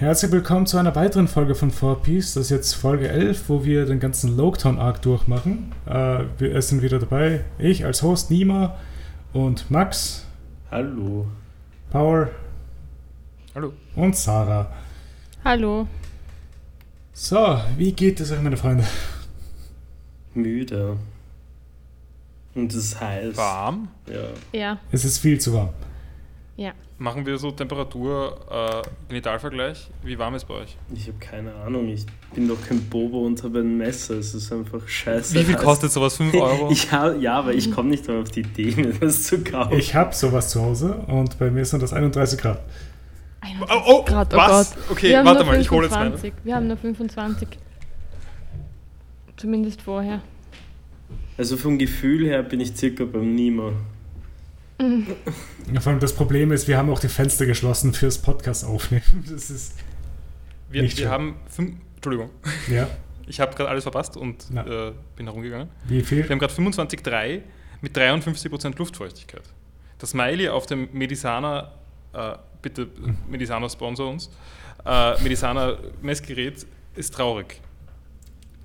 Herzlich willkommen zu einer weiteren Folge von 4Piece. Das ist jetzt Folge 11, wo wir den ganzen Loketown Arc durchmachen. Äh, wir, es sind wieder dabei ich als Host Nima und Max. Hallo. Power. Hallo. Und Sarah. Hallo. So, wie geht es euch, meine Freunde? Müde. Und es ist heiß. Warm. Ja. Ja, Es ist viel zu warm. ja. Machen wir so Temperatur, äh, Genitalvergleich. Wie warm ist bei euch? Ich habe keine Ahnung. Ich bin doch kein Bobo und habe ein Messer. Es ist einfach scheiße. Wie viel heiß. kostet sowas? 5 Euro? Ich hab, ja, aber ich komme nicht mal auf die Idee, mir das zu kaufen. Ich habe sowas zu Hause und bei mir sind das 31 Grad. 31 Oh, oh, Grad, oh was? Gott. Okay, Wir warte mal, ich hole jetzt meine. 25. Wir haben nur 25. Zumindest vorher. Also vom Gefühl her bin ich circa beim Nima. Ja, Vor allem das Problem ist, wir haben auch die Fenster geschlossen fürs Podcast aufnehmen. Das ist, Wir, Nicht wir schön. haben fünf, Entschuldigung, ja, ich habe gerade alles verpasst und äh, bin herumgegangen. wie Wir viel? haben gerade 25,3 mit 53% Luftfeuchtigkeit. Das Smiley auf dem Medisana, äh, bitte Medisana sponsor uns, äh, Medisana Messgerät ist traurig.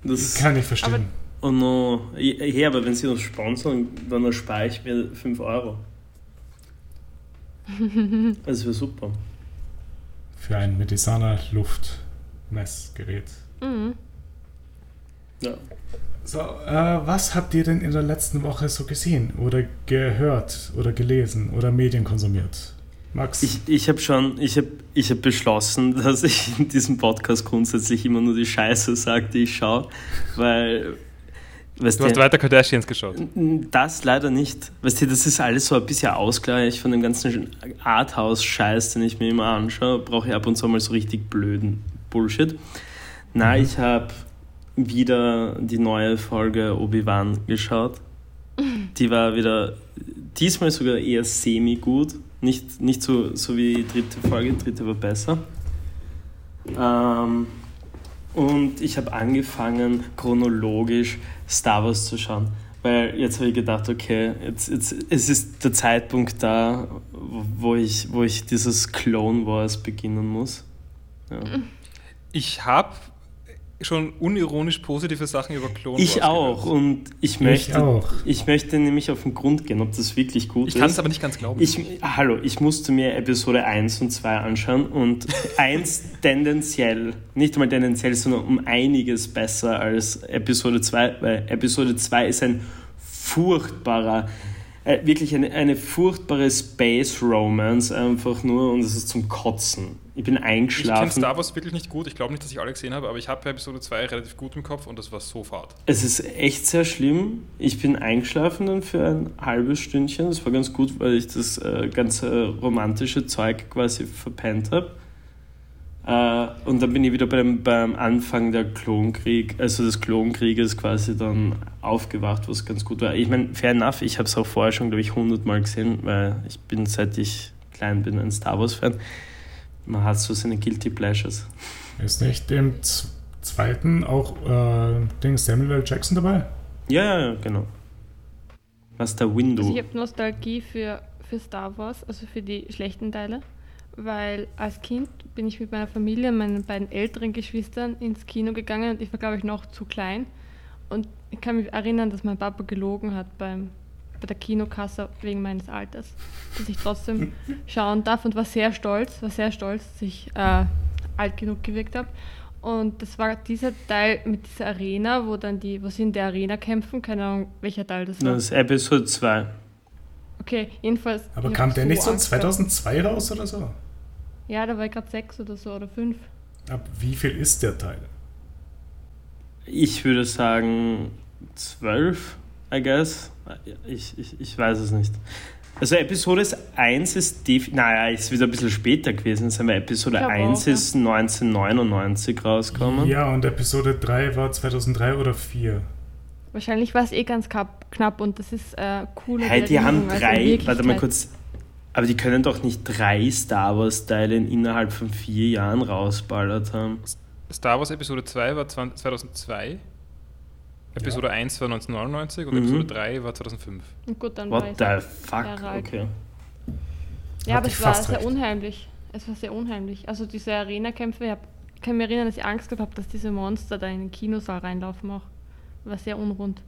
Das Kann ich verstehen. Oh no. Hey, aber wenn sie uns sponsern, dann erspare ich mir 5 Euro. Das wäre super. Für ein Medisana Luftmessgerät. Mhm. Ja. So, äh, was habt ihr denn in der letzten Woche so gesehen oder gehört oder gelesen oder Medien konsumiert? Max? Ich, ich habe schon, ich habe ich hab beschlossen, dass ich in diesem Podcast grundsätzlich immer nur die Scheiße sage, die ich schaue, weil, weißt Du hast weiter Kardashians geschaut. das leider nicht. Weißt du, das ist alles so ein bisschen Ausgleich von dem ganzen Arthouse-Scheiß, den ich mir immer anschaue. Brauche ich ab und zu mal so richtig blöden Bullshit. Na, ich habe wieder die neue Folge Obi-Wan geschaut. Die war wieder diesmal sogar eher semi-gut. Nicht, nicht so, so wie die dritte Folge, die dritte war besser. Ähm, und ich habe angefangen, chronologisch Star Wars zu schauen. Weil jetzt habe ich gedacht, okay, jetzt, jetzt, es ist der Zeitpunkt da, wo ich, wo ich dieses Clone Wars beginnen muss. Ja. Ich habe schon unironisch positive Sachen über Clone Ich Wars auch. gehört. Und ich möchte, auch. ich möchte nämlich auf den Grund gehen, ob das wirklich gut Ich ist. kann es aber nicht ganz glauben. Ich, hallo, ich musste mir Episode 1 und 2 anschauen und 1 tendenziell, nicht mal tendenziell, sondern um einiges besser als Episode 2, weil Episode 2 ist ein furchtbarer, äh, wirklich eine, eine furchtbare Space Romance einfach nur und es ist zum Kotzen. Ich bin Ich kenne eingeschlafen. Star Wars wirklich nicht gut. Ich glaube nicht, dass ich alle gesehen habe, aber ich habe Episode 2 relativ gut im Kopf und das war so fad. Es ist echt sehr schlimm. Ich bin eingeschlafen dann für ein halbes Stündchen. Das war ganz gut, weil ich das äh, ganze romantische Zeug quasi verpennt habe. Äh, und dann bin ich wieder beim, beim Anfang der Klonkrieg, also des Klonkrieges quasi dann aufgewacht, was ganz gut war. Ich meine, fair enough, ich habe es auch vorher schon, glaube ich, hundertmal gesehen, weil ich bin, seit ich klein bin, ein Star Wars-Fan. Man hat so seine Guilty Pleasures. Ist nicht im zweiten auch äh, Ding Samuel L. Jackson dabei? Ja, ja, ja, genau. Was der Window. Also ich habe Nostalgie für, für Star Wars, also für die schlechten Teile. Weil als Kind bin ich mit meiner Familie und meinen beiden älteren Geschwistern ins Kino gegangen und ich war, glaube ich, noch zu klein. Und ich kann mich erinnern, dass mein Papa gelogen hat beim, bei der Kinokasse wegen meines Alters. Dass ich trotzdem schauen darf und war sehr stolz, war sehr stolz, dass ich äh, alt genug gewirkt habe. Und das war dieser Teil mit dieser Arena, wo dann die, wo sie in der Arena kämpfen, keine Ahnung, welcher Teil das war. Das ist Episode 2. Okay, jedenfalls. Aber kam der nicht so Angst gehabt. 2002 raus oder so? Ja, da war ich gerade sechs oder so oder fünf. Ab wie viel ist der Teil? Ich würde sagen 12, I guess. Ich, ich, ich weiß es nicht. Also Episode 1 ist definitiv, naja, ist wieder ein bisschen später gewesen, sein, weil Episode Ich glaub 1 auch, ja. ist 1999 rausgekommen. Ja, und Episode 3 war 2003 oder 4. Wahrscheinlich war es eh ganz knapp, und das ist äh, cool. Hey, die haben drei, warte mal kurz, aber die können doch nicht drei Star Wars-Teile innerhalb von vier Jahren rausballert haben. Star Wars Episode 2 war 20- 2002, Episode 1 war 1999 und Mhm. Episode 3 war 2005. Und gut, dann war What ich the fuck? Okay. Ja, Hat aber es war sehr recht. unheimlich. Es war sehr unheimlich. Also diese Arena-Kämpfe, ich hab, kann mich erinnern, dass ich Angst gehabt habe, dass diese Monster da in den Kinosaal reinlaufen auch. War sehr unrund.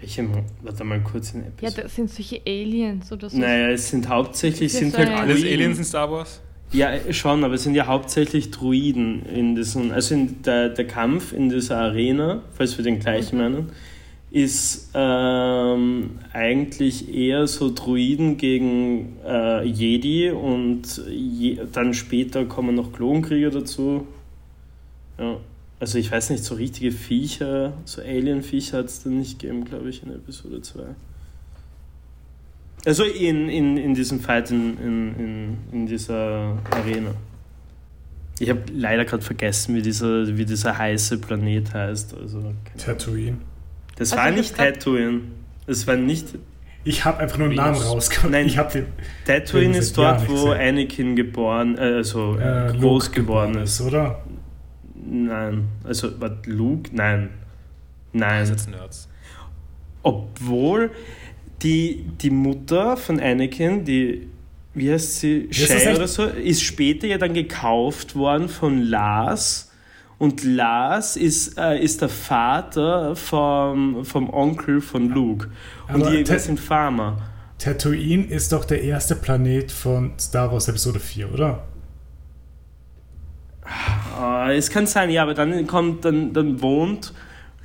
Welche, warte mal kurz in Ja, Episode. das sind solche Aliens oder so. naja, es sind hauptsächlich sind so halt Alles. Aliens in Star Wars? Ja, schon, aber es sind ja hauptsächlich Druiden in diesem, also in der, der Kampf in dieser Arena, falls wir den gleichen meinen, ist ähm, eigentlich eher so Druiden gegen äh, Jedi und je, dann später kommen noch Klonkrieger dazu. Ja. Also ich weiß nicht, so richtige Viecher, so Alien-Viecher hat es dann nicht gegeben, glaube ich, in Episode 2. Also in, in, in diesem Fight in, in, in, in dieser Arena. Ich habe leider gerade vergessen, wie dieser, wie dieser heiße Planet heißt. Also, Tatooine. das Also war ich nicht Tatooine. Das war nicht. Ich habe einfach nur einen Namen rausgekommen. Nein. Ich habe den Tatooine ist dort, wo gesehen. Anakin geboren, äh, also äh, groß Luke geworden ist. oder? Nein. Also, was, Luke? Nein. Das Nein. sind jetzt Nerds. Obwohl die, die Mutter von Anakin, die, wie heißt sie, Shay oder so, ist später ja dann gekauft worden von Lars. Und Lars ist, äh, ist der Vater vom, vom Onkel von Luke. Und Aber die sind Farmer. Tatooine ist doch der erste Planet von Star Wars Episode 4, oder? Äh, es kann sein, ja, aber dann kommt, dann, dann wohnt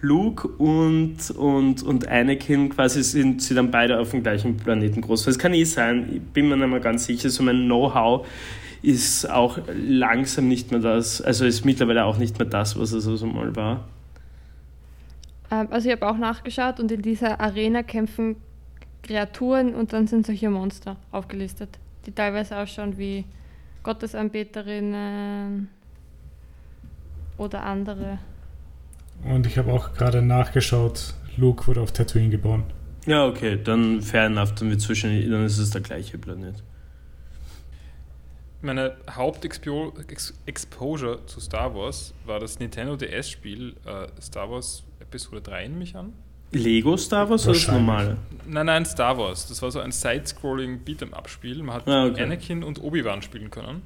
Luke und, und, und Anakin quasi sind sie dann beide auf dem gleichen Planeten groß. Das kann eh sein, ich bin mir nicht mehr ganz sicher. So mein Know-how ist auch langsam nicht mehr das, also ist mittlerweile auch nicht mehr das, was es also mal war. Ähm, also ich habe auch nachgeschaut und in dieser Arena kämpfen Kreaturen und dann sind solche Monster aufgelistet, die teilweise ausschauen wie Gottesanbeterinnen oder andere. Und ich habe auch gerade nachgeschaut, Luke wurde auf Tatooine geboren. Ja, okay, dann fair enough, dann, wird zwischen, dann ist es der gleiche Planet. Meine Hauptexposure zu Star Wars war das Nintendo DS-Spiel äh, Star Wars Episode 3 in mich an. Lego Star Wars oder das normale? Nein, nein, Star Wars. Das war so ein Side-Scrolling Beat'em-Up-Spiel. Man hat Ah, okay. Anakin und Obi-Wan spielen können.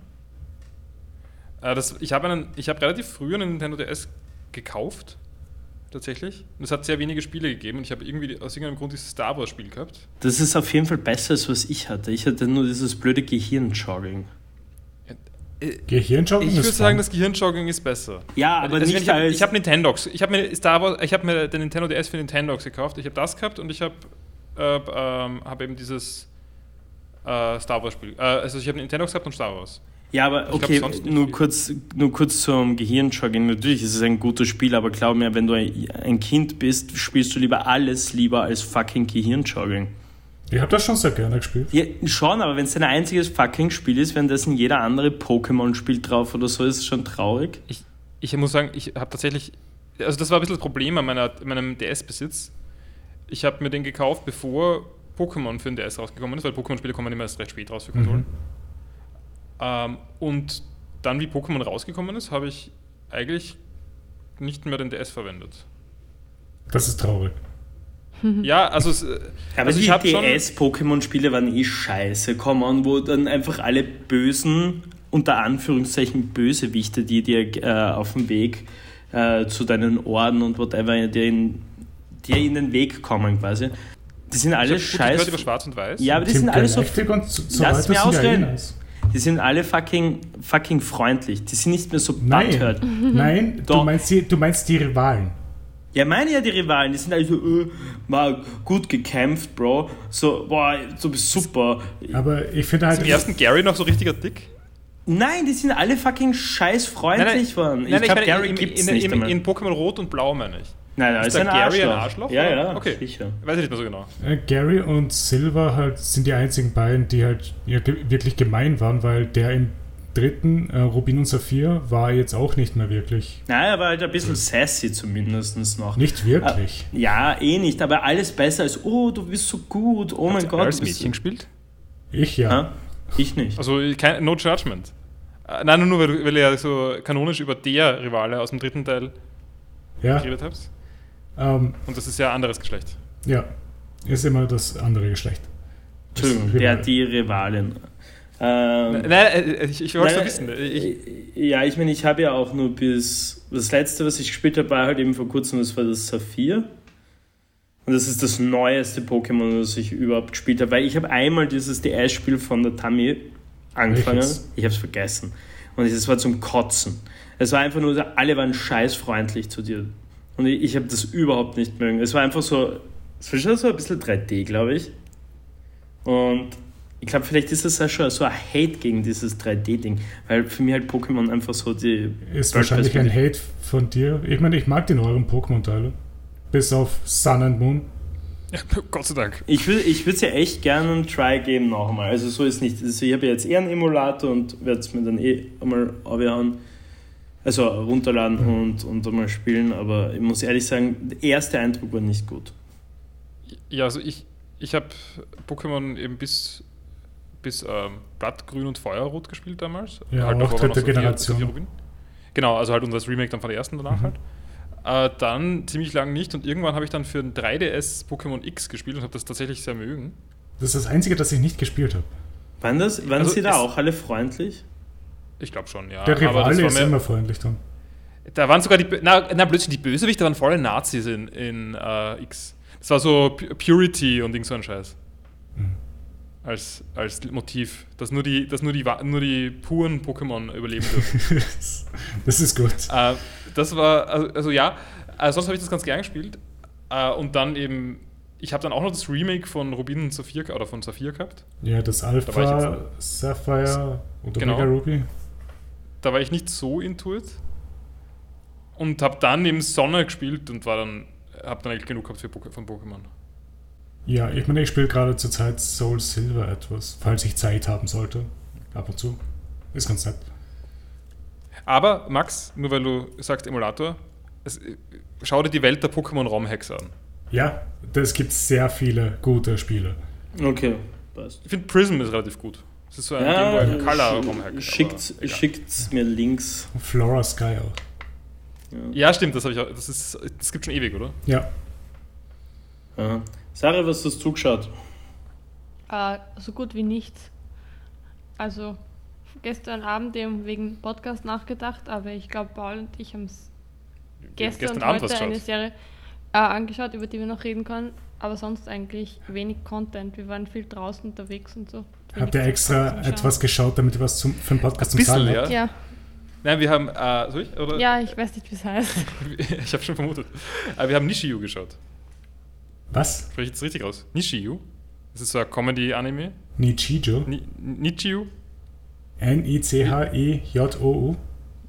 Äh, das, ich habe einen, ich habe relativ früh einen Nintendo DS gekauft, tatsächlich. Und es hat sehr wenige Spiele gegeben und ich habe irgendwie aus irgendeinem Grund dieses Star Wars-Spiel gehabt. Das ist auf jeden Fall besser, als was ich hatte. Ich hatte nur dieses blöde Gehirnjogging. Gehirnjogging Ich würde sagen, das Gehirnjogging ist besser. Ja, aber Also nicht ich habe als... ich hab Nintendox. Ich habe mir Star Wars, ich habe mir den Nintendo DS für Nintendox gekauft. Ich habe das gehabt und ich habe äh, ähm, hab eben dieses äh, Star Wars Spiel. Äh, also ich habe Nintendox gehabt und Star Wars. Ja, aber Ich glaub, okay, nicht nur kurz, nur kurz zum Gehirnjogging. Natürlich ist es ein gutes Spiel, aber glaub mir, wenn du ein Kind bist, spielst du lieber alles lieber als fucking Gehirnjogging. Ich habe das schon sehr gerne gespielt. Ja, schon, aber wenn es dein einziges fucking Spiel ist, währenddessen jeder andere Pokémon spielt drauf oder so, ist es schon traurig. Ich, ich muss sagen, ich habe tatsächlich, also das war ein bisschen das Problem an meiner, meinem DS-Besitz. Ich habe mir den gekauft, bevor Pokémon für den DS rausgekommen ist, weil Pokémon-Spiele kommen immer erst recht spät raus für Konsolen. Ähm, und dann, wie Pokémon rausgekommen ist, habe ich eigentlich nicht mehr den DS verwendet. Das ist traurig. Ja, also, es, äh, Aber also die ich habe schon. DS-Pokémon-Spiele waren eh scheiße. Come on, wo dann einfach alle bösen, unter Anführungszeichen Bösewichte, die dir äh, auf dem Weg äh, zu deinen Orden und whatever, dir in, dir in den Weg kommen quasi. Die sind Ich alle habe gut gehört scheiße. über Schwarz und Weiß. Ja, aber die Team sind alle so Galactic und so, so Lass mir ausreden. Die sind alle fucking, fucking freundlich. Die sind nicht mehr so Nein, butthurt. nein du, Doch. meinst die, du meinst die Rivalen. Ja, meine ja die Rivalen. Die sind alle so, äh, mal gut gekämpft, Bro. So, boah, du bist super. Aber ich finde Ist halt, im ersten Gary noch so richtiger dick? Nein, die sind alle fucking scheiß freundlich worden. Ich nein, glaube, meine, Gary im- gibt's in, nicht in, in Pokémon Rot und Blau meine ich. Nein, nein, Ist ist ein Gary Arschloch. ein Arschloch, Ja, oder? ja, Okay. sicher. Weiß ich nicht mehr so genau. äh, Gary und Silver halt sind die einzigen beiden, die halt ja, wirklich gemein waren, weil der im dritten, äh, Rubin und Saphir, war jetzt auch nicht mehr wirklich. Nein, er war halt ein bisschen sassy zumindest noch. Nicht wirklich. Ja, eh nicht, aber alles besser als, oh, du bist so gut, oh mein Hat Gott. er als bist Mädchen du- gespielt? Ich ja. Ha? Ich nicht. Also kein, no judgment. Äh, Nein, nur, nur weil, du, weil ihr ja so kanonisch über der Rivale aus dem dritten Teil Ja, geredet habt. Ähm, Und das ist ja ein anderes Geschlecht. ja. Ist immer das andere Geschlecht. Das Entschuldigung, der, die Rivalin. Ähm, Nein, äh, ich, ich wollte es wissen. äh, Ich, ja, ich meine, ich habe ja auch nur bis. Das letzte, was ich gespielt habe, war halt eben vor kurzem, das war das Saphir. Und das ist das neueste Pokémon, das ich überhaupt gespielt habe. Weil ich habe einmal dieses DS-Spiel von der Tami angefangen. Welches? Ich habe es vergessen. Und es war zum Kotzen. Es war einfach nur, so, alle waren scheißfreundlich zu dir. Und ich, ich habe das überhaupt nicht mögen. Es war einfach so, es war schon so ein bisschen 3D, glaube ich. Und ich glaube, vielleicht ist das auch schon so ein Hate gegen dieses 3D-Ding, weil für mich halt Pokémon einfach so die. Ist wahrscheinlich ein Hate von dir. Ich meine, ich mag die neueren Pokémon-Teile. Bis auf Sun and Moon. Gott sei Dank. Ich würde ich würd's ja echt gerne einen Try geben nochmal. Also so ist nicht. Also ich habe ja jetzt eher einen Emulator und werde es mir dann eh einmal abhauen. Also runterladen und, und einmal spielen, aber ich muss ehrlich sagen, der erste Eindruck war nicht gut. Ja, also ich, ich habe Pokémon eben bis, bis ähm, Blatt, Grün und Feuerrot gespielt damals. Ja, auch davor war dritte Generation. Saphir Rubin. Genau, also halt unser Remake dann von der ersten danach Mhm. halt. Äh, dann ziemlich lang nicht und irgendwann habe ich dann für ein 3DS Pokémon X gespielt und habe das tatsächlich sehr mögen. Das ist das Einzige, das ich nicht gespielt habe. Waren, das, waren Also sie da auch alle freundlich? Ich glaube schon, ja. Der Rivale ist immer freundlich dann. Da waren sogar die, na, na plötzlich die Bösewichte waren volle Nazis in, in äh, X. Das war so Pu- Purity und irgend so ein Scheiß. Mhm. Als, als Motiv, dass nur die, dass nur die, nur die puren Pokémon überleben dürfen. das ist gut. äh, das war, also, also ja, äh, sonst habe ich das ganz gern gespielt. Äh, und dann eben, ich habe dann auch noch das Remake von Rubin und Saphir oder von Saphir gehabt. Ja, das Alpha, Sapphire und Genau. Omega Ruby. Da war ich nicht so into it. Und habe dann eben Sonne gespielt und war dann, habe dann eigentlich genug gehabt für von Pokémon. Ja, ich meine, ich spiele gerade zur Zeit Soul Silver etwas, falls ich Zeit haben sollte. Ab und zu. Ist ganz nett. Aber, Max, nur weil du sagst Emulator, es, schau dir die Welt der Pokémon-Raumhacks an. Ja, es gibt sehr viele gute Spiele. Okay, passt. Ich finde Prism ist relativ gut. Das ist so ein Ja, Game Boy Color aber schickt, egal. schickt mir Links. Flora Sky auch. Ja, stimmt, das, hab ich auch, das, ist, das gibt schon ewig, oder? Ja, Ja. Sarah, was hast du zugeschaut? Äh, so gut wie nichts. Also gestern Abend eben wegen Podcast nachgedacht, aber ich glaube, Paul und ich haben es gestern, und Abend was heute eine. Serie äh, angeschaut, über die wir noch reden können. Aber sonst eigentlich wenig Content. Wir waren viel draußen unterwegs und so. Habt ihr extra etwas geschaut, damit ihr was zum, für den Podcast Ein zum Sagen bisschen, habt? ja. Ja, Nein, wir haben, äh, soll ich? Oder? ja, ich weiß nicht, wie es heißt. ich habe schon vermutet. Aber wir haben Nishiyu geschaut. Was? Spreche ich das richtig aus? Nishiyu? Das ist so ein Comedy-Anime. Nichijo? Ni Nichiyu? N-I-C-H-E-J-O-U?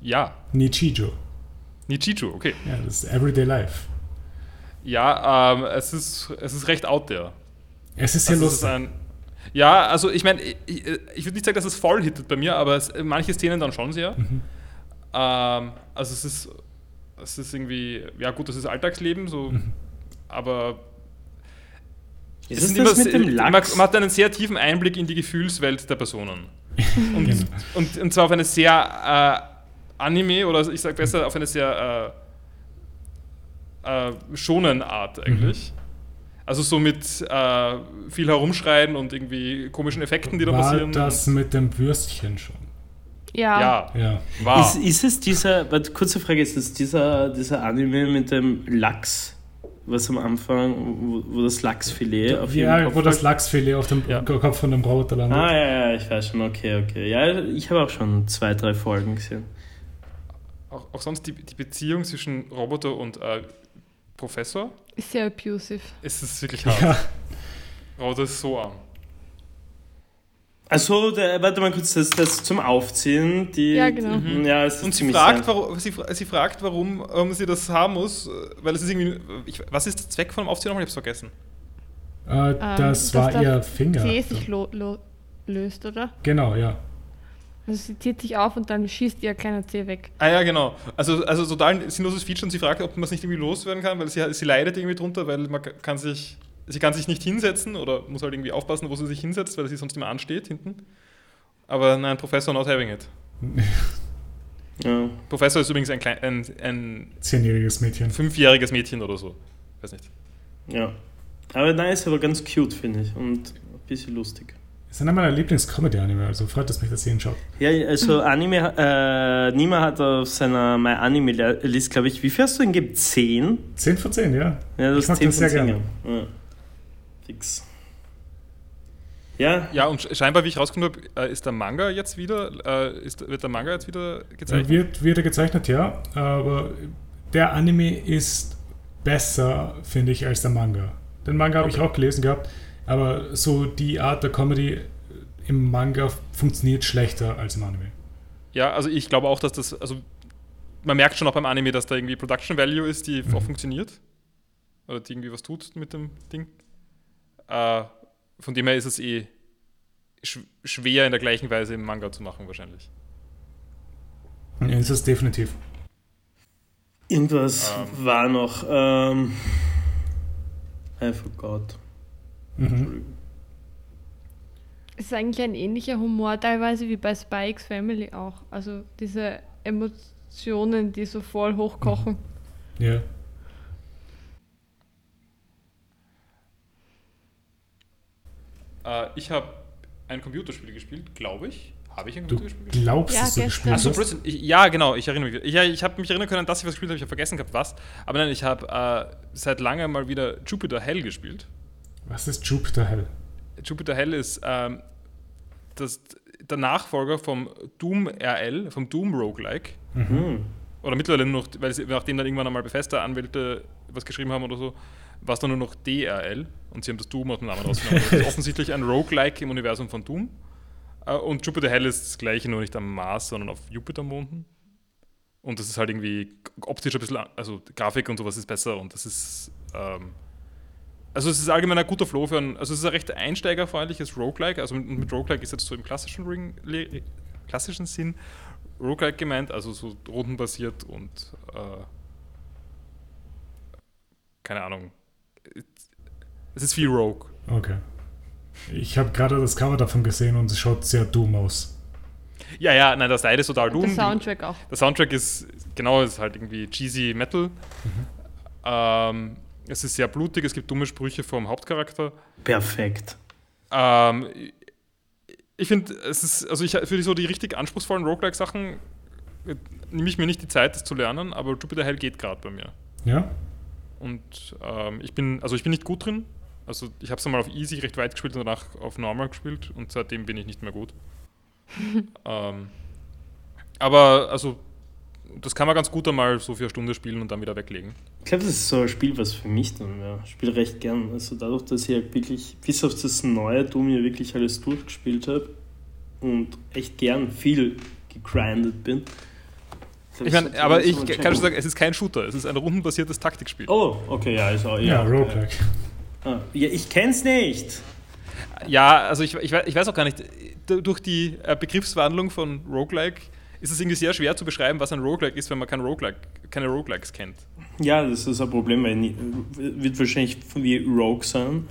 Ja. Nichijo. Nichiju, okay. Ja, das ist Everyday Life. Ja, ähm, es, ist, es ist recht out there. Es ist sehr Also es ist lustig. ein, ja, also ich meine, ich, ich, würde nicht sagen, dass es voll hittet bei mir, aber es, manche Szenen dann schon sehr. Mhm. Ähm, also es ist, es ist irgendwie, ja gut, das ist Alltagsleben, so, Mhm. aber Ist es das immer mit dem man, Lachs? man hat einen sehr tiefen Einblick in die Gefühlswelt der Personen. Und, Genau. und, und zwar auf eine sehr äh, Anime oder ich sage besser auf eine sehr äh, äh, schonen Art eigentlich. Also so mit äh, viel herumschreien und irgendwie komischen Effekten, die da War passieren. das mit dem Würstchen schon? Ja, ja, Ja. war. Ist, ist es dieser, warte, kurze Frage, ist es dieser, dieser Anime mit dem Lachs, was am Anfang, wo, wo das Lachsfilet auf ja, ihrem Kopf wo das? Lachsfilet auf dem Ja. Kopf von dem Roboter landet. Ah, ja, ja, ich weiß schon, okay, okay. Ja, ich habe auch schon zwei, drei Folgen gesehen. auch, auch sonst die, die Beziehung zwischen Roboter und äh, Professor ist sehr abusive. ist es wirklich hart. Ja. Roboter ist so arm. Also, der, warte mal kurz, das, das zum Aufziehen, die. Ja, genau. Mhm. Ja, es ist Und sie fragt, warum, sie, sie fragt, warum, warum sie das haben muss, weil es ist irgendwie. Ich, was ist der Zweck von dem Aufziehen nochmal? Ich hab's vergessen. Äh, das dass war ihr Finger. Zeh sich lo lo löst, oder? Genau, ja. Also sie zieht sich auf und dann schießt ihr kleiner Zeh weg. Ah ja, genau. Also, also total ein sinnloses Feature und sie fragt, ob man es nicht irgendwie loswerden kann, weil sie, sie leidet irgendwie drunter, weil man kann sich, sie kann sich nicht hinsetzen oder muss halt irgendwie aufpassen, wo sie sich hinsetzt, weil sie sonst immer ansteht hinten. Aber nein, Professor not having it. Ja. Professor ist übrigens ein, klein, ein, ein Zehnjähriges Mädchen. fünfjähriges Mädchen oder so. Weiß nicht. ja. Aber nein, ist aber ganz cute, finde ich. Und ein bisschen lustig. Das ist einer meiner Lieblings-Comedy-Anime, also freut es mich, dass ihr ihn schaut. Ja, also Anime, äh, Nima hat auf seiner My Anime List, glaube ich, wie viel hast du ihn gegeben? 10? 10 von 10, ja. Ja, das Ich mag 10 den sehr von 10. gerne. Ja. Fix. Ja, Ja, und scheinbar, wie ich rausgefunden habe, äh, ist der Manga jetzt wieder, äh, ist, wird der Manga jetzt wieder Äh, gezeichnet? Wird, wird er gezeichnet, ja, aber der Anime ist besser, finde ich, als der Manga. Den Manga habe ich auch gelesen gehabt, aber so die Art der Comedy im Manga funktioniert schlechter als im Anime. Ja, also ich glaube auch, dass das, also man merkt schon auch beim Anime, dass da irgendwie Production Value ist, die Mhm. auch funktioniert. Oder die irgendwie was tut mit dem Ding. Äh, von dem her ist es eh sch schwer in der gleichen Weise im Manga zu machen, wahrscheinlich. Ja, ist es definitiv. irgendwas Ähm. war noch. Ähm, I forgot. Mhm. Es ist eigentlich ein ähnlicher Humor teilweise wie bei X Family auch. Also diese Emotionen, die so voll hochkochen. Ja. Äh, ich habe ein Computerspiel gespielt, glaube ich. Habe ich ein Computerspiel gespielt? glaubst, Ja, dass du gespielt Achso, hast? Ich, ja, genau, ich erinnere mich. Ja, ich habe mich erinnern können, dass ich was gespielt habe, ich habe vergessen gehabt, was. Aber nein, ich habe äh, seit langem mal wieder Jupiter Hell gespielt. Was ist Jupiter Hell? Jupiter Hell ist ähm, das, der Nachfolger vom Doom RL, vom Doom Roguelike. Hm. Oder mittlerweile nur noch, weil sie, nachdem dann irgendwann einmal Bethesda-Anwälte was geschrieben haben oder so, war es dann nur noch DRL und sie haben das Doom aus dem Namen rausgenommen. das ist offensichtlich ein Roguelike im Universum von Doom. Äh, Und Jupiter Hell ist das gleiche, nur nicht am Mars, sondern auf Jupitermonden. Und das ist halt irgendwie optisch ein bisschen, also Grafik und sowas ist besser und das ist, ähm, also es ist allgemein ein guter Flow für ein, also es ist ein recht einsteigerfreundliches Roguelike, also mit, mit Roguelike ist jetzt so im klassischen, Ring, klassischen Sinn Roguelike gemeint, also so rundenbasiert und äh, keine Ahnung. Es ist viel Rogue. Okay. Ich habe gerade das Cover davon gesehen und es schaut sehr Doom aus. Ja, ja, nein, das Seite ist total dumm. der Soundtrack auch. Der Soundtrack ist, genau, ist halt irgendwie cheesy Metal. Ähm, es ist sehr blutig, es gibt dumme Sprüche vom Hauptcharakter. Perfekt. Ähm, ich finde, es ist, also ich für die, so die richtig anspruchsvollen Roguelike-Sachen äh, nehme ich mir nicht die Zeit, das zu lernen, aber Jupiter Hell geht gerade bei mir. Ja? Und ähm, ich bin, also ich bin nicht gut drin. Also ich habe es einmal auf Easy recht weit gespielt und danach auf Normal gespielt und seitdem bin ich nicht mehr gut. ähm, aber also das kann man ganz gut einmal so für eine Stunde spielen und dann wieder weglegen. Ich glaube, das ist so ein Spiel, was für mich dann wäre. Ich spiele recht gern. Also dadurch, dass ich halt wirklich, bis auf das neue Doom hier wirklich alles durchgespielt habe und echt gern viel gegrindet bin. Ich meine, aber ich kann checken. schon sagen, es ist kein Shooter, es ist ein rundenbasiertes Taktikspiel. Oh, okay, ja, ist auch, Ja, ja, okay. Roguelike. Ah, ja, ich kenn's nicht. Ja, also ich, ich, weiß, ich weiß auch gar nicht, durch die äh, Begriffswandlung von Roguelike ist es irgendwie sehr schwer zu beschreiben, was ein Roguelike ist, wenn man kein Roguelike, keine Roguelikes kennt. Ja, das ist ein Problem, weil nie, wird wahrscheinlich wie Rogue sein,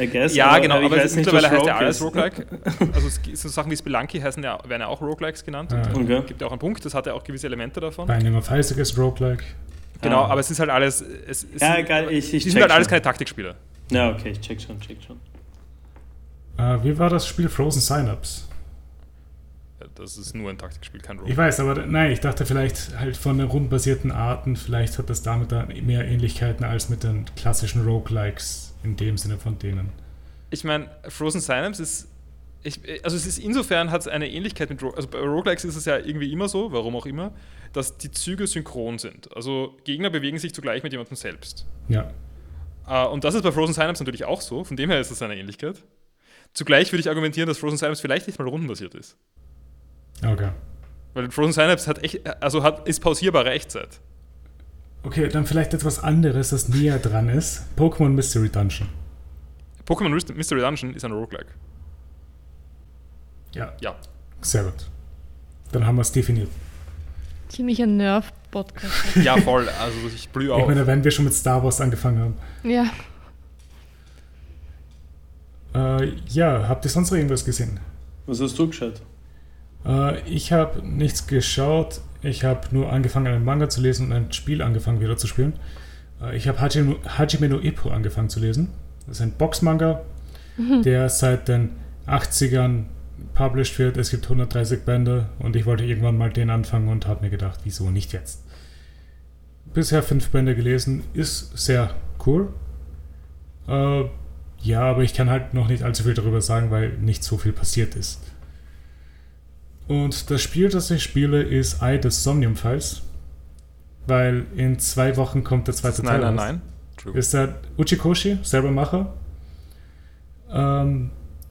I, guess. Ja, genau, aber, ich es, weiß nicht, mittlerweile heißt ja Rogue alles ist. Roguelike. also es, gibt so Sachen wie Spelunky heißen ja, werden ja auch Roguelikes genannt. Ah. Und Okay. es gibt ja auch einen Punkt, das hat ja auch gewisse Elemente davon. Binding of Isaac ist Roguelike. Genau, Ah. aber es ist halt alles. Es, es Ja, sind- egal, ich, ich sind halt alles schon. keine Taktikspieler. Ja, okay, ich check schon, check schon. Äh, wie war das Spiel Frozen Synapse? Das ist nur ein Taktikspiel, kein Ich Roguelike. weiß, aber nein, ich dachte vielleicht halt von den rundenbasierten Arten, vielleicht hat das damit dann mehr Ähnlichkeiten als mit den klassischen Roguelikes in dem Sinne von denen. Ich meine, Frozen Synapse ist. Ich, also es ist insofern hat es eine Ähnlichkeit mit Ro also bei Roguelikes ist es ja irgendwie immer so, warum auch immer, dass die Züge synchron sind. Also Gegner bewegen sich zugleich mit jemandem selbst. Ja. Äh, und das ist bei Frozen Synapse natürlich auch so, von dem her ist es eine Ähnlichkeit. Zugleich würde ich argumentieren, dass Frozen Synapse vielleicht nicht mal rundenbasiert ist. Okay. Weil Frozen Synapse hat echt, also hat, ist pausierbare Echtzeit. Okay, dann vielleicht etwas anderes, das näher dran ist. Pokémon Mystery Dungeon. Pokémon Myst- Mystery Dungeon ist ein Roguelike. Ja, Ja. sehr gut. Dann haben wir es definiert. Ziemlicher Nerv-Podcast. Ja, voll. Also ich blühe Ich auf. meine, wenn wir schon mit Star Wars angefangen haben. ja. Äh, ja, habt ihr sonst noch irgendwas gesehen? Was hast du geschaut? Äh, ich habe nichts geschaut. Ich habe nur angefangen, einen Manga zu lesen und ein Spiel angefangen wieder zu spielen. Äh, ich habe Hajime, Hajime no Ippo angefangen zu lesen. Das ist ein Boxmanga, der seit den 80ern published wird. Es gibt 130 Bände und ich wollte irgendwann mal den anfangen und habe mir gedacht, wieso nicht jetzt? Bisher fünf Bände gelesen, ist sehr cool. Äh, ja, aber ich kann halt noch nicht allzu viel darüber sagen, weil nicht so viel passiert ist. Und das Spiel, das ich spiele, ist Eye des Somnium Files. Weil in zwei Wochen kommt der zweite Nein, Teil. nein, raus. nein. True. Ist der Uchikoshi, selber Macher. Ähm,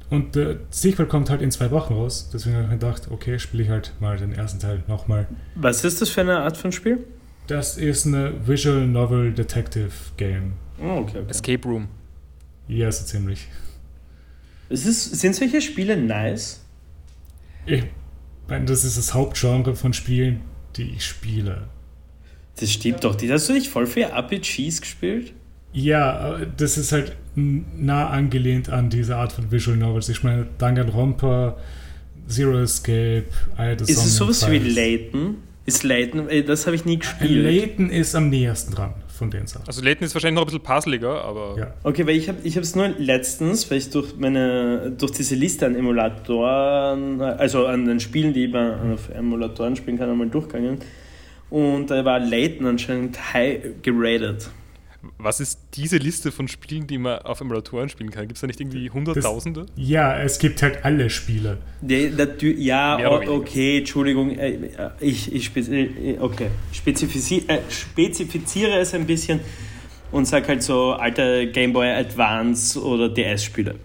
und der Sequel kommt halt in zwei Wochen raus. Deswegen habe ich mir gedacht, okay, spiele ich halt mal den ersten Teil nochmal. Was ist das für eine Art von Spiel? Das ist eine Visual Novel Detective Game. Oh, okay, okay. Escape Room. Ja, so ziemlich. Ist es, sind solche Spiele nice? Ich das ist das Hauptgenre von Spielen, die ich spiele. Das stimmt doch. Hast du nicht voll viel RPGs gespielt? Ja, äh, das ist halt nah angelehnt an diese Art von Visual Novels. Ich meine, Danganronpa, Zero Escape, Eye of the Ist es sowas wie. Layton? Ist Layton, ey, das habe ich nie gespielt. Layton ist am nähersten dran von den Sachen. Also Layton ist wahrscheinlich noch ein bisschen puzzliger, aber Ja. Okay, weil ich habe ich es nur letztens, weil ich durch meine durch diese Liste an Emulatoren, also an den Spielen, die man auf Emulatoren spielen kann, einmal durchgegangen. Und da war Layton anscheinend high geratet. Was ist diese Liste von Spielen, die man auf Emulatoren spielen kann? Gibt es da nicht irgendwie Hunderttausende? Ja, es gibt halt alle Spiele. Ja, natür- ja okay, Entschuldigung, äh, äh, ich, ich äh, okay. Spezifizi äh, spezifiziere es ein bisschen und sag halt so alte Game Boy Advance oder DS-Spiele.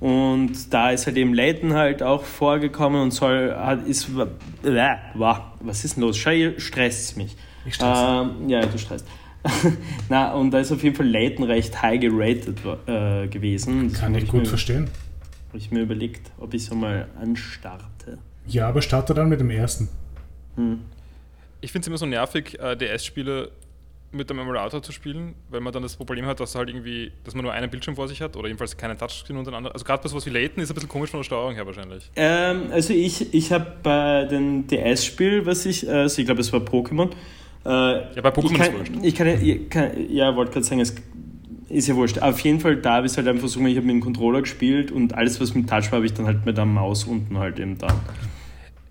Und da ist halt eben Layton halt auch vorgekommen und soll, hat, ist, äh, wow, was ist denn los? Schau, ihr stresst mich. Ich stresse. Ähm, ja, du stresst. Na, und da ist auf jeden Fall Layton recht high geratet äh, gewesen. Kann ich gut mir- verstehen. habe ich mir überlegt, ob ich es einmal anstarte. Ja, aber starte dann mit dem ersten. Hm. Ich finde es immer so nervig, äh, DS-Spiele mit dem Emulator zu spielen, weil man dann das Problem hat, dass halt irgendwie, dass man nur einen Bildschirm vor sich hat oder jedenfalls keinen Touchscreen untereinander. Also gerade bei sowas wie Layton ist ein bisschen komisch von der Steuerung her wahrscheinlich. Ähm, also ich, ich habe bei dem DS-Spiel, was ich, also ich glaube es war Pokémon. Äh, Ja, bei Pokémon ich ist kann, wurscht. Ich kann, ich kann, ja, wollte gerade sagen, es ist ja wurscht. Auf jeden Fall da habe ich halt einfach so, ich habe mit dem Controller gespielt und alles, was mit Touch war, habe ich dann halt mit der Maus unten halt eben da.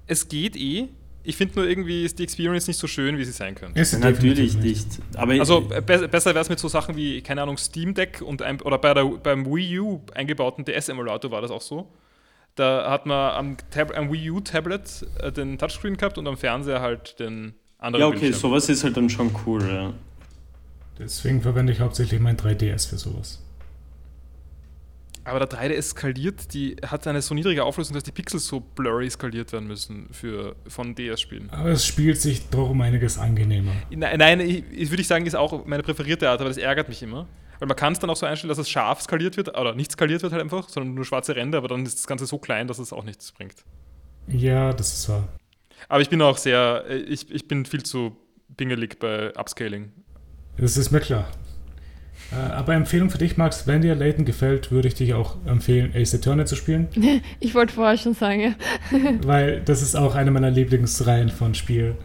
Es geht eh. Ich finde nur irgendwie ist die Experience nicht so schön, wie sie sein könnte. Ist es Natürlich nicht. Aber Also be besser wäre es mit so Sachen wie, keine Ahnung, Steam Deck und ein, oder bei der, beim Wii U eingebauten DS-Emulator war das auch so. Da hat man am, Tab am Wii U-Tablet äh, den Touchscreen gehabt und am Fernseher halt den anderen ja, okay, Bildschirm. sowas ist halt dann schon cool. Ja. Deswegen verwende ich hauptsächlich mein 3DS für sowas. Aber der 3DS skaliert, die hat eine so niedrige Auflösung, dass die Pixel so blurry skaliert werden müssen für, von DS-Spielen. Aber es spielt sich doch um einiges angenehmer. Nein, nein ich, ich würde ich sagen, ist auch meine präferierte Art, aber das ärgert mich immer. Weil man kann es dann auch so einstellen, dass es scharf skaliert wird, oder nicht skaliert wird halt einfach, sondern nur schwarze Ränder, aber dann ist das Ganze so klein, dass es auch nichts bringt. Ja, das ist wahr. Aber ich bin auch sehr, äh, ich, ich bin viel zu pingelig bei Upscaling. Das ist mir klar. Äh, Aber Empfehlung für dich, Max, wenn dir Layton gefällt, würde ich dich auch empfehlen, Ace Attorney zu spielen, Ich wollte vorher schon sagen, ja. weil das ist auch eine meiner Lieblingsreihen von Spiel.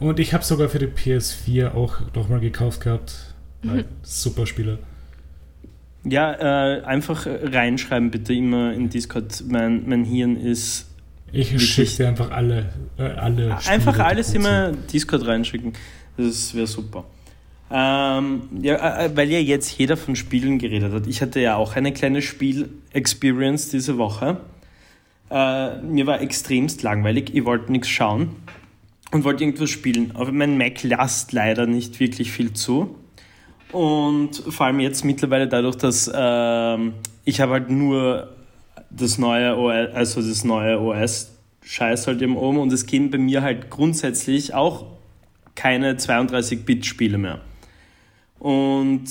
Und ich habe sogar für die PS4 auch nochmal gekauft gehabt. Weil super Spiele. Ja, äh, einfach reinschreiben bitte immer in Discord. Mein, mein Hirn ist Ich schicke dir einfach alle, äh, alle Einfach Spiele alles immer Discord reinschicken. Das wäre super. Ähm, ja, äh, weil ja jetzt jeder von Spielen geredet hat. Ich hatte ja auch eine kleine Spiel-Experience diese Woche. Äh, mir war extremst langweilig. Ich wollte nichts schauen und wollte irgendwas spielen. Aber mein Mac lasst leider nicht wirklich viel zu. Und vor allem jetzt mittlerweile dadurch, dass ähm, ich habe halt nur das neue OS, also das neue OS Scheiß halt eben oben und es gehen bei mir halt grundsätzlich auch keine 32-Bit-Spiele mehr. Und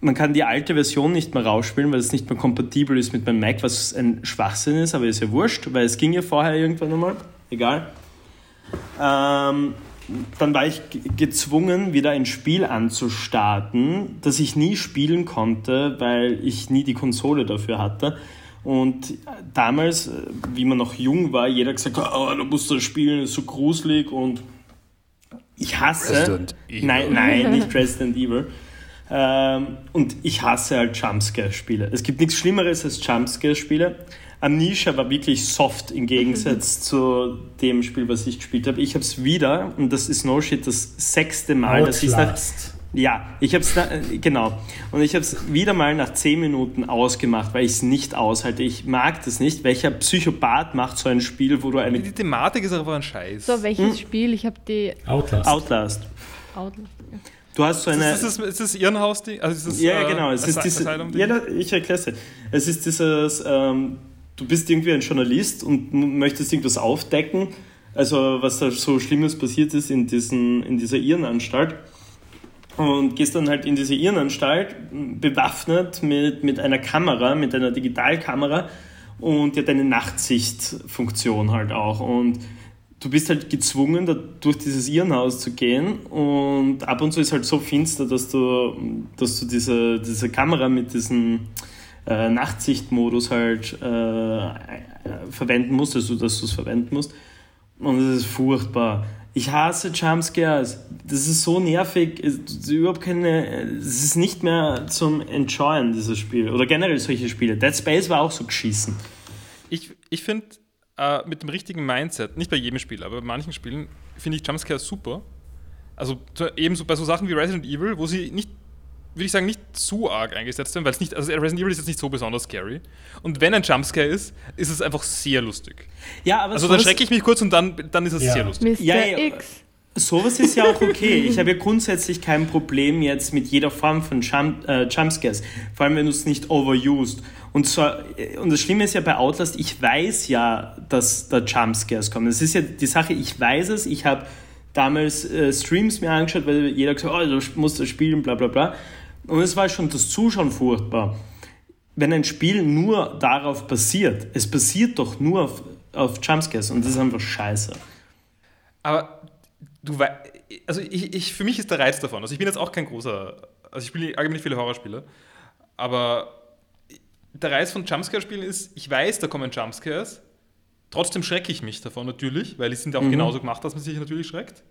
man kann die alte Version nicht mehr rausspielen, weil es nicht mehr kompatibel ist mit meinem Mac, was ein Schwachsinn ist, aber ist ja wurscht, weil es ging ja vorher irgendwann einmal. Egal. Ähm, dann war ich ge- gezwungen, wieder ein Spiel anzustarten, das ich nie spielen konnte, weil ich nie die Konsole dafür hatte. Und damals, äh, wie man noch jung war, jeder gesagt, oh, du musst das spielen, ist so gruselig und ich hasse. Resident Evil. Nein, nein, nicht Resident Evil. Ähm, und ich hasse halt Jumpscare-Spiele. Es gibt nichts Schlimmeres als Jumpscare-Spiele. Amnesia war wirklich soft im Gegensatz zu dem Spiel, was ich gespielt habe. Ich habe es wieder, und das ist no shit, das sechste Mal, dass ich Outlast. Ja, ich habe es genau und ich habe es wieder mal nach 10 Minuten ausgemacht, weil ich es nicht aushalte. Ich mag das nicht. Welcher Psychopath macht so ein Spiel, wo du eine Die Thematik ist einfach ein Scheiß. So, welches Spiel? Ich habe die Outlast. Outlast. Outlast. ja. Du hast so eine ist, das, ist das Irrenhaus-Ding? Also ist das, Ja, ja, äh, genau. Es ist Asy- diese, ja, da- ich erkläre es dir. Es ist dieses, ähm, du bist irgendwie ein Journalist und möchtest irgendwas aufdecken, also was da so Schlimmes passiert ist in, diesen, in dieser Irrenanstalt. Und gehst dann halt in diese Irrenanstalt, bewaffnet mit, mit einer Kamera, mit einer Digitalkamera und die hat eine Nachtsichtfunktion halt auch. Und du bist halt gezwungen, da durch dieses Irrenhaus zu gehen und ab und zu ist halt so finster, dass du, dass du diese, diese Kamera mit diesem äh, Nachtsichtmodus halt äh, verwenden musst, also dass du es verwenden musst. Und es ist furchtbar. Ich hasse Jumpscares. Das ist so nervig. Es ist überhaupt keine. Es ist nicht mehr zum Enjoyen, dieses Spiel. Oder generell solche Spiele. Dead Space war auch so geschissen. Ich, ich finde, äh, mit dem richtigen Mindset, nicht bei jedem Spiel, aber bei manchen Spielen, finde ich Jumpscares super. Also ebenso bei so Sachen wie Resident Evil, wo sie nicht, würde ich sagen, nicht zu arg eingesetzt werden, weil es nicht, also Resident Evil ist jetzt nicht so besonders scary. Und wenn ein Jumpscare ist, ist es einfach sehr lustig. Ja, aber Also dann schrecke ich mich kurz und dann, dann ist es Ja. sehr lustig. Mr. Ja, ja, X. Sowas ist ja auch okay. Ich habe ja grundsätzlich kein Problem jetzt mit jeder Form von Jump, äh, Jumpscares. Vor allem, wenn du es nicht overused. Und, zwar, äh, und das Schlimme ist ja bei Outlast, ich weiß ja, dass da Jumpscares kommen. Das ist ja die Sache, ich weiß es. Ich habe damals äh, Streams mir angeschaut, weil jeder gesagt hat, oh, du musst das spielen, bla bla bla. Und es war schon das Zuschauen furchtbar. Wenn ein Spiel nur darauf basiert, es basiert doch nur auf, auf Jumpscares und das ist einfach scheiße. Aber du weißt, also ich, ich, für mich ist der Reiz davon, also ich bin jetzt auch kein großer, also ich spiele allgemein nicht viele Horrorspiele, aber der Reiz von Jumpscare-Spielen ist, ich weiß, da kommen Jumpscares, trotzdem schrecke ich mich davon natürlich, weil die sind auch genauso gemacht, dass man sich natürlich schreckt.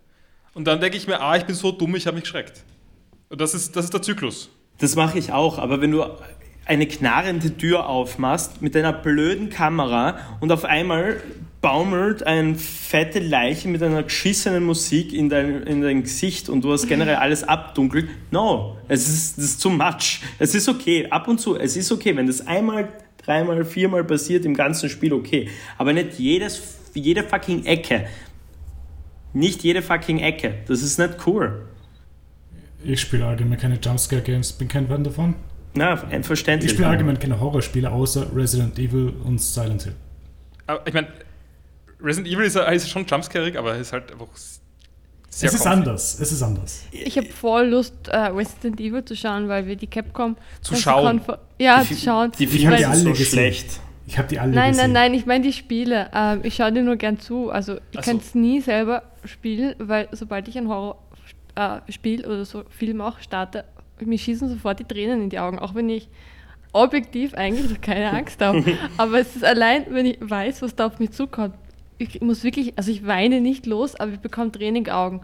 Und dann denke ich mir, ah, ich bin so dumm, ich habe mich geschreckt. Das ist, das ist der Zyklus. Das mache ich auch, aber wenn du eine knarrende Tür aufmachst mit einer blöden Kamera und auf einmal baumelt eine fette Leiche mit einer geschissenen Musik in dein, in dein Gesicht und du hast generell alles abdunkelt. No, es ist, das ist too much. Es ist okay, ab und zu, es ist okay, wenn das einmal, dreimal, viermal passiert im ganzen Spiel, okay. Aber nicht jedes, jede fucking Ecke. Nicht jede fucking Ecke. Das ist nicht cool. Ich spiele allgemein keine Jumpscare-Games, bin kein Fan davon. Na, Ich verständlich. spiele allgemein keine Horrorspiele, außer Resident Evil und Silent Hill. Aber ich meine, Resident Evil ist, ja- ist schon jumpscarig, aber ist halt einfach sehr es ist comfy. anders, es ist anders. Ich habe voll Lust, äh, Resident Evil zu schauen, weil wir die Capcom. Zu schauen. Konfer- Ja, Die- zu schauen. Die Ich hab die sind alle so gesehen. schlecht. Ich habe die alle Nein, gesehen. nein, nein, ich meine die Spiele. Ähm, ich schaue die nur gern zu. Also ich so. kann es nie selber spielen, weil sobald ich ein Horrorspiel oder so Film auch starte, mir schießen sofort die Tränen in die Augen, auch wenn ich objektiv eigentlich keine Angst habe. Aber es ist allein, wenn ich weiß, was da auf mich zukommt. Ich muss wirklich, also ich weine nicht los, aber ich bekomme Tränen in die Augen.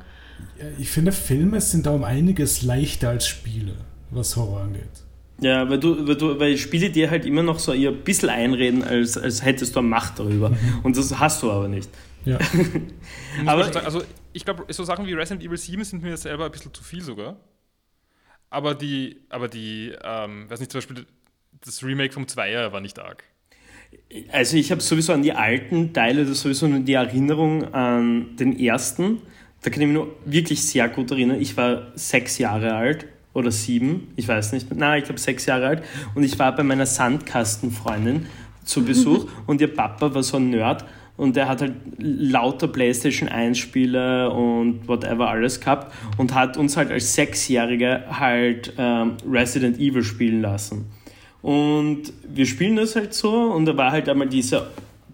Ich finde, Filme sind da um einiges leichter als Spiele, was Horror angeht. Ja, weil du, weil du, weil Spiele dir halt immer noch so ein bisschen einreden, als, als hättest du eine Macht darüber. Und das hast du aber nicht. Ja. Aber- sagen, also ich glaube, so Sachen wie Resident Evil 7 sind mir selber ein bisschen zu viel sogar. Aber die, aber die, ähm, weiß nicht, zum Beispiel das Remake vom Zweier war nicht arg. Also ich habe sowieso an die alten Teile, das sowieso nur die Erinnerung an den ersten. Da kann ich mich nur wirklich sehr gut erinnern. Ich war sechs Jahre alt oder sieben, ich weiß nicht. Nein, ich glaube sechs Jahre alt. Und ich war bei meiner Sandkastenfreundin zu Besuch und ihr Papa war so ein Nerd und der hat halt lauter PlayStation 1 Spiele und whatever alles gehabt und hat uns halt als Sechsjährige halt ähm, Resident Evil spielen lassen. Und wir spielen das halt so und da war halt einmal diese,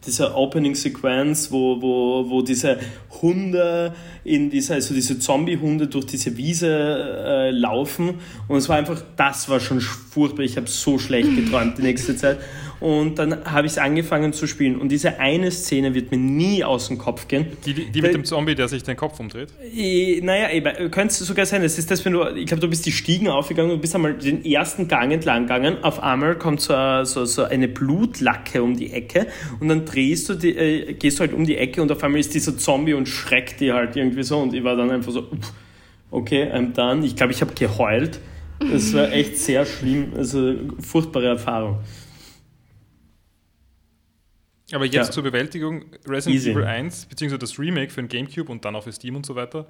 diese Opening-Sequenz, wo, wo, wo diese Hunde in dieser, also diese Zombie-Hunde durch diese Wiese äh, laufen und es war einfach, das war schon furchtbar. Ich habe so schlecht geträumt die nächste Zeit. Und dann habe ich es angefangen zu spielen. Und diese eine Szene wird mir nie aus dem Kopf gehen. Die, die, mit dem Zombie, der sich den Kopf umdreht. Eh, Naja, eben, könnte es sogar sein. Es ist das, wenn du, ich glaube, du bist die Stiegen aufgegangen, du bist einmal den ersten Gang entlang gegangen. Auf einmal kommt so, eine- so, so eine Blutlacke um die Ecke und dann drehst du die, äh, gehst du halt um die Ecke und auf einmal ist dieser Zombie und schreckt die halt irgendwie so. Und ich war dann einfach so, pff, okay, I'm done. Ich glaube, ich habe geheult. Das war echt sehr schlimm. Also, furchtbare Erfahrung. Aber jetzt Ja. zur Bewältigung Resident Easy. Evil 1, beziehungsweise das Remake für den Gamecube und dann auch für Steam und so weiter,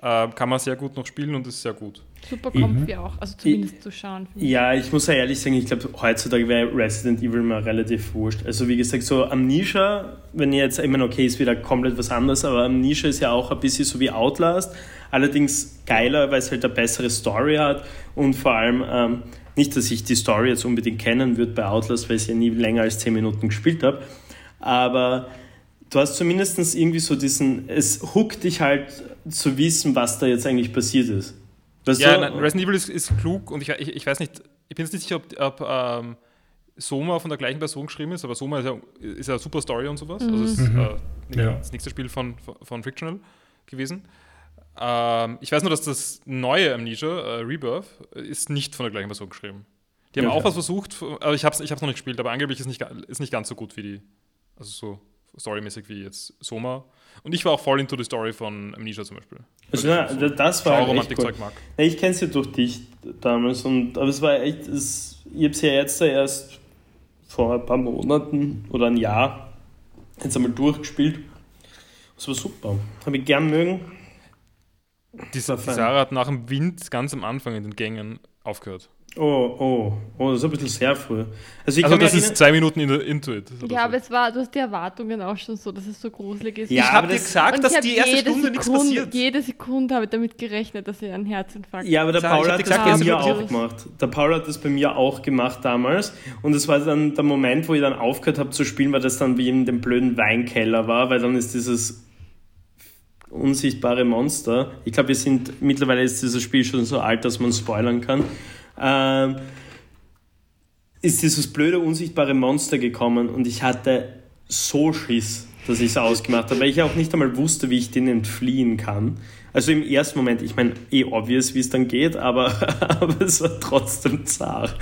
äh, kann man sehr gut noch spielen und ist sehr gut. Super comfy auch, also zumindest zu schauen. ich. Ja, ich muss ja ehrlich sagen, ich glaube, heutzutage wäre Resident Evil mal relativ wurscht. Also wie gesagt, so Amnesia, wenn ihr jetzt, ich meine, okay, ist wieder komplett was anderes, aber Amnesia ist ja auch ein bisschen so wie Outlast, allerdings geiler, weil es halt eine bessere Story hat und vor allem, ähm, nicht, dass ich die Story jetzt unbedingt kennen würde bei Outlast, weil ich ja nie länger als 10 Minuten gespielt habe, aber du hast zumindest irgendwie so diesen, es hookt dich halt zu wissen, was da jetzt eigentlich passiert ist. Weißt Ja, nein, Resident Evil ist, ist klug und ich, ich, ich weiß nicht, ich bin jetzt nicht sicher, ob, ob ähm, Soma von der gleichen Person geschrieben ist, aber Soma ist ja, ist ja eine super Story und sowas. Also ist Mhm. äh, Ja. das nächste Spiel von, von, von Frictional gewesen. Ähm, ich weiß nur, dass das neue Amnesia, äh, Rebirth, ist nicht von der gleichen Person geschrieben. Die haben Ja, auch was versucht, aber ich habe es ich hab's noch nicht gespielt, aber angeblich ist nicht, ist nicht ganz so gut wie die, also so storymäßig wie jetzt Soma. Und ich war auch voll into the Story von Amnesia zum Beispiel. Also, na, das war halt echt cool. Mag. Ich kenne es ja durch dich damals, und, aber es war echt, es, ich habe es ja jetzt erst vor ein paar Monaten oder ein Jahr jetzt einmal durchgespielt. Es war super. Habe ich gern mögen. Die, die. Sarah hat nach dem Wind ganz am Anfang in den Gängen aufgehört. Oh, oh, oh, das ist ein bisschen sehr früh. Also, ich Also das ist zwei Minuten in, into it. Ja, so. aber es war, du hast die Erwartungen auch schon so, dass es so gruselig ist. Ja, ich aber habe dir das- gesagt, dass die erste Stunde nichts Sekunde, passiert. Jede Sekunde habe ich damit gerechnet, dass ich einen Herzinfarkt Ja, aber der Paul hat das bei mir auch gemacht. Der Paul hat das bei mir auch gemacht damals. Und es war dann der Moment, wo ich dann aufgehört habe zu spielen, weil das dann wie in dem blöden Weinkeller war, weil dann ist dieses unsichtbare Monster. Ich glaube, wir sind mittlerweile ist dieses Spiel schon so alt, dass man spoilern kann. Ähm, ist dieses blöde unsichtbare Monster gekommen und ich hatte so Schiss, dass ich es ausgemacht habe, weil ich auch nicht einmal wusste, wie ich den entfliehen kann. Also im ersten Moment, ich meine, eh obvious, wie es dann geht, aber, aber es war trotzdem zart.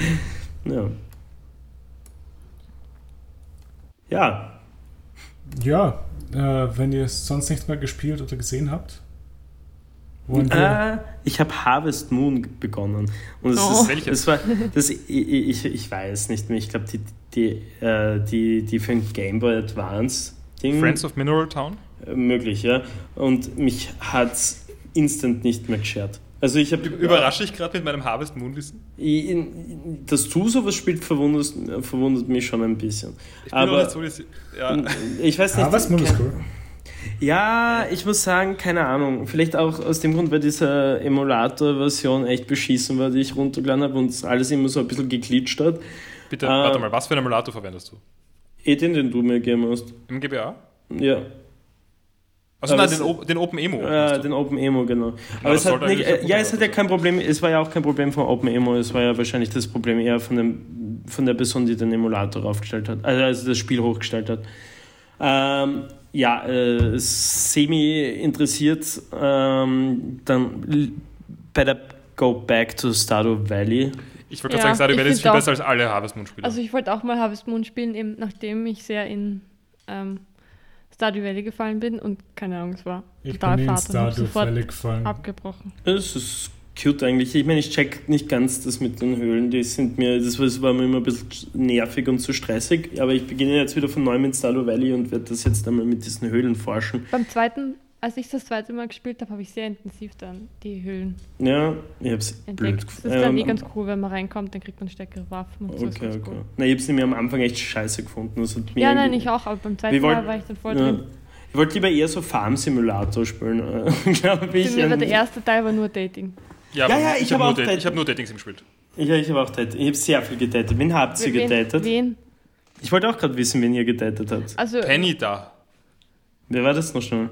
Ja. Ja, Ja, äh, wenn ihr sonst nichts mehr gespielt oder gesehen habt. Ah, ich habe Harvest Moon begonnen. Und es Oh. ist, Welches? das war, das, ich, ich, ich weiß nicht mehr. Ich glaube, die, die, äh, die, die für den Game Boy Advance Ding Friends of Mineral Town? äh, möglich, ja. Und mich hat's instant nicht mehr geschert. Also ich habe Überrasche ich gerade mit meinem Harvest Moon Wissen? Dass du sowas spielst, verwundert, verwundert mich schon ein bisschen. Ich bin Aber so, dass- ja. ich weiß nicht. Was? Moon ist cool. Ja, ich muss sagen, keine Ahnung. Vielleicht auch aus dem Grund, weil diese Emulator-Version echt beschissen war, die ich runtergeladen habe und alles immer so ein bisschen geglitscht hat. Bitte, äh, warte mal, was für einen Emulator verwendest du? Eh den, den du mir gegeben hast. Im GBA? Ja, Also Aber nein, den, O- den Open Emo. äh, meinst du? den Open Emo, genau. Aber das es hat nicht, äh, ja, es hat ja kein Problem, es war ja auch kein Problem von Open Emo, es war ja wahrscheinlich das Problem eher von, dem, von der Person, die den Emulator aufgestellt hat, also, also das Spiel hochgestellt hat. Ähm, ja, äh, semi interessiert, ähm, dann better go back to Stardew Valley. ich wollte gerade Ja, sagen, Stardew Valley ist viel auch- besser als alle Harvest Moon Spiele. Also ich wollte auch mal Harvest Moon spielen, eben nachdem ich sehr in ähm, Stardew Valley gefallen bin und keine Ahnung, es war Ich total bin in fad und habe Stardew sofort Valley gefallen. abgebrochen. Es ist cute eigentlich. Ich meine, ich check nicht ganz das mit den Höhlen. Die sind mir, das war- mir immer ein bisschen nervig und zu stressig. Aber ich beginne jetzt wieder von neuem mit Stardew Valley und werde das jetzt einmal mit diesen Höhlen forschen. Beim zweiten, als ich das zweite Mal gespielt habe, habe ich sehr intensiv dann die Höhlen Ja, ich habe es blöd entdeckt. Das gefunden. ist dann eh Ähm, ganz cool, wenn man reinkommt, dann kriegt man stärkere Waffen und so. Okay, okay. Cool. Na, ich habe es nämlich am Anfang echt scheiße gefunden. Das hat mir Ja, nein, ich auch, aber beim zweiten wollten- Mal war ich dann voll Ja. drin. Ich wollte lieber eher so Farm-Simulator spielen, glaube ich. Für mich war der erste Teil war nur Dating. Ja, ja, ja, ich, ich habe hab nur, auch Dat- hab nur Datings gespielt. Ich, ich habe auch datet. Ich habe sehr viel gedatet. Wen habt ihr Wen- gedatet? Wen? Ich wollte auch gerade wissen, wen ihr gedatet habt. Also, Penny da. Wer war das noch schnell?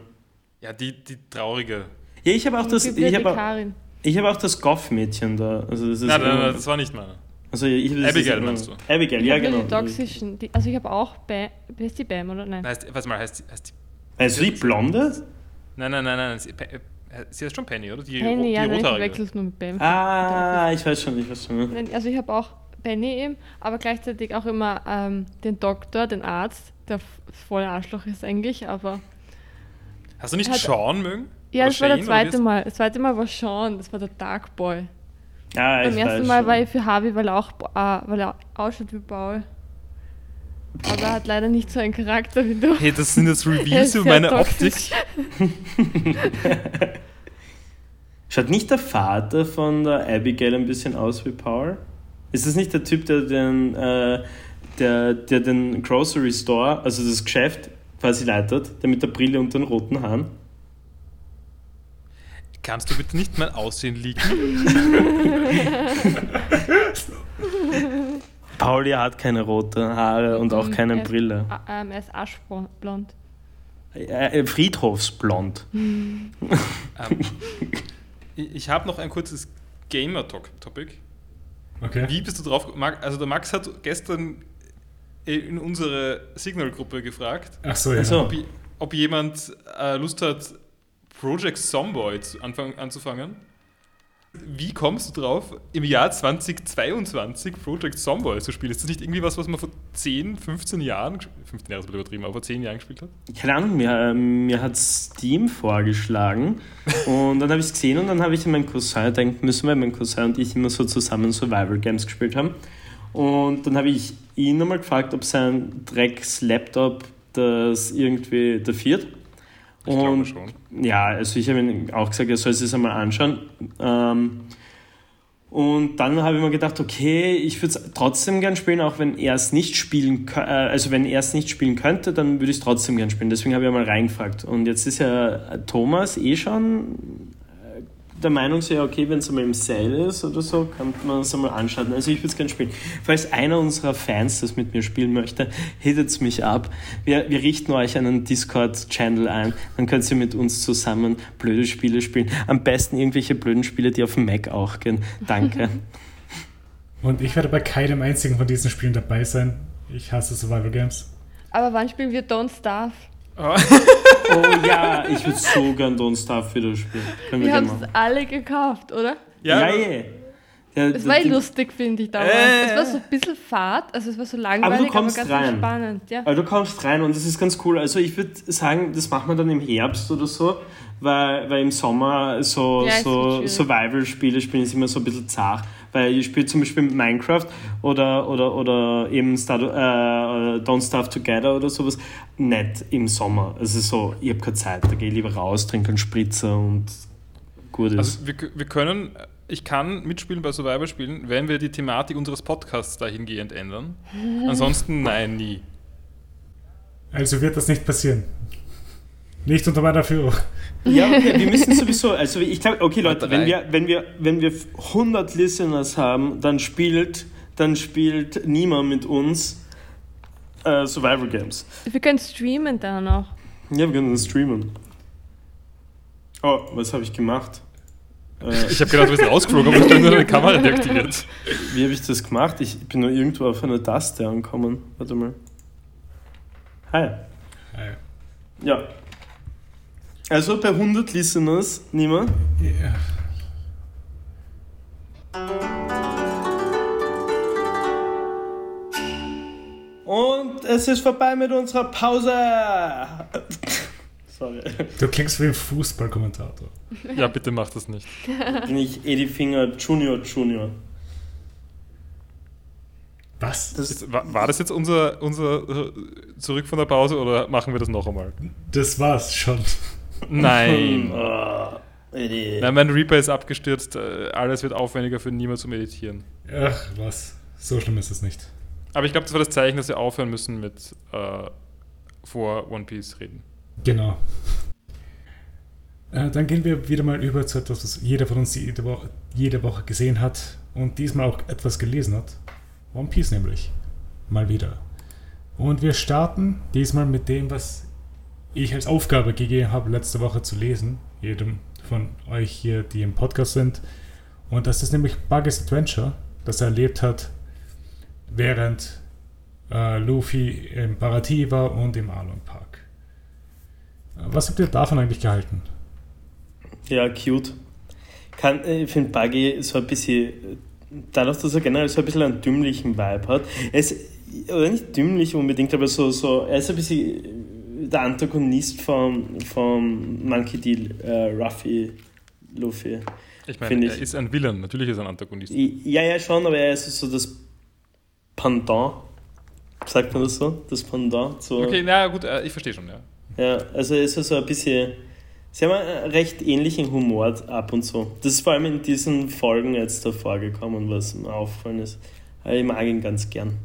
Ja, die, die traurige. Ja, ich habe auch das, ich habe auch, ich habe auch das Goff-Mädchen da. Also das ist Nein, nein, immer- nein, das war nicht meine. Also ich hab das Abigail jetzt- meinst du? Abigail, Ich ja hab genau. Die toxischen, die, also ich habe auch Bam. Wer ist die Bam, oder? Nein. Heißt, warte mal, heißt, heißt die. Also die Blonde? Nein, nein, nein, nein. Äh, sie heißt schon Penny, oder? Die, Penny, die ja, nein, ich verwechsel es nur mit Bam. Ah, ich weiß schon, ich weiß schon. Nein, also ich habe auch Benny eben, aber gleichzeitig auch immer ähm, den Doktor, den Arzt, der voll Arschloch ist eigentlich, aber Hast du nicht Hat- Sean mögen? ja, das war Shane, wie zweite Mal. Das zweite Mal war Sean, das war der Dark Boy. Ah, ich Beim ersten weiß Mal schon. war ich für Harvey, weil er auch äh, weil er ausschaut wie Paul. Aber er hat leider nicht so einen Charakter wie du. Hey, das sind jetzt Reviews über meine toxisch. Optik. Schaut nicht der Vater von der Abigail ein bisschen aus wie Paul? Ist das nicht der Typ, der den, äh, der, der den Grocery Store, also das Geschäft quasi leitet, der mit der Brille und den roten Haaren? Kannst du bitte nicht mein Aussehen liegen? Pauli hat keine roten Haare und auch Mhm, keine er Brille. Ah, ähm, er ist aschblond. Äh, äh, Friedhofsblond. ähm, ich habe noch ein kurzes Gamer-Topic. Okay. Wie bist du drauf? Also der Max hat gestern in unsere Signal-Gruppe gefragt, Ach so, ja. Ach so. ob, ob jemand äh, Lust hat, Project Zomboid anzufangen. Wie kommst du drauf, im Jahr 2022 Project Zomboid zu spielen? Ist das nicht irgendwie was, was man vor 10, 15 Jahren, ges- 15 Jahre ist übertrieben, aber vor 10 Jahren gespielt hat? Keine Ahnung, mir, äh, mir hat Steam vorgeschlagen und dann habe ich es gesehen und dann habe ich meinen Cousin denken müssen, weil mein Cousin und ich immer so zusammen Survival Games gespielt haben. Und dann habe ich ihn nochmal gefragt, ob sein Drecks-Laptop das irgendwie dafiert. Ich glaube Und schon. ja, also ich habe ihm auch gesagt, er soll es sich einmal anschauen. Ähm, und dann habe ich mir gedacht, okay, ich würde es trotzdem gern spielen, auch wenn er es nicht spielen äh, also wenn er es nicht spielen könnte, dann würde ich es trotzdem gern spielen. Deswegen habe ich mal reingefragt. Und jetzt ist ja Thomas eh schon der Meinung, so, ja, okay, wenn es einmal im Sale ist oder so, kann man es einmal anschauen. Also ich würde es gerne spielen. Falls einer unserer Fans das mit mir spielen möchte, hittet mich ab. Wir, wir richten euch einen Discord-Channel ein, dann könnt ihr mit uns zusammen blöde Spiele spielen. Am besten irgendwelche blöden Spiele, die auf dem Mac auch gehen. Danke. Und ich werde bei keinem einzigen von diesen Spielen dabei sein. Ich hasse Survival Games. Aber wann spielen wir Don't Starve? Oh ja, ich würde so gern Don't Starve wieder spielen. Können wir haben es alle gekauft, oder? Ja, ja, eh. Ja, Es war eh die- lustig, finde ich, damals. Äh. Es war so ein bisschen fad, also es war so langweilig, kommst ganz rein. spannend. Ja. Aber du kommst rein und das ist ganz cool. Also ich würde sagen, das machen wir dann im Herbst oder so, weil, weil im Sommer so, Ja, so. Survival-Spiele spielen ist immer so ein bisschen zart. Weil ich spiele zum Beispiel Minecraft oder, oder, oder eben Star, äh, oder Don't Starve Together oder sowas nicht im Sommer. Also so, ich habe keine Zeit, da gehe ich lieber raus, trinke einen Spritzer und gut ist. Also wir, wir können, ich kann mitspielen bei Survival-Spielen, wenn wir die Thematik unseres Podcasts dahingehend ändern. Ansonsten nein, nie. Also wird das nicht passieren. Nicht unter meiner Führung. Ja, okay, wir müssen sowieso, also ich glaube, okay Leute, wenn wir, wenn, wir, wenn wir 100 Listeners haben, dann spielt, dann spielt niemand mit uns äh, Survival Games. Wir können streamen dann auch. Ja, wir können das streamen. Oh, was habe ich gemacht? Äh, Ich habe gedacht, du bist rausgeflogen, aber ich habe nur deine Kamera deaktiviert. wie habe ich das gemacht? Ich bin nur irgendwo auf einer Taste angekommen. Warte mal. Hi. Ja. Also bei 100 Listeners, niemand. Ja. Und es ist vorbei mit unserer Pause. Sorry. Du klingst wie ein Fußballkommentator. Ja, bitte mach das nicht. Bin ich Edi Finger Junior Junior. Was? Das, Jetzt, war, war das jetzt unser, unser äh, Zurück von der Pause oder machen wir das noch einmal? Das war's schon. Nein. Edi. Nein, mein Reaper ist abgestürzt. äh, Alles wird aufwendiger für niemand zu meditieren. Ach, was. So schlimm ist es nicht. Aber ich glaube, das war das Zeichen, dass wir aufhören müssen mit äh, vor One Piece reden. Genau. Äh, dann gehen wir wieder mal über zu etwas, was jeder von uns jede Woche, jede Woche gesehen hat und diesmal auch etwas gelesen hat. One Piece nämlich. Mal wieder. Und wir starten diesmal mit dem, was ich als Aufgabe gegeben habe, letzte Woche zu lesen. Jedem von euch hier, die im Podcast sind. Und das ist nämlich Buggy's Adventure, das er erlebt hat während äh, Luffy im Parati war und im Arlong Park. Äh, Was habt ihr davon eigentlich gehalten? Ja, cute. Kann, äh, ich finde Buggy so ein bisschen, dadurch, dass er generell so ein bisschen einen dümmlichen Vibe hat, ist, oder nicht dümmlich unbedingt, aber so, so er ist ein bisschen der Antagonist vom, vom Monkey D. Äh, Ruffy Luffy. Ich meine, ich- er ist ein Villain, natürlich ist er ein Antagonist. Ja, ja, schon, aber er ist so das Pendant. Sagt man das so? Das Pendant zu. Okay, na gut, äh, ich verstehe schon, ja. Ja, also ist er so ein bisschen. Sie haben einen recht ähnlichen Humor ab und zu. Das ist vor allem in diesen Folgen jetzt da vorgekommen, was mir aufgefallen ist. Aber Ich mag ihn ganz gern.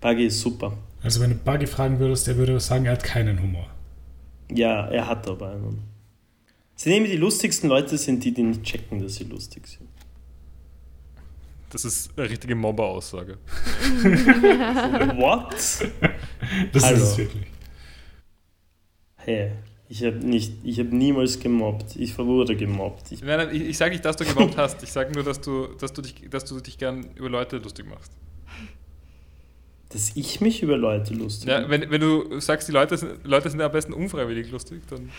Buggy ist super. Also wenn du Buggy fragen würdest, der würde sagen, er hat keinen Humor. Ja, er hat aber einen. Sie nehmen die lustigsten Leute sind die, die nicht checken, dass sie lustig sind. Das ist eine richtige Mobber-Aussage. What? Das Hallo. ist es wirklich. Hey, ich habe nicht, ich habe niemals gemobbt. Ich wurde gemobbt. Ich, Nein, nein, ich, ich sage nicht, dass du gemobbt hast. Ich sage nur, dass du, dass, du dich, dass du dich gern über Leute lustig machst. Dass ich mich über Leute lustig Ja, mache. wenn, wenn du sagst, die Leute sind, Leute sind am besten unfreiwillig lustig, dann.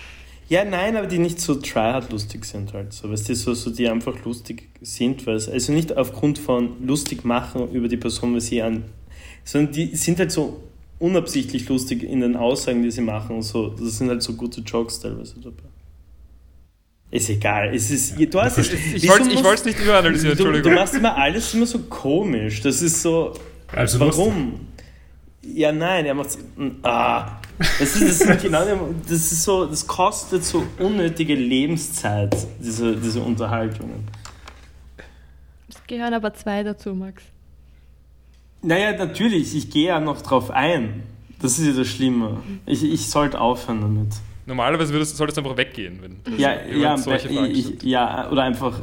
Ja, nein, aber die nicht so tryhard lustig sind halt. So, weißt du, so, so die einfach lustig sind, weil es, also nicht aufgrund von lustig machen über die Person, was sie an, sondern die sind halt so unabsichtlich lustig in den Aussagen, die sie machen und so. Das sind halt so gute Jokes teilweise dabei. Ist egal, es ist, du hast es, Ich wollte wollt's nicht überanalysieren, Du, du Entschuldigung. machst immer alles immer so komisch. Das ist so. Also lustig. Warum? Ja, nein, er macht. Ah. Das ist, das, sind genau, das ist so, das kostet so unnötige Lebenszeit, diese, diese Unterhaltungen. Es gehören aber zwei dazu, Max. Naja, natürlich, ich gehe ja noch drauf ein. Das ist ja das Schlimme. Ich, ich sollte aufhören damit. Normalerweise würdest, solltest du einfach weggehen, wenn du Ja, ja, solche Fragen ich, ja, oder einfach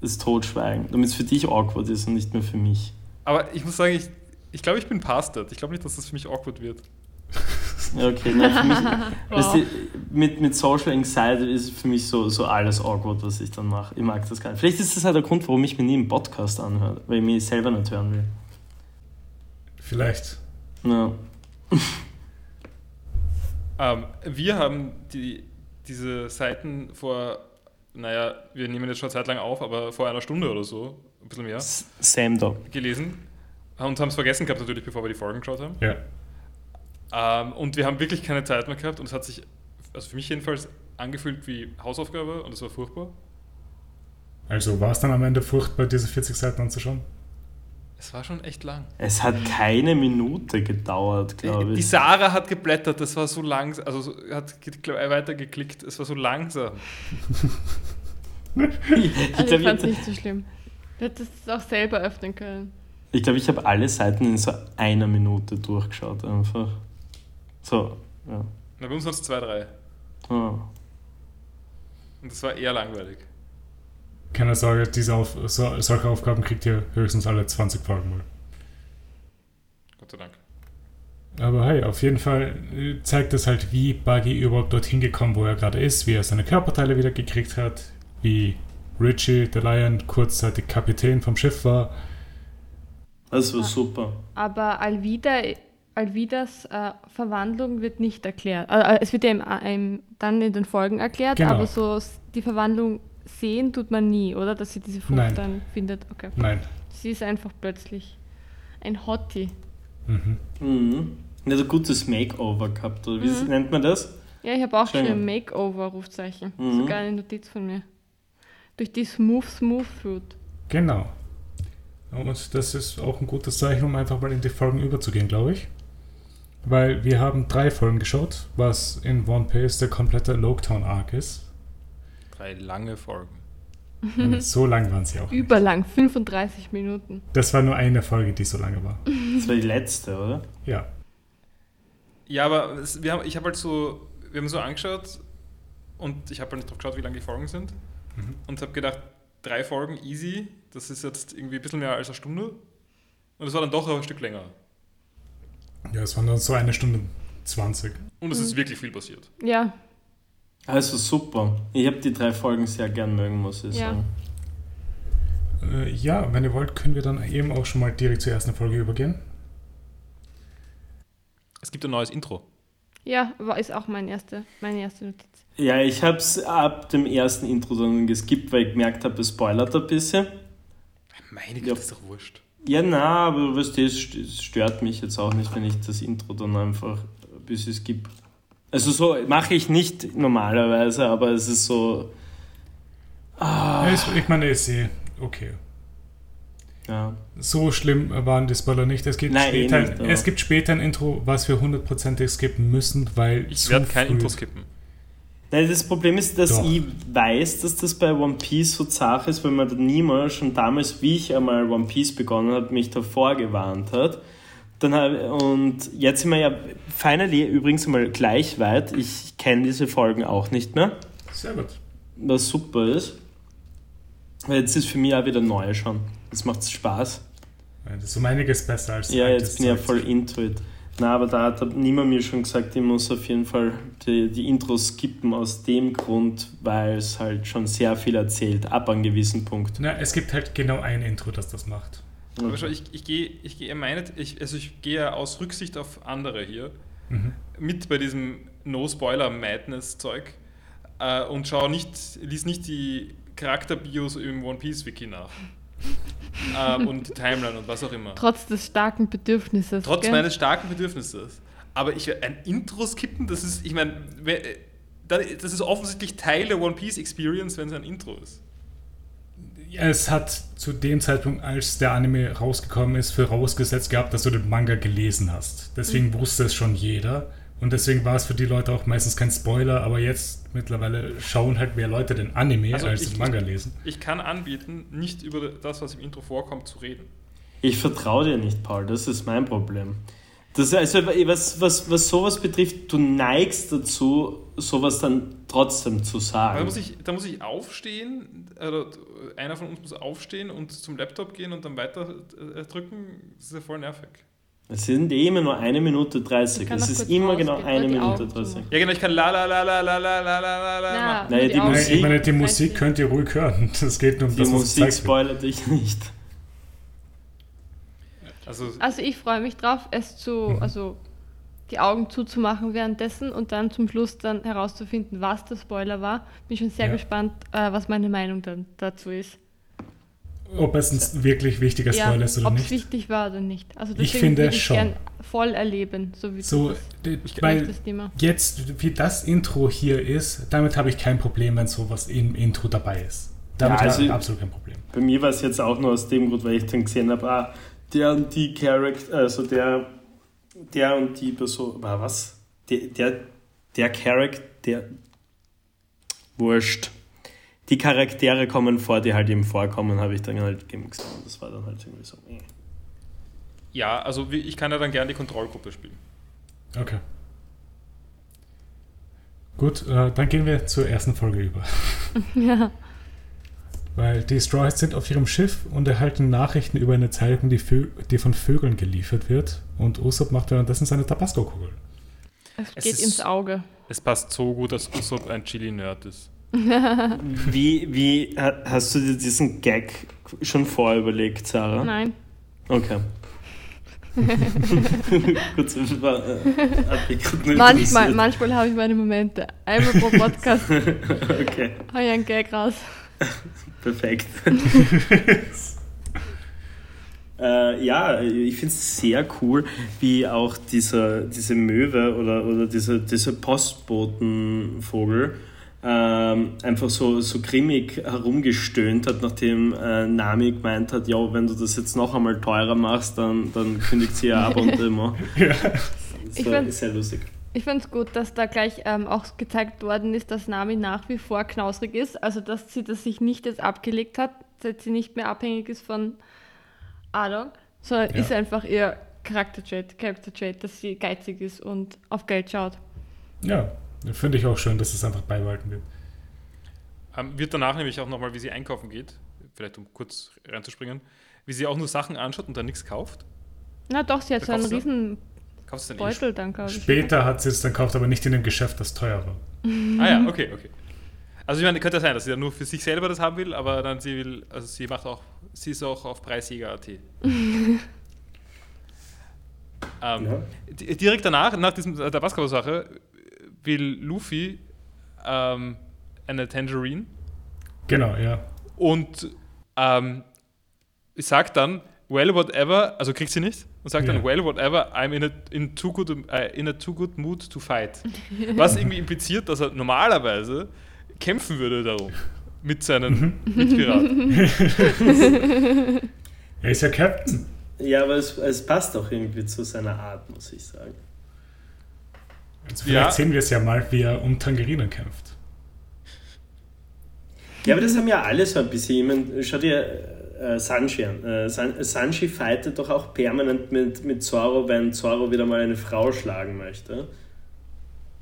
es totschweigen, damit es für dich awkward ist und nicht mehr für mich. Aber ich muss sagen, ich, ich glaube, ich bin past that. Ich glaube nicht, dass das für mich awkward wird. Ja, okay, nein, für mich, Wow. weißt du, mit, mit Social Anxiety ist für mich so, so alles awkward, was ich dann mache. Ich mag das gar nicht. Vielleicht ist das halt der Grund, warum ich mir nie einen Podcast anhöre, weil ich mich selber nicht hören will. Vielleicht. Ja. Ähm, wir haben die, diese Seiten vor, naja, wir nehmen jetzt schon Zeit lang auf, aber vor einer Stunde oder so, ein bisschen mehr, Sam da. gelesen und haben es vergessen gehabt natürlich, bevor wir die Folgen geschaut haben. Ja. Ähm, und wir haben wirklich keine Zeit mehr gehabt und es hat sich, also für mich jedenfalls, angefühlt wie Hausaufgabe und es war furchtbar. Also war es dann am Ende furchtbar, diese 40 Seiten anzuschauen? Es war schon echt lang. Es hat keine Minute gedauert, glaube Die ich. Sarah hat geblättert, das war so langsam, also so- hat ge- glaub, weiter geklickt, es war so langsam. Ich Also ich glaube, fand es ich, nicht so schlimm. Du hättest es auch selber öffnen können. Ich, glaub, ich habe alle Seiten in so einer Minute durchgeschaut, einfach. So, ja. Na, bei uns waren es zwei, drei. Ah. Und das war eher langweilig. Keine Sorge, diese Auf so, solche Aufgaben kriegt ihr höchstens alle 20 Folgen mal. Gott sei Dank. Aber hey, auf jeden Fall äh, zeigt es halt, wie Buggy überhaupt dorthin gekommen, wo er gerade ist, wie er seine Körperteile wieder gekriegt hat, wie Richie, der Lion, kurzzeitig Kapitän vom Schiff war. Das war Ah. super. Aber Alvida, Alvidas äh, Verwandlung wird nicht erklärt. Äh, es wird ja im, im, dann in den Folgen erklärt, Genau. aber so die Verwandlung sehen tut man nie, oder? Dass sie diese Frucht Nein. dann findet. Okay. Nein. Sie ist einfach plötzlich ein Hottie. Mhm. Mhm. Hat ein gutes Makeover gehabt, oder wie Mhm. nennt man das? Ja, ich habe auch Schön. schon ein Makeover, Rufzeichen. Mhm. Sogar eine Notiz von mir. Durch die Smooth Smooth Fruit. Genau. Und das ist auch ein gutes Zeichen, um einfach mal in die Folgen überzugehen, glaube ich. Weil wir haben drei Folgen geschaut, was in One Piece der komplette Loketown Arc ist. Drei lange Folgen. Und so lang waren sie auch. nicht. Überlang, 35 Minuten. Das war nur eine Folge, die so lange war. Das war die letzte, oder? Ja. Ja, aber es, wir haben, ich habe halt so, wir haben so angeschaut und ich habe halt nicht drauf geschaut, wie lang die Folgen sind. Mhm. Und habe gedacht, drei Folgen easy, das ist jetzt irgendwie ein bisschen mehr als eine Stunde. Und es war dann doch ein Stück länger. Ja, es waren dann so eine Stunde 20. Und es ist wirklich viel passiert. Ja, Also super. Ich habe die drei Folgen sehr gern mögen, muss ich Ja. sagen. Äh, ja, wenn ihr wollt, können wir dann eben auch schon mal direkt zur ersten Folge übergehen. Es gibt ein neues Intro. Ja, war, ist auch mein erste, meine erste Notiz. Ja, ich habe es ab dem ersten Intro dann geskippt, weil ich gemerkt habe, es spoilert ein bisschen. Meine Güte, Ja. das ist doch wurscht. Ja, na, aber weißt du, es st- es stört mich jetzt auch nicht, wenn ich das Intro dann einfach ein bisschen skipp. Also so mache ich nicht normalerweise, aber es ist so. Ah, Ich meine, ist eh okay. ja. So schlimm waren die Spoiler nicht. Es gibt, Nein, eh später, nicht, aber- es gibt später ein Intro, was wir hundertprozentig skippen müssen, weil Ich zu werde kein früh- Intro skippen. Nein, das Problem ist, dass Doch. ich weiß, dass das bei One Piece so zart ist, weil man da niemals schon damals, wie ich einmal One Piece begonnen habe, mich davor gewarnt hat. Dann hab, und jetzt sind wir ja finally übrigens mal gleich weit. Ich kenne diese Folgen auch nicht mehr, Sehr gut. was super ist. Weil jetzt ist für mich auch wieder neu schon. Jetzt macht es Spaß. Das ist um einiges besser als Ja, jetzt bin ich ja voll into it. Na, aber da hat niemand mir schon gesagt, ich muss auf jeden Fall die, die Intros skippen aus dem Grund, weil es halt schon sehr viel erzählt, ab einem gewissen Punkt. Na, es gibt halt genau ein Intro, das das macht. Aber schau, ich, ich gehe ich gehe meine, ich, also ich gehe ja aus Rücksicht auf andere hier Mhm. mit bei diesem No-Spoiler-Madness-Zeug äh, und schau nicht, lies nicht die Charakterbios im One Piece-Wiki nach. Äh, und die Timeline und was auch immer. Trotz des starken Bedürfnisses. Trotz gell? meines starken Bedürfnisses. Aber ich ein Intro skippen, das ist, ich meine, wer- dann- das ist offensichtlich Teil der One Piece Experience, wenn es ein Intro ist. Es hat zu dem Zeitpunkt, als der Anime rausgekommen ist, vorausgesetzt gehabt, dass du den Manga gelesen hast. Deswegen Mhm. wusste es schon jeder. Und deswegen war es für die Leute auch meistens kein Spoiler, aber jetzt mittlerweile schauen halt mehr Leute den Anime Also als ich- den Manga lesen. Ich kann anbieten, nicht über das, was im Intro vorkommt, zu reden. Ich vertraue dir nicht, Paul, das ist mein Problem. Das, also, was, was, was sowas betrifft, du neigst dazu, sowas dann trotzdem zu Aber Da sagen. muss, ich, da muss ich aufstehen, oder einer von uns muss aufstehen und zum Laptop gehen und dann weiter äh, drücken. Das ist ja voll nervig. Es sind eh immer nur eine Minute 30. Ich kann Es ist immer genau eine Minute Augen 30. zumachen. Ja, genau, ich kann la la la la la la la la la machen. Naja, die. Musik- Ich meine, die Musik könnt ihr ruhig hören. Das geht nur um Die das, Musik spoilert dich nicht. Also, Also ich freue mich drauf, es zu, Mhm. also die Augen zuzumachen währenddessen und dann zum Schluss dann herauszufinden, was der Spoiler war. Bin schon sehr Ja. gespannt, äh, was meine Meinung dann dazu ist. Ob es ein wirklich wichtiger Spoiler ist oder ob es nicht. wichtig war oder nicht. Also Ich finde würde ich schon. gern voll erleben, so wie So, du das weil möchtest immer. jetzt, wie das Intro hier ist, damit habe ich kein Problem, wenn sowas im Intro dabei ist. Damit Ja, habe also- ich absolut kein Problem. Bei mir war es jetzt auch nur aus dem Grund, weil ich dann gesehen habe, ah, der und die Charakter, also der, der und die Person, war was? Der, der, der Charakter, der, wurscht. Die Charaktere kommen vor, die halt eben vorkommen, habe ich dann halt eben gesehen. Das war dann halt irgendwie so, eh. ja, also ich kann ja dann gerne die Kontrollgruppe spielen. Okay. Gut, äh, dann gehen wir zur ersten Folge über. Ja. Weil die Straws sind auf ihrem Schiff und erhalten Nachrichten über eine Zeitung, die, Vö die von Vögeln geliefert wird. Und Usopp macht währenddessen seine Tabasco-Kugel. Es Es geht ist- ins Auge. Es passt so gut, dass Usopp ein Chili-Nerd ist. Wie, wie, ha- hast du dir diesen Gag schon vorher überlegt, Sarah? Nein. Okay. Kurz, äh, grad nur Manchmal, manchmal habe ich meine Momente. Einmal pro Podcast Okay, habe ich einen Gag raus. perfekt. äh, ja, ich finde es sehr cool, wie auch dieser, diese Möwe oder, oder dieser, dieser Postbotenvogel ähm, einfach so, so grimmig herumgestöhnt hat, nachdem äh, Nami gemeint hat, ja, wenn du das jetzt noch einmal teurer machst, dann, dann kündigt sie ja ab und immer. Ja. Das Ich war sehr lustig. Ich finde es gut, dass da gleich ähm, auch gezeigt worden ist, dass Nami nach wie vor knausrig ist. Also, dass sie das sich nicht jetzt abgelegt hat, dass sie nicht mehr abhängig ist von Adon, sondern Ja. ist einfach ihr Charakter-Trait, Character-Trait, dass sie geizig ist und auf Geld schaut. Ja, finde ich auch schön, dass es einfach beibehalten wird. Ähm, wird danach nämlich auch nochmal, wie sie einkaufen geht, vielleicht um kurz reinzuspringen, wie sie auch nur Sachen anschaut und dann nichts kauft. Na doch, sie hat so einen riesen Kaufst du dann eh Beutel dann, glaube ich. Später hat sie es dann gekauft, aber nicht in dem Geschäft, das teuer war. Ah ja, okay, okay. Also ich meine, könnte ja sein, dass sie dann nur für sich selber das haben will, aber dann sie will, also sie macht auch, sie ist auch auf Preisjäger.at. Ähm, Ja. di- Direkt danach, nach diesem, der Basketball-Sache, will Luffy ähm, eine Tangerine Genau, ja. und ähm, sagt dann, well, whatever, also kriegt sie nicht, und sagt Ja. dann, well, whatever, I'm in a, in, too good, äh, in a too good mood to fight. Was irgendwie impliziert, dass er normalerweise kämpfen würde darum mit seinen Mitpiraten. Er ist ja Captain. Ja, aber es, es passt auch irgendwie zu seiner Art, muss ich sagen. Also vielleicht Ja. sehen wir es ja mal, wie er um Tangerinen kämpft. Ja, aber das haben ja alle so ein bisschen. Ich meine, schau dir äh, Sanji an. Äh, San, Sanji fightet doch auch permanent mit, mit Zoro, wenn Zoro wieder mal eine Frau schlagen möchte.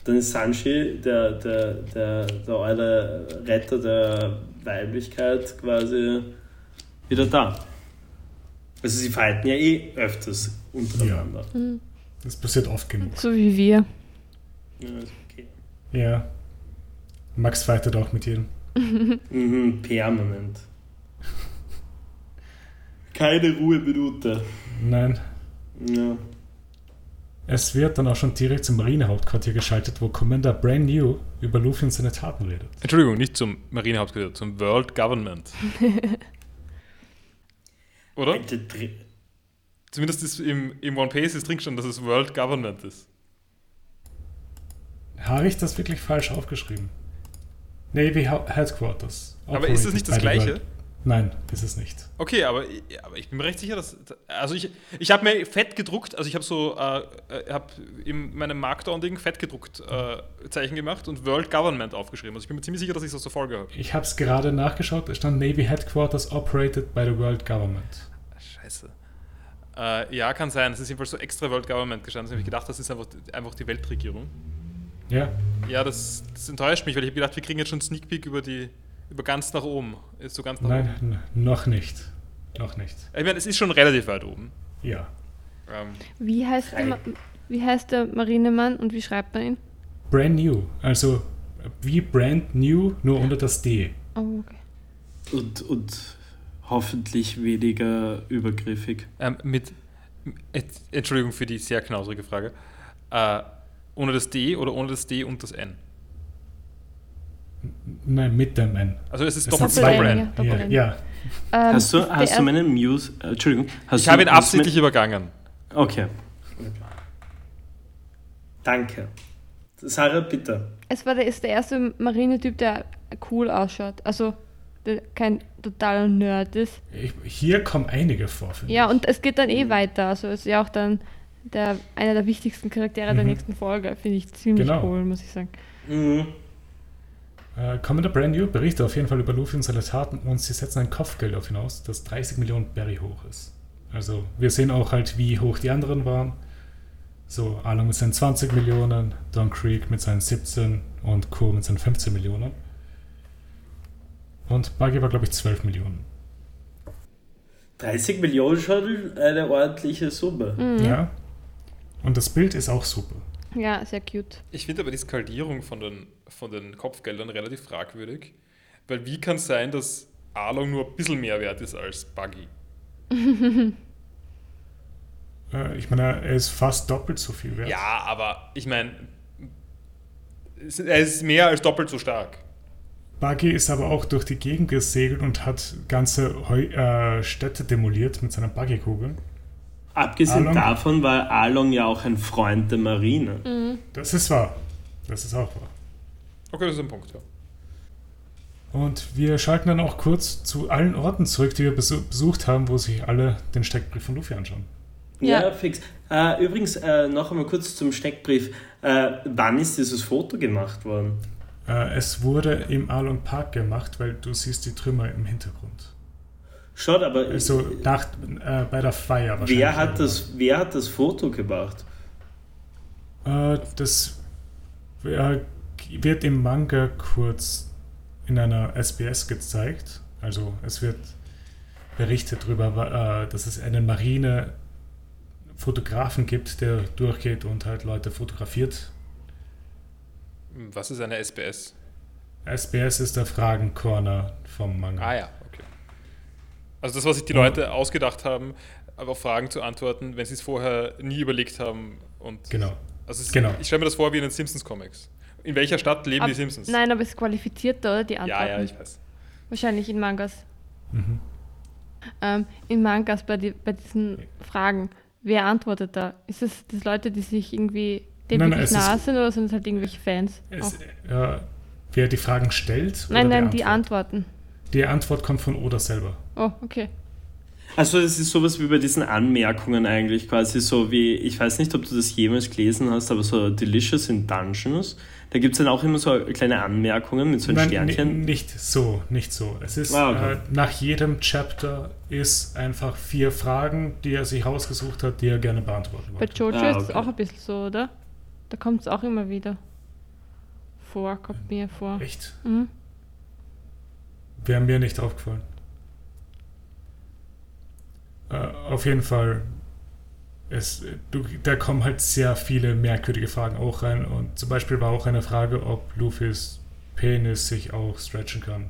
Dann ist Sanji der, der, der, der eure Retter der Weiblichkeit quasi wieder da. Also sie fighten ja eh öfters untereinander. Das passiert oft genug. So wie wir. Ja. ist okay. Ja. Max fightet auch mit jedem. Mhm, permanent. Keine Ruheminute. Nein. Ja. Es wird dann auch schon direkt zum Marinehauptquartier geschaltet, wo Commander Brand New über Luffy und seine Taten redet. Entschuldigung, nicht zum Marinehauptquartier, zum World Government. Oder? Alter, Zumindest ist im, im One Piece ist drin schon, dass es World Government ist. Habe ich das wirklich falsch aufgeschrieben? Navy Headquarters. Aber ist es nicht das Gleiche? World- Nein, ist es nicht. Okay, aber, aber ich bin mir recht sicher, dass. Also ich, ich habe mir fett gedruckt, also ich habe so, äh, äh, habe in meinem Markdown-Ding fett gedruckt äh, Zeichen gemacht und World Government aufgeschrieben. Also ich bin mir ziemlich sicher, dass ich das der Folge habe. Ich habe es gerade nachgeschaut, es stand Navy Headquarters operated by the World Government. Scheiße. Äh, ja, kann sein. Es ist jedenfalls so extra World Government gestanden. Ich habe gedacht, das ist einfach, einfach die Weltregierung. Ja, Ja, das, das enttäuscht mich, weil ich habe gedacht, wir kriegen jetzt schon einen Sneak Peek über die, über ganz nach oben. Ist so ganz nach nein, oben. noch nicht. Noch nicht. Ich meine, es ist schon relativ weit oben. Ja. Ähm, Wie heißt, der, wie heißt der Marinemann und wie schreibt man ihn? Brand new. Also wie brand new, nur ohne das D. Oh, okay. Und, und hoffentlich weniger übergriffig. ähm, mit, Entschuldigung für die sehr knausrige Frage. Äh, ohne das D oder ohne das D und das N? Nein, mit dem N. Also es ist Es doppelt zwei N, ja. Ja. Ähm, Hast du, hast du meinen Muse... äh, Entschuldigung. Hast Ich habe ihn absichtlich übergangen. Okay. Danke. Sarah, bitte. Es war der, ist der erste Marinetyp, der cool ausschaut. Also, der kein totaler Nerd ist. Ich, hier kommen einige vor. Ja, ich. und es geht dann eh weiter. Also, es ist ja auch dann der, einer der wichtigsten Charaktere der Mhm. nächsten Folge. Finde ich ziemlich Genau. cool, muss ich sagen. Mhm. Äh, Commander Brand New berichtet auf jeden Fall über Luffy und seine Taten und sie setzen ein Kopfgeld auf ihn aus, das 30 Millionen Berry hoch ist. Also wir sehen auch halt, wie hoch die anderen waren. So, Arlong mit seinen 20 Millionen, Don Creek mit seinen 17 und Co. mit seinen 15 Millionen. Und Buggy war, glaube ich, 12 Millionen. 30 Millionen schon eine ordentliche Summe. Mhm. Ja. Und das Bild ist auch super. Ja, sehr cute. Ich finde aber die Skalierung von den, von den Kopfgeldern relativ fragwürdig, weil wie kann es sein, dass Arlong nur ein bisschen mehr wert ist als Buggy? Äh, ich meine, er ist fast doppelt so viel wert. Ja, aber ich meine, es- er ist mehr als doppelt so stark. Buggy ist aber auch durch die Gegend gesegelt und hat ganze Heu äh, Städte demoliert mit seiner Buggy-Kugel. Abgesehen Along- davon war Along ja auch ein Freund der Marine. Mhm. Das ist wahr. Das ist auch wahr. Okay, das ist ein Punkt, ja. Und wir schalten dann auch kurz zu allen Orten zurück, die wir besu besucht haben, wo sich alle den Steckbrief von Luffy anschauen. Ja, Ja. fix. Äh, übrigens, äh, noch einmal kurz zum Steckbrief. Äh, wann ist dieses Foto gemacht worden? Äh, es wurde im Along Park gemacht, weil du siehst die Trümmer im Hintergrund. Schaut, aber Also nach, äh, bei der Feier wahrscheinlich. wer, hat das, wer hat das Foto gemacht? Äh, das äh, wird im Manga kurz in einer SBS gezeigt. Also es wird berichtet darüber, äh, dass es einen Marine-Fotografen gibt, der durchgeht und halt Leute fotografiert. Was ist eine SBS? SBS ist der Fragen-Corner vom Manga. Ah ja. Also das, was sich die Leute ausgedacht haben, auf Fragen zu antworten, wenn sie es vorher nie überlegt haben. Und Genau. Also es, Genau. ich stelle mir das vor wie in den Simpsons-Comics. In welcher Stadt leben Ab- die Simpsons? Nein, aber es ist qualifizierter, oder? Die ja, Antworten. ja, ich weiß. Wahrscheinlich in Mangas. Mhm. Ähm, in Mangas bei, die, bei diesen Fragen, wer antwortet da? Ist es das Leute, die sich irgendwie dem Nein, nein, ist- nah sind oder sind es halt irgendwelche Fans? Es, äh, wer die Fragen stellt? Nein, oder nein, die Antworten. Die Antwort kommt von Oda selber. Oh, okay. Also es ist sowas wie bei diesen Anmerkungen eigentlich, quasi so wie, ich weiß nicht, ob du das jemals gelesen hast, aber so Delicious in Dungeons, da gibt es dann auch immer so kleine Anmerkungen mit so einem Nein, Sternchen. ni- nicht so, nicht so. Es ist Ah, okay. äh, nach jedem Chapter ist einfach vier Fragen, die er sich rausgesucht hat, die er gerne beantworten Bei wollte. Jojo Ah, ist es okay. auch ein bisschen so, oder? Da kommt es auch immer wieder vor, kommt mir vor. Echt? Mhm. Wäre mir nicht aufgefallen. Äh, auf jeden Fall, es, du, da kommen halt sehr viele merkwürdige Fragen auch rein. Und zum Beispiel war auch eine Frage, ob Luffys Penis sich auch stretchen kann.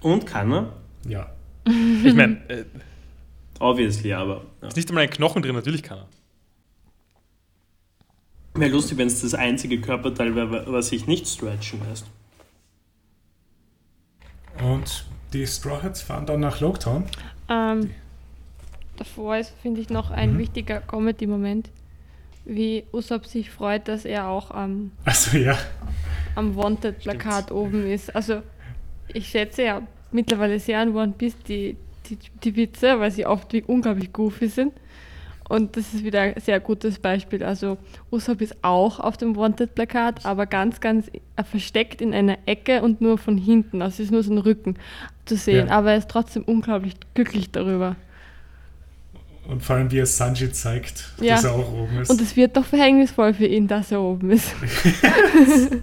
Und kann er? Ja. Ich meine, äh, Obviously, aber. Ja. ist nicht einmal ein Knochen drin, natürlich kann er. Wäre lustig, wenn es das einzige Körperteil wäre, was sich nicht stretchen lässt. Und die Straw Hats fahren dann nach Loketown. Ähm, davor ist, finde ich, noch ein Mhm. wichtiger Comedy-Moment, wie Usopp sich freut, dass er auch am, Also ja, am Wanted-Plakat oben ist. Also, ich schätze ja mittlerweile sehr an One Piece die, die, die Witze, weil sie oft wie unglaublich goofy sind. Und das ist wieder ein sehr gutes Beispiel. Also, Usopp ist auch auf dem Wanted-Plakat, aber ganz, ganz versteckt in einer Ecke und nur von hinten. Also, es ist nur sein Rücken zu sehen, Ja. aber er ist trotzdem unglaublich glücklich darüber. und vor allem wie er Sanji zeigt, Ja. dass er auch oben ist. Und es wird doch verhängnisvoll für ihn, dass er oben ist.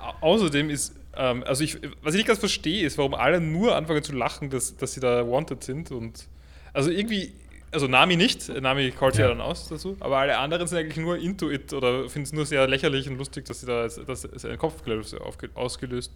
Au- Außerdem ist, ähm, also ich, was ich nicht ganz verstehe, ist, warum alle nur anfangen zu lachen, dass, dass sie da wanted sind. Und also irgendwie, also Nami nicht, Nami callt ja. Ja. dann aus dazu, aber alle anderen sind eigentlich nur into it oder finden es nur sehr lächerlich und lustig, dass sie da dass es ein Kopfgelöst aufge, ausgelöst.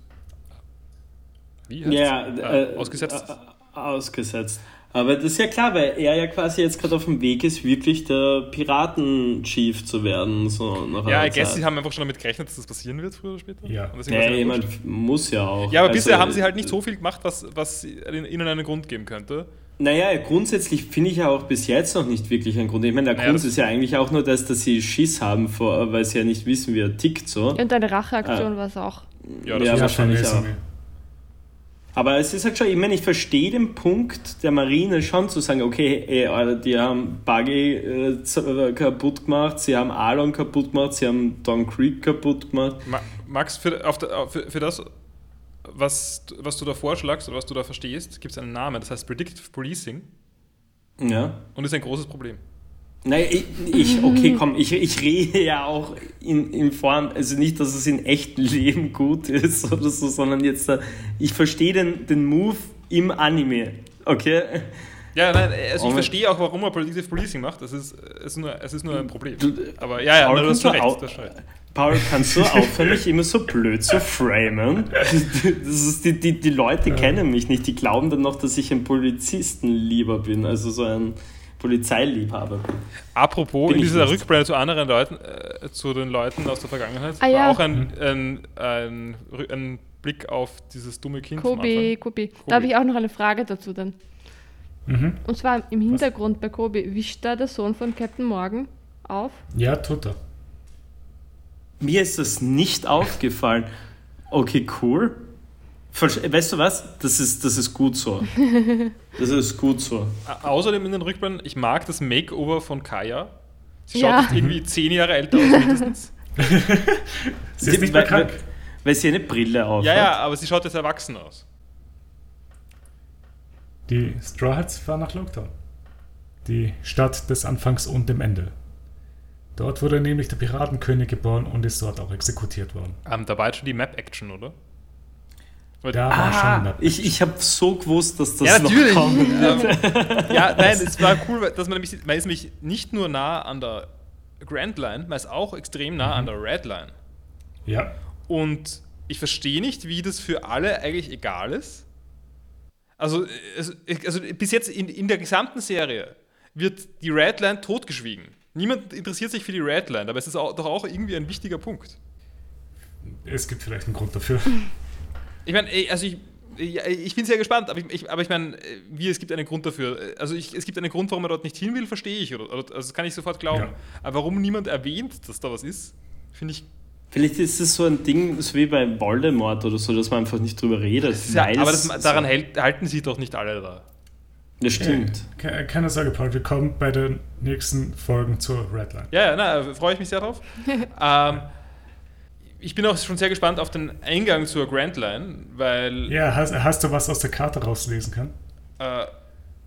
Wie heißt's? Ja, Ah, äh, ausgesetzt. Äh, ausgesetzt. Aber das ist ja klar, weil er ja quasi jetzt gerade auf dem Weg ist, wirklich der Piraten-Chief zu werden. So nach ja, einer I guess Zeit. sie haben einfach schon damit gerechnet, dass das passieren wird, früher oder später. Ja. Und deswegen Ja, war's ihnen jemand muss ja auch. ja, aber Also, bisher haben sie halt nicht so viel gemacht, was, was ihnen einen Grund geben könnte. Naja, grundsätzlich finde ich ja auch bis jetzt noch nicht wirklich einen Grund. Ich meine, der Naja, Grund das- ist ja eigentlich auch nur, dass, dass sie Schiss haben, vor, weil sie ja nicht wissen, wie er tickt so. Und eine Racheaktion Ah. war es auch. Ja, das Ja, ist wahrscheinlich auch. Aber es ist halt schon, ich meine, ich verstehe den Punkt der Marine schon zu sagen, okay, ey, die haben Buggy äh, äh, kaputt gemacht, sie haben Alon kaputt gemacht, sie haben Don Creek kaputt gemacht. Ma- Max, für, auf der, auf- für, für das, was, was du da vorschlagst oder was du da verstehst, gibt es einen Namen, das heißt Predictive Policing Ja. und ist ein großes Problem. Nein, ich, ich okay, komm, ich, ich rede ja auch in, in Form, also nicht, dass es in echtem Leben gut ist oder so, sondern jetzt, äh, ich verstehe den, den Move im Anime, okay? Ja, nein, also Oh. ich verstehe auch, warum er Predictive Policing macht, das ist, es ist, nur, es ist nur ein Problem. Du- Aber ja, ja, na, du hast schon recht. Du hast schon recht. Paul, kannst du aufhören, mich immer so blöd zu framen? Das ist, die, die, die Leute kennen mich nicht, die glauben dann noch, dass ich ein Polizistenlieber bin, also so ein Polizeiliebhaber. Apropos, Bin in dieser. Rückblende zu anderen Leuten, äh, zu den Leuten aus der Vergangenheit, Ah, war ja. auch ein, ein, ein, ein Blick auf dieses dumme Kind. Kobi. Kobi. Da habe ich auch noch eine Frage dazu dann. Mhm. Und zwar im Hintergrund bei Kobi, wischt da der Sohn von Captain Morgan auf? Ja, tut er. Mir ist das nicht aufgefallen. Okay, cool. Weißt du was? Das ist, das ist gut so. Das ist gut so. Au- Außerdem in den Rückblenden, ich mag das Makeover von Kaya. Sie Ja. schaut irgendwie zehn Jahre älter aus mindestens. Sie ist nicht mehr weil, krank. weil sie eine Brille auf Ja, ja, hat. aber sie schaut jetzt erwachsen aus. Die Straw Hats fahren nach Loketown. Die Stadt des Anfangs und dem Ende. Dort wurde nämlich der Piratenkönig geboren und ist dort auch exekutiert worden. Ähm, da war jetzt schon die Map-Action, oder? Weil- Da war schon Ah, eine ich ich habe so gewusst, dass das ja, noch natürlich. kommt. ähm, ja, nein, es war cool, weil- dass man nämlich, man ist nämlich nicht nur nah an der Grand Line, man ist auch extrem nah an der Red Line. Ja, Und ich verstehe nicht, wie das für alle eigentlich egal ist. Also, es- also bis jetzt in, in der gesamten Serie wird die Redline totgeschwiegen. Niemand interessiert sich für die Redline, aber es ist auch, doch auch irgendwie ein wichtiger Punkt. Es gibt vielleicht einen Grund dafür. Ich meine, also ich, ich bin sehr gespannt, aber ich, ich, aber ich meine, wie es gibt einen Grund dafür. Also ich, es gibt einen Grund, warum er dort nicht hin will, verstehe ich. Oder, also das kann ich sofort glauben. Ja. Aber warum niemand erwähnt, dass da was ist, finde ich. Vielleicht ist es so ein Ding, so wie bei Voldemort oder so, dass man einfach nicht drüber redet. Ja, aber das, daran so, hält, halten sich doch nicht alle da. Das stimmt. Ke- Keine Sorge, Paul, wir kommen bei den nächsten Folgen zur Redline. Ja, ja, na, freue ich mich sehr drauf. ähm, ich bin auch schon sehr gespannt auf den Eingang zur Grand Line, weil. Ja, hast, hast du was aus der Karte rauslesen können? Äh,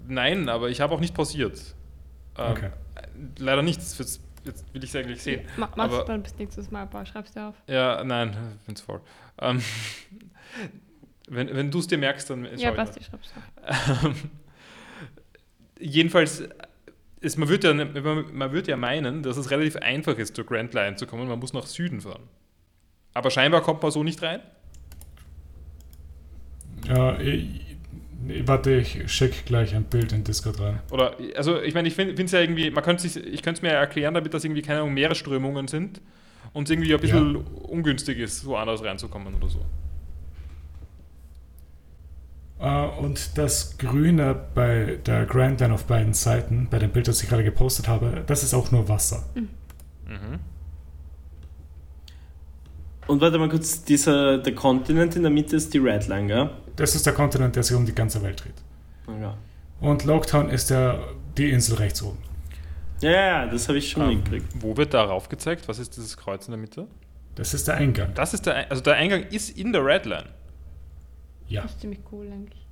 nein, aber ich habe auch nicht pausiert. Ähm, Okay. Leider nicht, das jetzt, jetzt will ich es eigentlich sehen. Ma machst Aber- du dann bis nächstes Mal, Paul, schreib's dir auf. Ja, nein, ich bin's voll. Ähm, wenn wenn du es dir merkst, dann ja, ich schreib's auf. Jedenfalls, ist, man, wird ja, man, man wird ja meinen, dass es relativ einfach ist, zur Grand Line zu kommen. Man muss nach Süden fahren. Aber scheinbar kommt man so nicht rein. Ja, ich, warte, ich schicke gleich ein Bild in Discord rein. Oder, also ich meine, ich finde es ja irgendwie, man könnte sich, ich könnte es mir erklären, damit das irgendwie keine Ahnung, Meeresströmungen sind und es irgendwie ein bisschen ungünstig ist, woanders reinzukommen oder so. Äh, und das Grüne bei der Grand Line auf beiden Seiten, bei dem Bild, das ich gerade gepostet habe, das ist auch nur Wasser. Mhm. Und warte mal kurz, dieser, der Kontinent in der Mitte ist die Redline, gell? Das ist der Kontinent, der sich um die ganze Welt dreht. Ja, Und Loketown ist der, die Insel rechts oben. ja, ja das habe ich schon Ähm, mitgekriegt. wo wird darauf gezeigt? Was ist dieses Kreuz in der Mitte? Das ist der Eingang. Das ist der, also der Eingang ist in der Red Line. Ja. Das ist ziemlich cool eigentlich.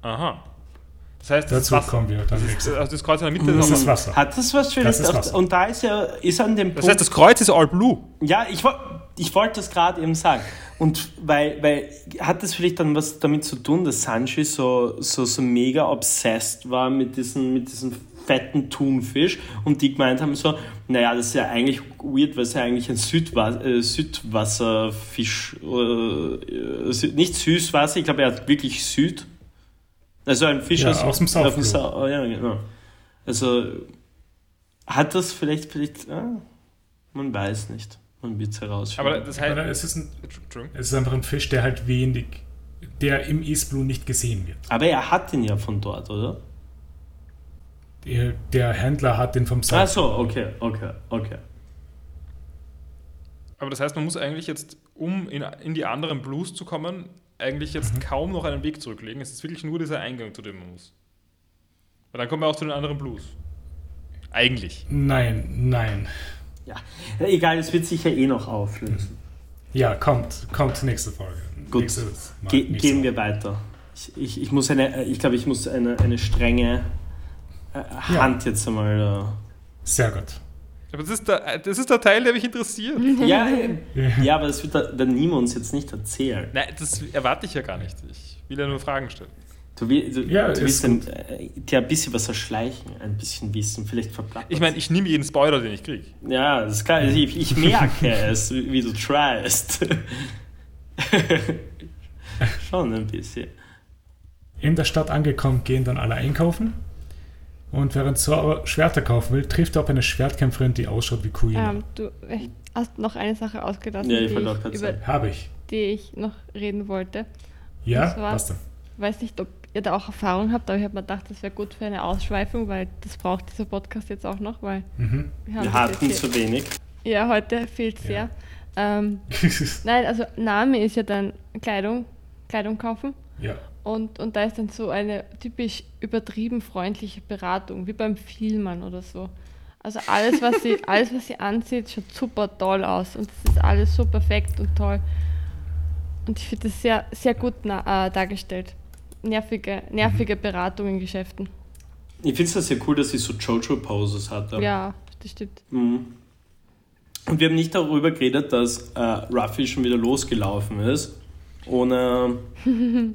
Aha. Das heißt, das Dazu Wasser. kommen wir dann Das also das Kreuz in der Mitte Das ist Wasser. Hat das was vielleicht? Das ist. Und da ist ja, ist an dem Das heißt, das Kreuz ist all blue. Ja, ich, ich wollte das gerade eben sagen. Und weil, weil, hat das vielleicht dann was damit zu tun, dass Sanji so, so, so mega obsessed war mit diesem, mit diesem fetten Thunfisch und die gemeint haben so, naja, das ist ja eigentlich weird, weil es ja eigentlich ein Südwa äh, Südwasserfisch, äh, Sü- nicht Süßwasser, ich glaube, er hat wirklich Süd. Also ein Fisch Ja, aus dem South dem oh, ja, genau. Also hat das vielleicht, vielleicht, ah, man weiß nicht. Man wird es herausfinden. Aber das heißt. Aber es ist, ein, es ist einfach ein Fisch, der halt wenig, der im East Blue nicht gesehen wird. Aber er hat ihn ja von dort, oder? Der, der Händler hat den vom Ach South so, okay, okay, okay. Aber das heißt, man muss eigentlich jetzt, um in, in die anderen Blues zu kommen, eigentlich jetzt Mhm. kaum noch einen Weg zurücklegen. Es ist wirklich nur dieser Eingang, zu dem man muss. Weil dann kommen wir auch zu den anderen Blues. Eigentlich. Nein, nein. Ja, egal, es wird sich ja eh noch auflösen. Ja, kommt, kommt nächste Folge. Gut. Nächstes Mal, Ge nächste gehen wir weiter. Ich, ich, ich muss eine, ich glaube, ich muss eine, eine strenge äh, Hand jetzt einmal. Sehr gut. Aber das ist, der, das ist der Teil, der mich interessiert. Äh, ja, äh, ja, aber das wird der, der Nimo uns jetzt nicht erzählen. Nein, das erwarte ich ja gar nicht. Ich will ja nur Fragen stellen. Du, will- du, Ja, du ist willst ein, äh, dir ein bisschen was erschleichen, ein bisschen Wissen, vielleicht verplappert. Ich meine, ich nehme jeden Spoiler, den ich kriege. Ja, das kann, ich, ich merke es, wie wie du tryst. Schon ein bisschen. In der Stadt angekommen, gehen dann alle einkaufen. Und während Zoro Schwerter kaufen will, trifft er auf eine Schwertkämpferin, die ausschaut wie Kuina. Ähm, du ich, hast noch eine Sache ausgelassen, Ja, ich die, ich, über. Habe ich. die ich noch reden wollte. Ja, Das war- was denn? weiß nicht, ob ihr da auch Erfahrung habt, aber ich habe mir gedacht, das wäre gut für eine Ausschweifung, weil das braucht dieser Podcast jetzt auch noch, weil Mhm. wir haben Wir hatten zu wenig. Ja, heute fehlt sehr. Ja. Ähm, nein, also Name ist ja dann Kleidung, Kleidung kaufen. ja. Und, und da ist dann so eine typisch übertrieben freundliche Beratung, wie beim Vielmann oder so. Also alles, was sie, alles, was sie ansieht, schaut super toll aus. Und es ist alles so perfekt und toll. Und ich finde das sehr, sehr gut äh, dargestellt. Nervige, nervige Beratung in Geschäften. Ich finde es ja sehr cool, dass sie so Jojo-Poses hat. Ja, das stimmt. Mhm. Und wir haben nicht darüber geredet, dass äh, Ruffy schon wieder losgelaufen ist. Ohne.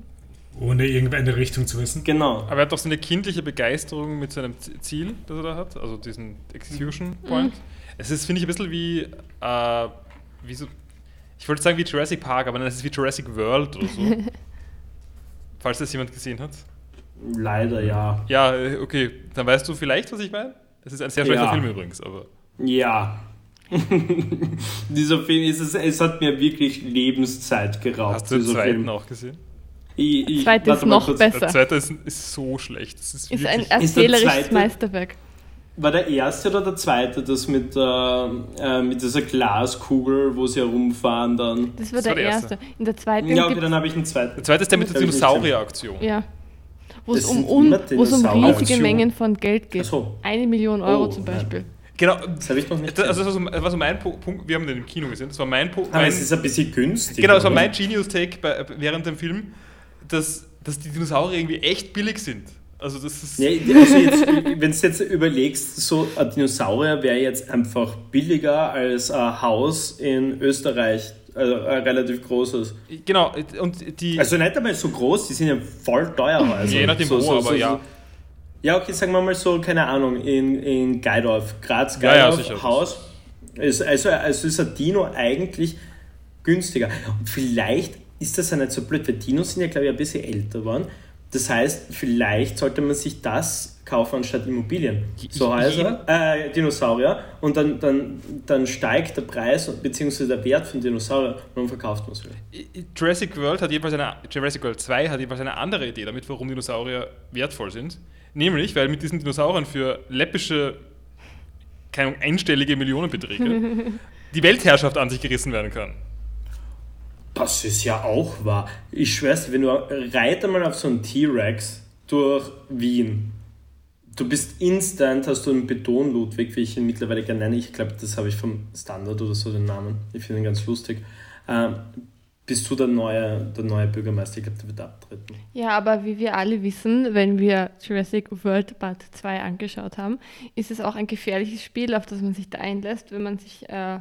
Ohne irgendeine Richtung zu wissen. Genau. Aber er hat doch so eine kindliche Begeisterung mit seinem Ziel, das er da hat, also diesen Execution Point. Es ist, finde ich, ein bisschen wie, äh, wie so, ich wollte sagen wie Jurassic Park, aber es ist wie Jurassic World oder so. Falls das jemand gesehen hat. Leider ja. Ja, okay, dann weißt du vielleicht, was ich meine. Es ist ein sehr schlechter Ja. Film übrigens, aber. Ja. dieser Film ist es, es hat mir wirklich Lebenszeit geraubt. Hast du den zweiten Film. auch gesehen? Ich, ich, Der zweite ist noch kurz. besser. Der zweite ist, ist so schlecht. Das ist, Ist ein erzählerisches zweite- Meisterwerk. War der erste oder der zweite, das mit, der, äh, mit dieser Glaskugel, wo sie herumfahren dann? Das war Das der, war der erste. erste. In der zweiten Ja, okay, dann habe ich einen zweiten. der zweite ist der mit der Dinosaurier-Aktion. ja. Wo es um, um riesige. Mengen von Geld geht. So. Eine Million Euro Oh, zum nein. Beispiel. Genau. Das habe ich noch nicht Das, also gesehen. das war so, das war so mein Punkt. Wir haben den im Kino gesehen. Das war mein Punkt. Aber Mein, es ist ein bisschen günstig. genau, das war mein Genius-Take während dem Film, dass, dass die Dinosaurier irgendwie echt billig sind. Also, das ist. Ja, also wenn du jetzt überlegst, so ein Dinosaurier wäre jetzt einfach billiger als ein Haus in Österreich, also ein relativ großes. Genau, und die. Also nicht einmal so groß, die sind ja voll teuer. Also Je nachdem wo, aber ja. Ja, okay, sagen wir mal so, keine Ahnung, in, in Geidorf, Graz, Ja, ja, Geidorf, sicher. Haus. Ist, also, also ist ein Dino eigentlich günstiger. Und vielleicht ist das ja nicht so blöd, weil Dinos sind ja, glaube ich, ein bisschen älter geworden. Das heißt, vielleicht sollte man sich das kaufen anstatt Immobilien. So heißt er, äh, Dinosaurier. Und dann, dann, dann steigt der Preis bzw. der Wert von Dinosaurier und dann verkauft man es wieder. Jurassic World hat jedenfalls eine, Jurassic World 2 hat jedenfalls eine andere Idee damit, warum Dinosaurier wertvoll sind. Nämlich, weil mit diesen Dinosauriern für läppische, keine einstellige Millionenbeträge die Weltherrschaft an sich gerissen werden kann. Das ist ja auch wahr. Ich schwör's wenn du reite mal auf so einen T-Rex durch Wien, du bist instant, hast du einen Beton-Ludwig, wie ich ihn mittlerweile gerne nenne. Ich glaube, das habe ich vom Standard oder so den Namen. Ich finde ihn ganz lustig. Ähm, bist du der neue, der neue Bürgermeister? Ich glaube, der wird abtreten. Ja, aber wie wir alle wissen, wenn wir Jurassic World Part 2 angeschaut haben, ist es auch ein gefährliches Spiel, auf das man sich da einlässt, wenn man sich, äh,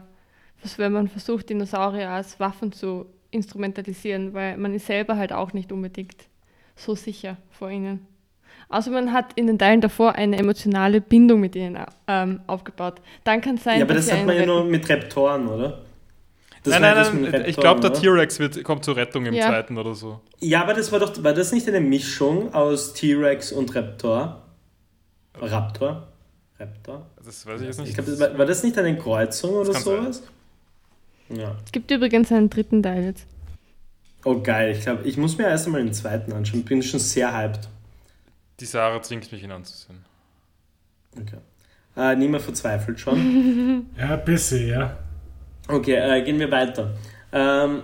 wenn man versucht, Dinosaurier als Waffen zu instrumentalisieren, weil man ist selber halt auch nicht unbedingt so sicher vor ihnen. Außer man hat in den Teilen davor eine emotionale Bindung mit ihnen ähm, aufgebaut. Dann kann es sein, ja, aber dass das hat man ja nur mit Reptoren, oder? Das nein, nein, nein, ich glaube, der? T-Rex kommt zur Rettung im Ja. zweiten oder so. Ja, aber das war doch, war das nicht eine Mischung aus T-Rex und Raptor? Raptor? Raptor? Das weiß ich jetzt nicht. Ich glaube, das war, war das nicht eine Kreuzung oder kann sein. Ja. Es gibt übrigens einen dritten Teil jetzt. Oh geil, ich glaube, ich muss mir erst einmal den zweiten anschauen. Bin schon sehr hyped. Die Sarah zwingt mich ihn anzusehen. Okay. Äh, niemand verzweifelt schon. Ja, ein bisschen, ja. Okay, äh, gehen wir weiter. Ähm,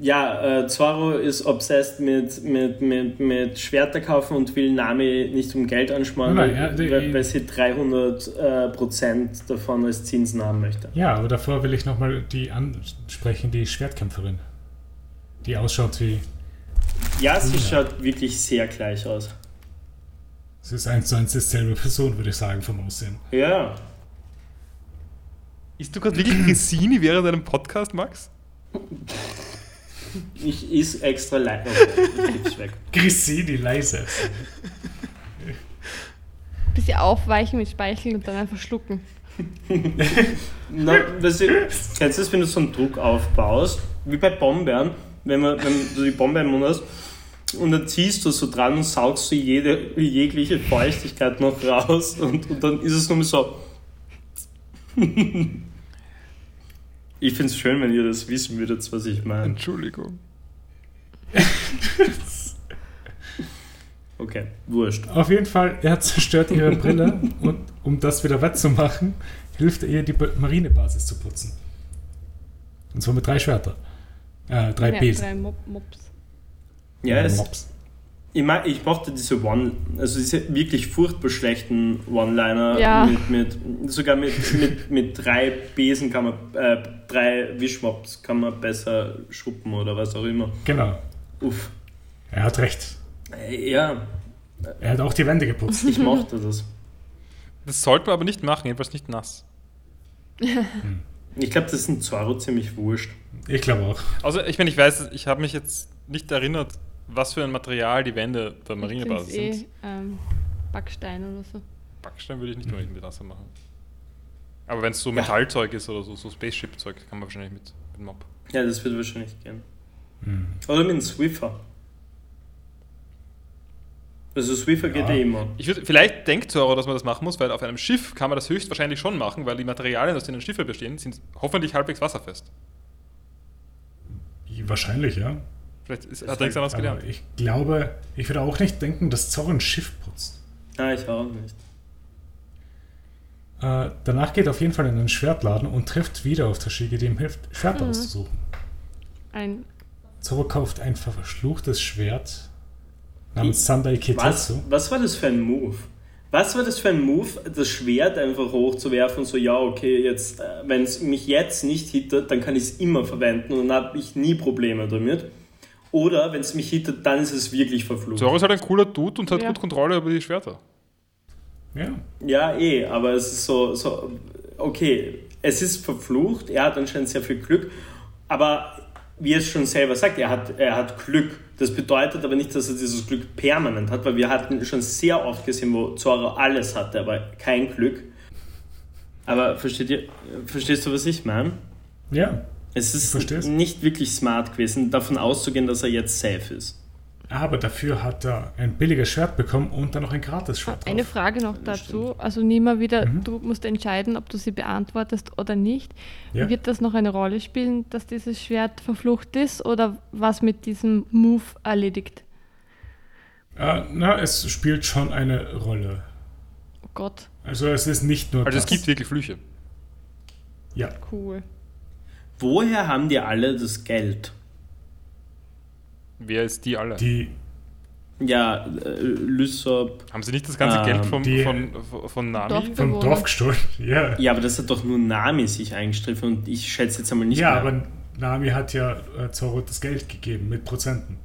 ja, äh, Zorro ist obsessed mit, mit, mit, mit Schwerter kaufen und will Nami nicht um Geld ansparen, Nein, weil, ja, weil, weil sie 300 äh, Prozent davon als Zinsen haben möchte. Ja, aber davor will ich nochmal die ansprechen, die Schwertkämpferin. Die ausschaut wie. Ja, sie Ja. schaut wirklich sehr gleich aus. Es ist eins zu eins dieselbe Person, würde ich sagen, vom Aussehen. Ja, Isst du gerade wirklich Grissini während einem Podcast, Max? ich is extra leid. Okay, ich weg. Grissini leise. Bisschen aufweichen mit Speichel und dann einfach schlucken. Na, das ist, kennst du das, wenn du so einen Druck aufbaust, wie bei Bombeeren, wenn, man, wenn du die Bombe im Mund hast und dann ziehst du so dran und saugst du jede, jegliche Feuchtigkeit noch raus und, und dann ist es nur mehr so. ich finde es schön, wenn ihr das wissen würdet, was ich meine. Entschuldigung. Okay, wurscht. Auf jeden Fall, er zerstört ihre Brille und um das wieder wettzumachen, hilft er ihr, die Ba- Marinebasis zu putzen. Und zwar mit drei Schwertern. Äh, drei Ja, Besen. drei Mop Mops. Ja, es, Mops. Ich, mag, ich mochte diese One, also diese wirklich furchtbar schlechten One-Liner Ja. mit, mit sogar mit, mit, mit drei Besen kann man, äh, drei Wischmops kann man besser schuppen oder was auch immer. Genau. Uff. Er hat recht. Äh, Ja, Er hat auch die Wände geputzt. ich mochte das. Das sollte man aber nicht machen, jedenfalls nicht nass. Ich glaube, das ist ein Zorro ziemlich wurscht. Ich glaube auch. Also, ich meine, ich weiß, ich habe mich jetzt nicht erinnert, was für ein Material die Wände der Marinebasis find's sind. Eh, ähm, Backstein oder so. Backstein würde ich nicht unbedingt mit Wasser machen. Aber wenn es so Metallzeug ist oder so, so Spaceship-Zeug, kann man wahrscheinlich mit, mit Mop. Ja, das wird wahrscheinlich gehen. Hm. Oder mit einem Swiffer. Also Swiffer geht Ja. eh immer. Ich würd, vielleicht denkt Zoro, dass man das machen muss, weil auf einem Schiff kann man das höchstwahrscheinlich schon machen, weil die Materialien, aus denen Schiffe bestehen, sind hoffentlich halbwegs wasserfest. Wahrscheinlich, ja. Vielleicht ist, hat er nichts anderes gelernt. ich glaube, ich würde auch nicht denken, dass Zorro ein Schiff putzt. Nein, ich auch nicht. Äh, danach geht er auf jeden Fall in den Schwertladen und trifft wieder auf Tashigi, die ihm hilft, Schwerter Mhm. auszusuchen. Ein, Zorro kauft ein verfluchtes Schwert namens Sandai Was, Kitetsu. was war das für ein Move? Was war das für ein Move, das Schwert einfach hochzuwerfen und so, ja, okay, jetzt, äh, wenn es mich jetzt nicht hittet, dann kann ich es immer verwenden und dann habe ich nie Probleme damit. Oder wenn es mich hittet, dann ist es wirklich verflucht. Zoro ist halt ein cooler Dude und hat Ja. gut Kontrolle über die Schwerter. Ja, Ja, eh, aber es ist so, so, okay, es ist verflucht, er hat anscheinend sehr viel Glück, aber wie er es schon selber sagt, er hat, er hat Glück. Das bedeutet aber nicht, dass er dieses Glück permanent hat, weil wir hatten schon sehr oft gesehen, wo Zoro alles hatte, aber kein Glück. Aber versteht ihr, verstehst du, was ich meine? ja. Es ist nicht wirklich smart gewesen, davon auszugehen, dass er jetzt safe ist. Aber dafür hat er ein billiges Schwert bekommen und dann noch ein Gratis-Schwert. eine drauf. Frage noch dazu. Also nimm mal wieder, Mhm. du musst entscheiden, ob du sie beantwortest oder nicht. Ja. Wird das noch eine Rolle spielen, dass dieses Schwert verflucht ist oder was mit diesem Move erledigt? Äh, na, es spielt schon eine Rolle. Oh Gott, Also es ist nicht nur Also es das. gibt wirklich Flüche. Ja, cool. Woher haben die alle das Geld? Wer ist die alle? die, Ja, äh, Lysop. Haben sie nicht das ganze Ähm, Geld vom, die- von, von Nami? Dorf- vom. Dorf gestohlen. Ja. Ja, aber das hat doch nur Nami sich eingestriffen und ich schätze jetzt einmal nicht ja, mehr. aber Nami hat ja äh, Zorro das Geld gegeben mit Prozenten.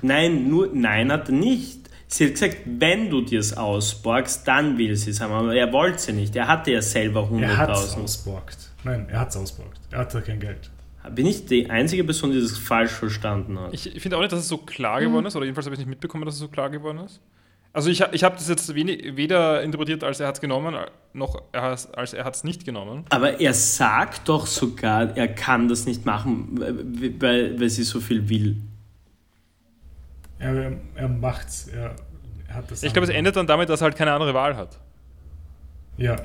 Nein, nur, nein, hat er nicht. Sie hat gesagt, wenn du dir es ausborgst, dann will sie es haben. Aber er wollte sie nicht. Er hatte ja selber Er hat es 100.000. ausborgt. Nein, er hat es ausborgt. Er hatte kein Geld. Bin ich die einzige Person, die das falsch verstanden hat? Ich finde auch nicht, dass es so klar geworden ist, oder jedenfalls habe ich nicht mitbekommen, dass es so klar geworden ist. Also ich, ich habe das jetzt wenig, weder interpretiert, als er hat es genommen, noch er hat's- als er hat es nicht genommen. Aber er sagt doch sogar, er kann das nicht machen, weil, weil sie so viel will. Er, er macht's. Er, er hat das. Ich glaube, es endet dann damit, dass er halt keine andere Wahl hat. Ja.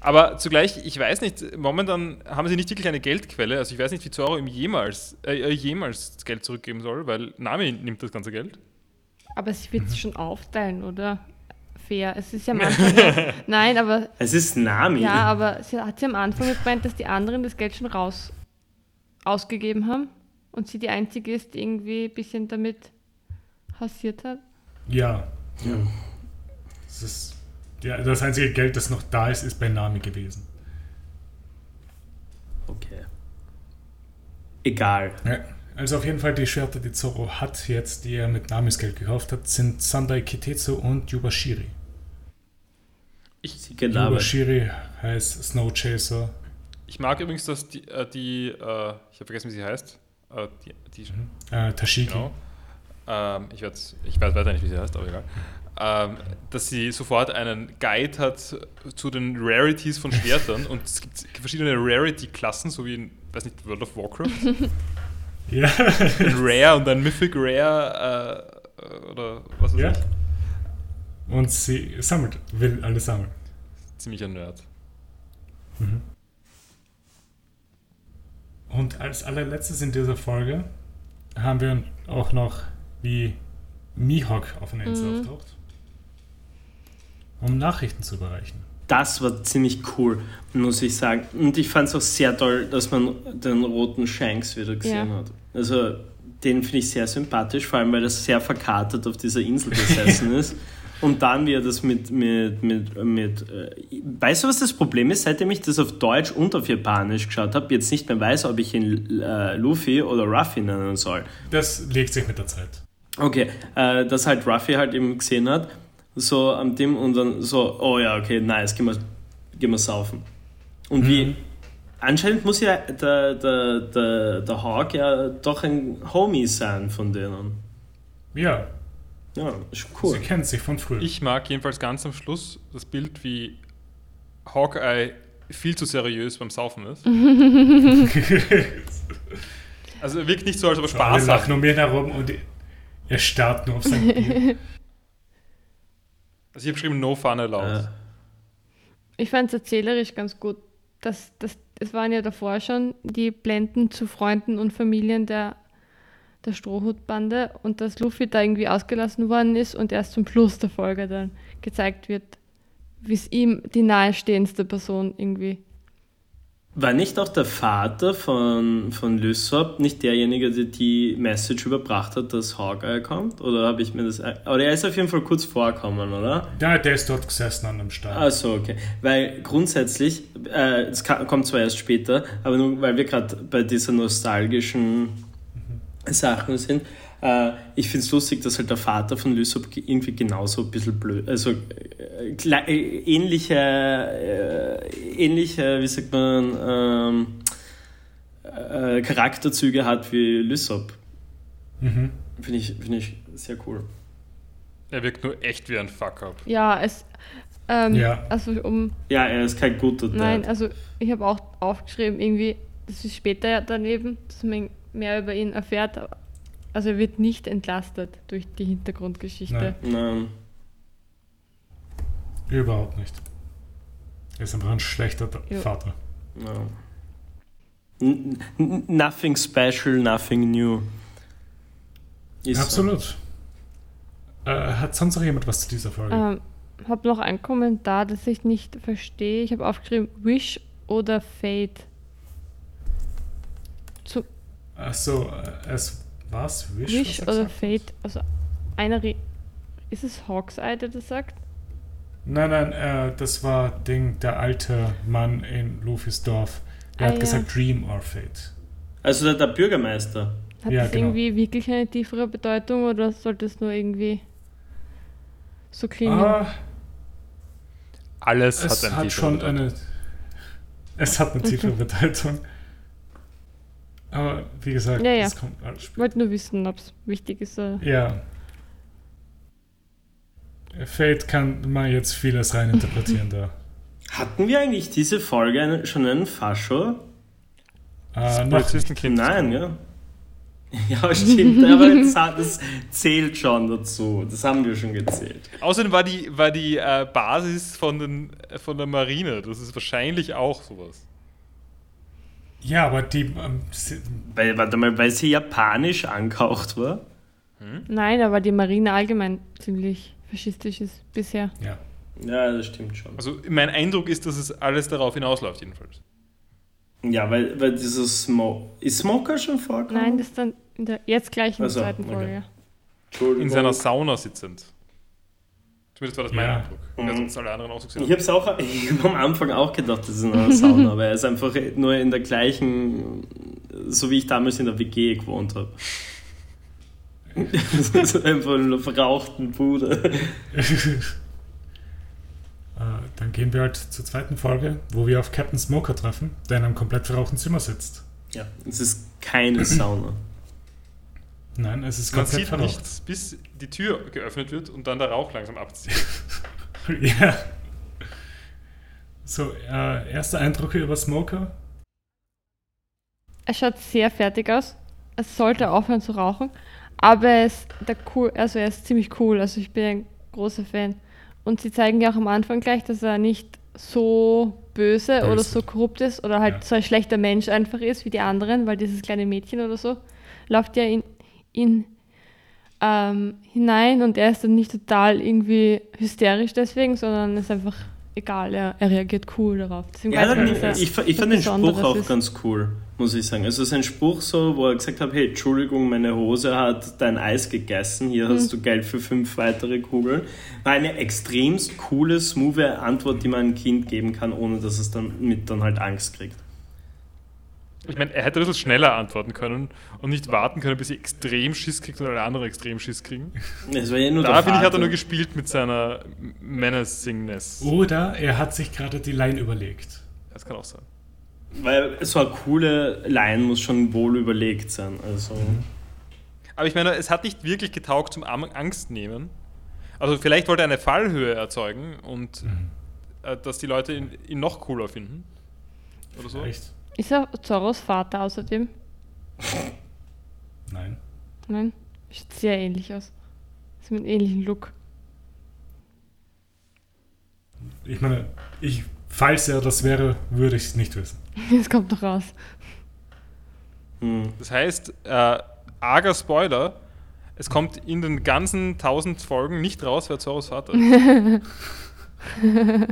Aber zugleich, ich weiß nicht, momentan haben sie nicht wirklich eine Geldquelle. Also ich weiß nicht, wie Zoro ihm jemals, äh, jemals das Geld zurückgeben soll, weil Nami nimmt das ganze Geld. Aber sie wird es schon aufteilen, oder? Fair. Es ist ja am Anfang. nein, aber Es ist Nami. ja, aber sie hat sie am Anfang gemeint, dass die anderen das Geld schon raus ausgegeben haben und sie die einzige ist, die irgendwie ein bisschen damit hausiert hat. Ja. Ja. Das ist. Ja, das einzige Geld, das noch da ist, ist bei Nami gewesen. Okay. Egal. Ja. Also auf jeden Fall die Schwerter, die Zorro hat jetzt, die er mit Namis Geld gekauft hat, sind Sandai Kitetsu und Yubashiri. Sie gelabert. Yubashiri heißt Snow Chaser. Ich mag übrigens, dass die, äh, die äh, ich habe vergessen, wie sie heißt. Äh, die, die, Äh, Tashiki. Genau. Ähm, ich, ich weiß weiter nicht, wie sie heißt, aber egal. Ähm, dass sie sofort einen Guide hat zu den Rarities von Schwertern und es gibt verschiedene Rarity-Klassen, so wie in, weiß nicht, World of Warcraft. Ja. ein Rare und ein Mythic Rare äh, oder was weiß ja. ich. Und sie sammelt, will alles sammeln. Ziemlicher Nerd. Und als allerletztes in dieser Folge haben wir auch noch, wie Mihawk auf einer Insel Mhm. auftaucht, um Nachrichten zu überreichen. Das war ziemlich cool, muss ich sagen. Und ich fand es auch sehr toll, dass man den roten Shanks wieder gesehen Ja. hat. Also den finde ich sehr sympathisch, vor allem weil er sehr verkatert auf dieser Insel gesessen ist. Und dann, wie er das mit, mit, mit, mit äh, weißt du, was das Problem ist? Seitdem ich das auf Deutsch und auf Japanisch geschaut habe, jetzt nicht mehr weiß, ob ich ihn äh, Luffy oder Ruffy nennen soll. Das legt sich mit der Zeit. Okay, äh, dass halt Ruffy halt eben gesehen hat, so am dem und dann so, oh ja, okay, nice, gehen wir, gehen wir saufen. Und wie, anscheinend muss ja der, der, der, der Hawk ja doch ein Homie sein von denen. Ja, Ja, ist cool. sie kennen sich von früher. Ich mag jedenfalls ganz am Schluss das Bild, wie Hawkeye viel zu seriös beim Saufen ist. also er wirkt nicht so, als ob er Alle Spaß lachen hat. um ihn herum und er starrt nur auf sein Bier. Also ich habe geschrieben, no fun allowed. Äh, Ich fand es erzählerisch ganz gut. Das, das, es waren ja davor schon die Blenden zu Freunden und Familien der, der Strohhutbande und dass Luffy da irgendwie ausgelassen worden ist und erst zum Schluss der Folge dann gezeigt wird, wie es ihm die nahestehendste Person irgendwie. War nicht auch der Vater von, von Lysop nicht derjenige, der die Message überbracht hat, dass Hawkeye kommt? Oder habe ich mir das. Aber er ist auf jeden Fall kurz vorkommen, oder? Ja, der ist dort gesessen an dem Stein. Ach so, okay. Weil grundsätzlich, äh, es kommt zwar erst später, aber nur weil wir gerade bei dieser nostalgischen Sachen sind, äh, ich finde es lustig, dass halt der Vater von Lysop ge- irgendwie genauso ein bisschen blöd, also äh, äh, ähnliche, äh, ähnliche, wie sagt man, ähm, äh, Charakterzüge hat wie Lysop. Mhm. Finde ich, find ich sehr cool. Er wirkt nur echt wie ein Fuck-up. Ja, es. Ähm, Ja. Also um. Ja, er ist kein guter Nein, Dad. also ich habe auch aufgeschrieben, irgendwie, das ist später daneben, dass man mehr über ihn erfährt. Also er wird nicht entlastet durch die Hintergrundgeschichte. Nein. Nein. Überhaupt nicht. Er ist einfach ein schlechter Ja. Vater. No. N nothing special, nothing new. Ist so. Absolut. Äh, hat sonst noch jemand was zu dieser Folge? Ähm, habe noch einen Kommentar, das ich nicht verstehe. Ich habe aufgeschrieben, Wish oder Fate. Zu Achso, äh, es was? Wish, Wish was er oder gesagt hat? Fate, also einer. Re ist es Hawkeye, der das sagt? Nein, nein, äh, das war Ding, der alte Mann in Luffys Dorf. Der Ah, hat ja. gesagt Dream or Fate. Also der, der Bürgermeister. Hat Ja, das genau. irgendwie wirklich eine tiefere Bedeutung oder sollte es nur irgendwie so klingen? Ah, Alles es hat hat, ein schon eine. Es hat eine tiefere Bedeutung. Aber wie gesagt, Ja, ja. es kommt alles Ich später. wollte nur wissen, ob es wichtig ist. Oder Ja. Fate kann man jetzt vieles reininterpretieren da. Hatten wir eigentlich diese Folge schon einen Fascho? Äh, noch, Polizistenkind. Nein, ja. Ja, stimmt, aber das, hat- das zählt schon dazu. Das haben wir schon gezählt. Außerdem war die, war die äh, Basis von, den, von der Marine. Das ist wahrscheinlich auch sowas. Ja, aber die. Ähm, sie- Weil, warte mal, weil sie japanisch angehaucht war. Nein, aber die Marine allgemein ziemlich faschistisch ist bisher. ja. Ja, das stimmt schon. Also mein Eindruck ist, dass es alles darauf hinausläuft, jedenfalls. Ja, weil, weil dieses Smoke. Ist Smoker schon vorgekommen? Nein, das ist dann in der jetzt gleich in der Ach so, zweiten okay. Folge. Entschuldigung. In seiner Sauna sitzend. Zumindest war das mein Ja. Eindruck. Ob es alle anderen auch so gesehen Ich habe es auch ich hab am Anfang auch gedacht, das ist in einer Sauna, aber er ist einfach nur in der gleichen, so wie ich damals in der WG gewohnt habe. Das ist einfach in einer verrauchten Bude. Äh, dann gehen wir halt zur zweiten Folge, wo wir auf Captain Smoker treffen, der in einem komplett verrauchten Zimmer sitzt. Ja, es ist keine Sauna. Nein, es ist Man komplett sieht verraucht. nichts, bis die Tür geöffnet wird und dann der Rauch langsam abzieht. ja. So, äh, erste Eindrücke über Smoker? Er schaut sehr fertig aus. Er sollte aufhören zu rauchen, aber er ist, der cool, also er ist ziemlich cool. Also ich bin ein großer Fan. Und sie zeigen ja auch am Anfang gleich, dass er nicht so böse, Böse. oder so korrupt ist oder halt Ja. so ein schlechter Mensch einfach ist wie die anderen, weil dieses kleine Mädchen oder so läuft ja in ihn ähm, hinein und er ist dann nicht total irgendwie hysterisch deswegen, sondern ist einfach egal, er, er reagiert cool darauf. Ja, weiß ich, ich, ich fand den Spruch auch ist. ganz cool, muss ich sagen. Also sein Spruch so, wo er gesagt hat, hey, Entschuldigung, meine Hose hat dein Eis gegessen, hier hast du Geld für fünf weitere Kugeln, war eine extremst coole, smooth Antwort, die man einem Kind geben kann, ohne dass es dann mit dann halt Angst kriegt. Ich meine, er hätte ein bisschen schneller antworten können und nicht warten können, bis sie extrem Schiss kriegt und alle anderen extrem Schiss kriegen. Das war ja nur Da finde ich, hat er nur gespielt mit seiner Menacingness. Oder er hat sich gerade die Line überlegt. Das kann auch sein. Weil so eine coole Line muss schon wohl überlegt sein. Also, Aber ich meine, es hat nicht wirklich getaugt zum Angst nehmen. Also vielleicht wollte er eine Fallhöhe erzeugen und äh, dass die Leute ihn, ihn noch cooler finden. Oder so. Echt? Ist er Zorros Vater außerdem? Nein. Nein? Sieht sehr ähnlich aus. Ist mit einem ähnlichen Look. ich meine, ich, falls er das wäre, würde ich es nicht wissen. Es kommt doch raus. Hm. Das heißt, äh, arger Spoiler, es kommt in den ganzen 1000 Folgen nicht raus, wer Zorros Vater ist.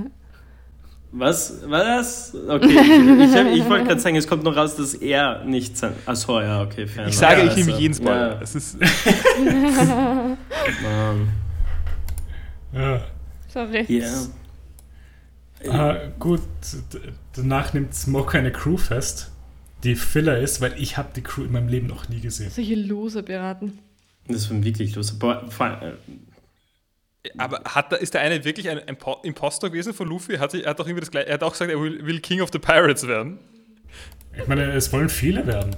Was? Was? Okay, ich, ich, ich wollte gerade sagen, es kommt noch raus, dass er nicht sein. Achso, ja, okay, fair Ich sage, Ja, ich nehme also, jeden Spoiler. Ja, Es ist, Mann. Ja. Sorry. Ja. Ah, gut, d- danach nimmt Smoker eine Crew fest, die Filler ist, weil ich habe die Crew in meinem Leben noch nie gesehen. Solche Loser-Piraten. Das war wirklich los. Boah, vor allem, äh, aber hat, da- ist der eine wirklich ein Impo- Impostor gewesen von Luffy? Hat, sich- er, hat doch irgendwie das, gleiche- er hat auch gesagt, er will, will King of the Pirates werden. Ich meine, es wollen viele werden.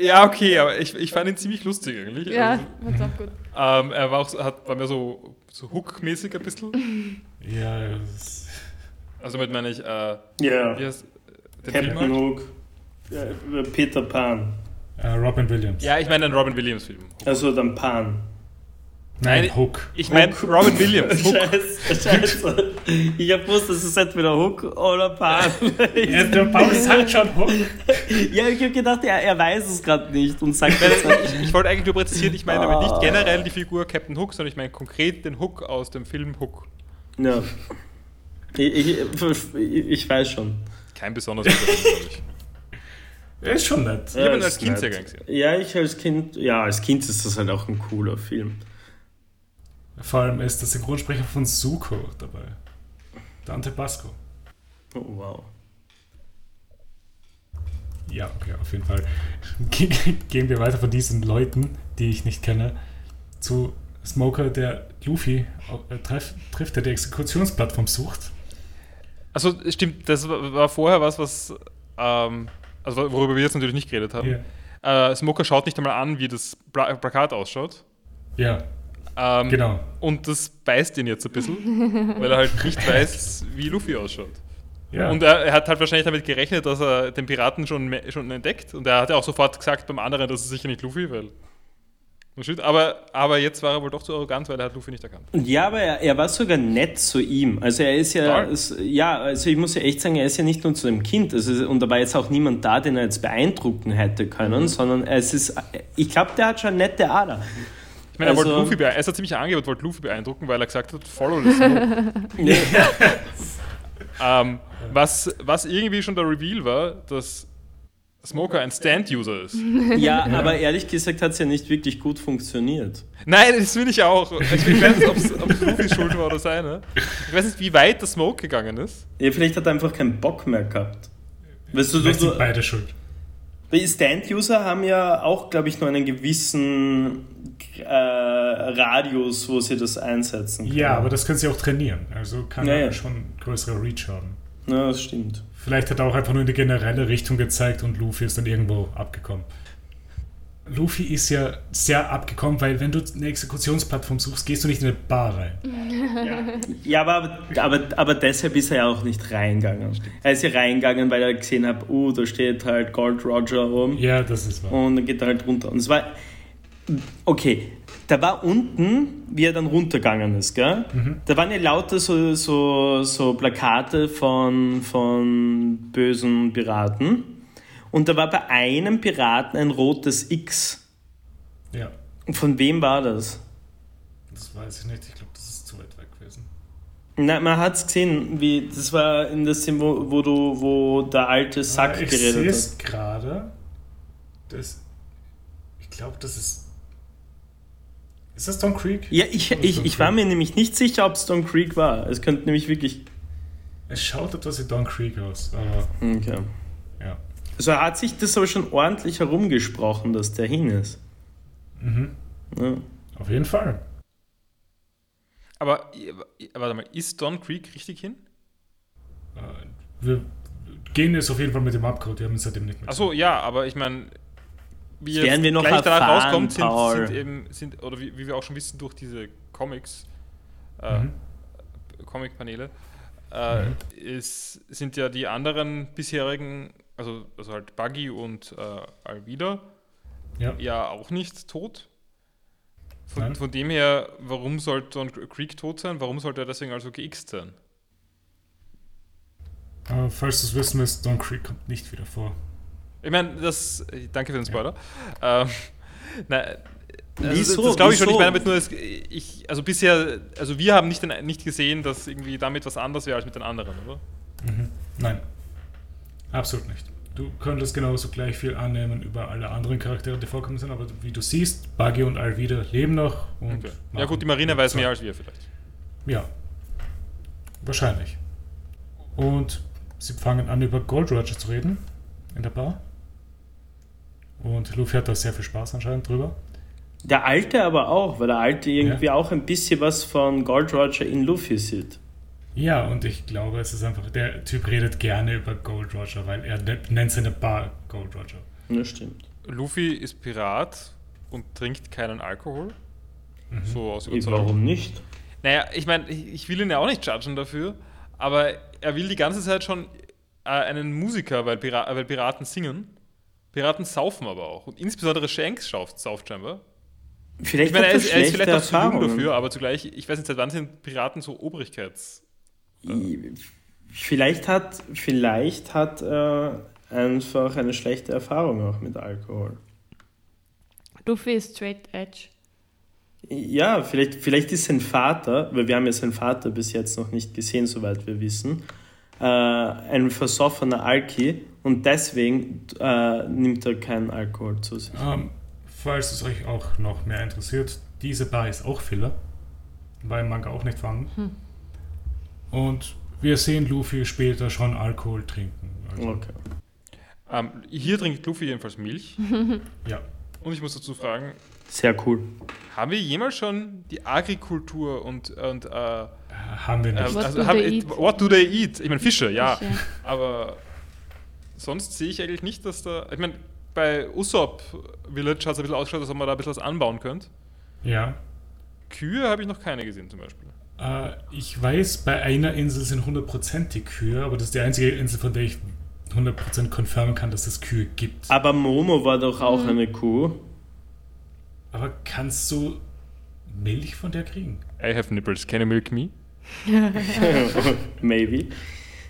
Ja, okay, aber ich, ich fand ihn ziemlich lustig eigentlich. Ja, Also, fand's auch gut. ähm, er war auch so, hat, war mehr so, so Hook-mäßig ein bisschen. Ja, das Also mit meine ich, äh, ja. wie heißt Captain Film halt? Hook. Ja, Peter Pan. äh, Robin Williams. Ja, ich meine den Robin Williams-Film. Also dann Pan. Nein, Nein, Hook. Ich meine Robin Williams. Hook. Scheiße, scheiße. Ich hab gewusst, das ist entweder Hook oder Pan. Ja, der Paul sagt schon Hook. ja, ich hab gedacht, er, er weiß es gerade nicht und sagt Nein, Ich, ich wollte eigentlich nur präzisieren, ich meine damit nicht generell die Figur Captain Hook, sondern ich meine konkret den Hook aus dem Film Hook. Ja. Ich, ich, ich weiß schon. Kein besonders guter Film, glaube ich. Er ist schon nett. Ich habe ihn Ja, als Kind nett. sehr gern gesehen. Ja, ich als Kind, ja, als Kind ist das halt auch ein cooler Film. Vor allem ist der Synchronsprecher von Zuko dabei. Dante Basco. Oh, wow. Ja, okay, auf jeden Fall. Ge- Gehen wir weiter von diesen Leuten, die ich nicht kenne, zu Smoker, der Luffy äh, treff, trifft, der die Exekutionsplattform sucht. Also stimmt, das war vorher was, was, ähm, also worüber wir jetzt natürlich nicht geredet haben. Ja, Äh, Smoker schaut nicht einmal an, wie das Pla Plakat ausschaut. ja Ähm, genau. Und das beißt ihn jetzt ein bisschen, weil er halt nicht weiß, wie Luffy ausschaut. Ja. Und er, er hat halt wahrscheinlich damit gerechnet, dass er den Piraten schon, schon entdeckt. Und er hat ja auch sofort gesagt beim anderen, das ist sicher nicht Luffy, shit. Aber, aber jetzt war er wohl doch zu arrogant, weil er hat Luffy nicht erkannt. Ja, aber er, er war sogar nett zu ihm. Also er ist ja, es, ja, also ich muss ja echt sagen, er ist ja nicht nur zu dem Kind. Also, und da war jetzt auch niemand da, den er jetzt beeindrucken hätte können, Mhm. sondern es ist, ich glaube, der hat schon eine nette Ader. Ich meine, er wollte Also- Luffy beeindrucken. Er ist ein ziemlicher Angebot, wollte Luffy beeindrucken, weil er gesagt hat, follow the smoke. ähm, was, was irgendwie schon der Reveal war, dass Smoker ein Stand-User ist. Ja, aber ehrlich gesagt hat es ja nicht wirklich gut funktioniert. Nein, das finde ich auch. Ich, ich weiß nicht, ob es Luffys Schuld war oder seine. Ich weiß nicht, wie weit der Smoke gegangen ist. Ja, vielleicht hat er einfach keinen Bock mehr gehabt. Weißt du, du, Vielleicht sind du beide schuld. Die Stand-User haben ja auch, glaube ich, nur einen gewissen äh, Radius, wo sie das einsetzen können. Ja, aber das können sie auch trainieren. Also kann Ja, ja. schon größere Reach haben. Ja, das stimmt. Vielleicht hat er auch einfach nur in die generelle Richtung gezeigt und Luffy ist dann irgendwo abgekommen. Luffy ist ja sehr abgekommen, weil wenn du eine Exekutionsplattform suchst, gehst du nicht in eine Bar rein. Ja, aber, aber, aber deshalb ist er ja auch nicht reingegangen. Er ist ja reingegangen, weil er gesehen hat, uh, da steht halt Gold Roger rum. Ja, das ist wahr. Und dann geht er halt runter. Und es war. Okay, da war unten, wie er dann runtergegangen ist, gell? Da waren ja lauter so, so, so Plakate von, von bösen Piraten. Und da war bei einem Piraten ein rotes X. Ja, Von wem war das? das weiß ich nicht. Ich glaube, das ist zu weit weg gewesen. Na, man hat es gesehen, wie, das war in der Szene, wo, wo, du, wo der alte Sack Ah, ich sehe geredet hat. es gerade. Das, ich glaube, das ist. Ist das Don Creek? Ja, ich, ich, ich war mir nämlich nicht sicher, ob es Don Creek war. Es könnte nämlich wirklich. Es schaut etwas wie Don Creek aus, aber Okay. Also hat sich das aber schon ordentlich herumgesprochen, dass der hin ist. Mhm. Ja. Auf jeden Fall. Aber, warte mal, ist Don Creek richtig hin? Äh, Wir gehen jetzt auf jeden Fall mit dem Abcode. Wir haben es seitdem nicht mehr. Achso, ja, aber ich meine, wie werden wir noch gleich danach erfahren, rauskommt, sind, Paul. sind eben, sind, oder wie, wie wir auch schon wissen durch diese Comics, äh, Mhm. Comic-Paneile, äh, ist, sind ja die anderen bisherigen, also, also halt Buggy und äh, Alvida, Ja. ja auch nicht tot. Von, Nein. von dem her, warum sollte Don Creek tot sein? Warum sollte er deswegen also geixt sein? Äh, falls du es wissen willst, Don Creek kommt nicht wieder vor. Ich meine, das. Danke für den Spoiler. Ähm, na, also Wieso? Das, das glaube ich schon. Ich meine damit nur, dass ich, also bisher, also wir haben nicht, den, nicht gesehen, dass irgendwie damit was anders wäre als mit den anderen, oder? Mhm. Nein. Absolut nicht. Du könntest genauso gleich viel annehmen über alle anderen Charaktere, die vorkommen sind, aber wie du siehst, Buggy und Alvida leben noch. Und Okay. Ja gut, die Marine weiß mehr als wir vielleicht. Ja. Wahrscheinlich. Und sie fangen an, über Gold Roger zu reden in der Bar. Und Luffy hat da sehr viel Spaß anscheinend drüber. Der Alte aber auch, weil der Alte irgendwie Ja. auch ein bisschen was von Gold Roger in Luffy sieht. Ja, und ich glaube, es ist einfach, der Typ redet gerne über Gold Roger, weil er ne- nennt seine Bar Gold Roger. Ja, stimmt. Luffy ist Pirat und trinkt keinen Alkohol. So aus Überzeugung. Warum nicht? Naja, ich meine, ich will ihn ja auch nicht judgen dafür, aber er will die ganze Zeit schon äh, einen Musiker, weil, Pira weil Piraten singen. Piraten saufen aber auch. Und insbesondere Shanks sauft, sauft scheinbar. Vielleicht Ich meine, er er ist, er vielleicht auch zu jung dafür, aber zugleich, ich weiß nicht, seit wann sind Piraten so Obrigkeits... Vielleicht hat, vielleicht hat er einfach eine schlechte Erfahrung auch mit Alkohol. Luffy ist straight edge. Ja, vielleicht, vielleicht ist sein Vater, weil wir haben ja seinen Vater bis jetzt noch nicht gesehen, soweit wir wissen, äh, ein versoffener Alki und deswegen äh, nimmt er keinen Alkohol zu sich. Ähm, falls es euch auch noch mehr interessiert, diese Bar ist auch Filler, weil Manga auch nicht vorhanden. Und wir sehen Luffy später schon Alkohol trinken. Also, Okay. Ähm, hier trinkt Luffy jedenfalls Milch. Ja. Und ich muss dazu fragen, Sehr cool. haben wir jemals schon die Agrikultur und... und äh, Äh, Haben wir nicht. äh, What also, do haben, they eat? what do they eat? Ich meine, Fische, ja. Fische. Aber sonst sehe ich eigentlich nicht, dass da. Ich meine, bei Usopp Village hat es ein bisschen ausgeschaut, als ob man da ein bisschen was anbauen könnte. ja. Kühe habe ich noch keine gesehen, zum Beispiel. Äh, ich weiß, bei einer Insel sind 100% die Kühe, aber das ist die einzige Insel, von der ich 100% confirmen kann, dass es Kühe gibt. Aber Momo war doch auch eine Kuh. Aber kannst du Milch von der kriegen? I have nipples, can you milk me? Maybe.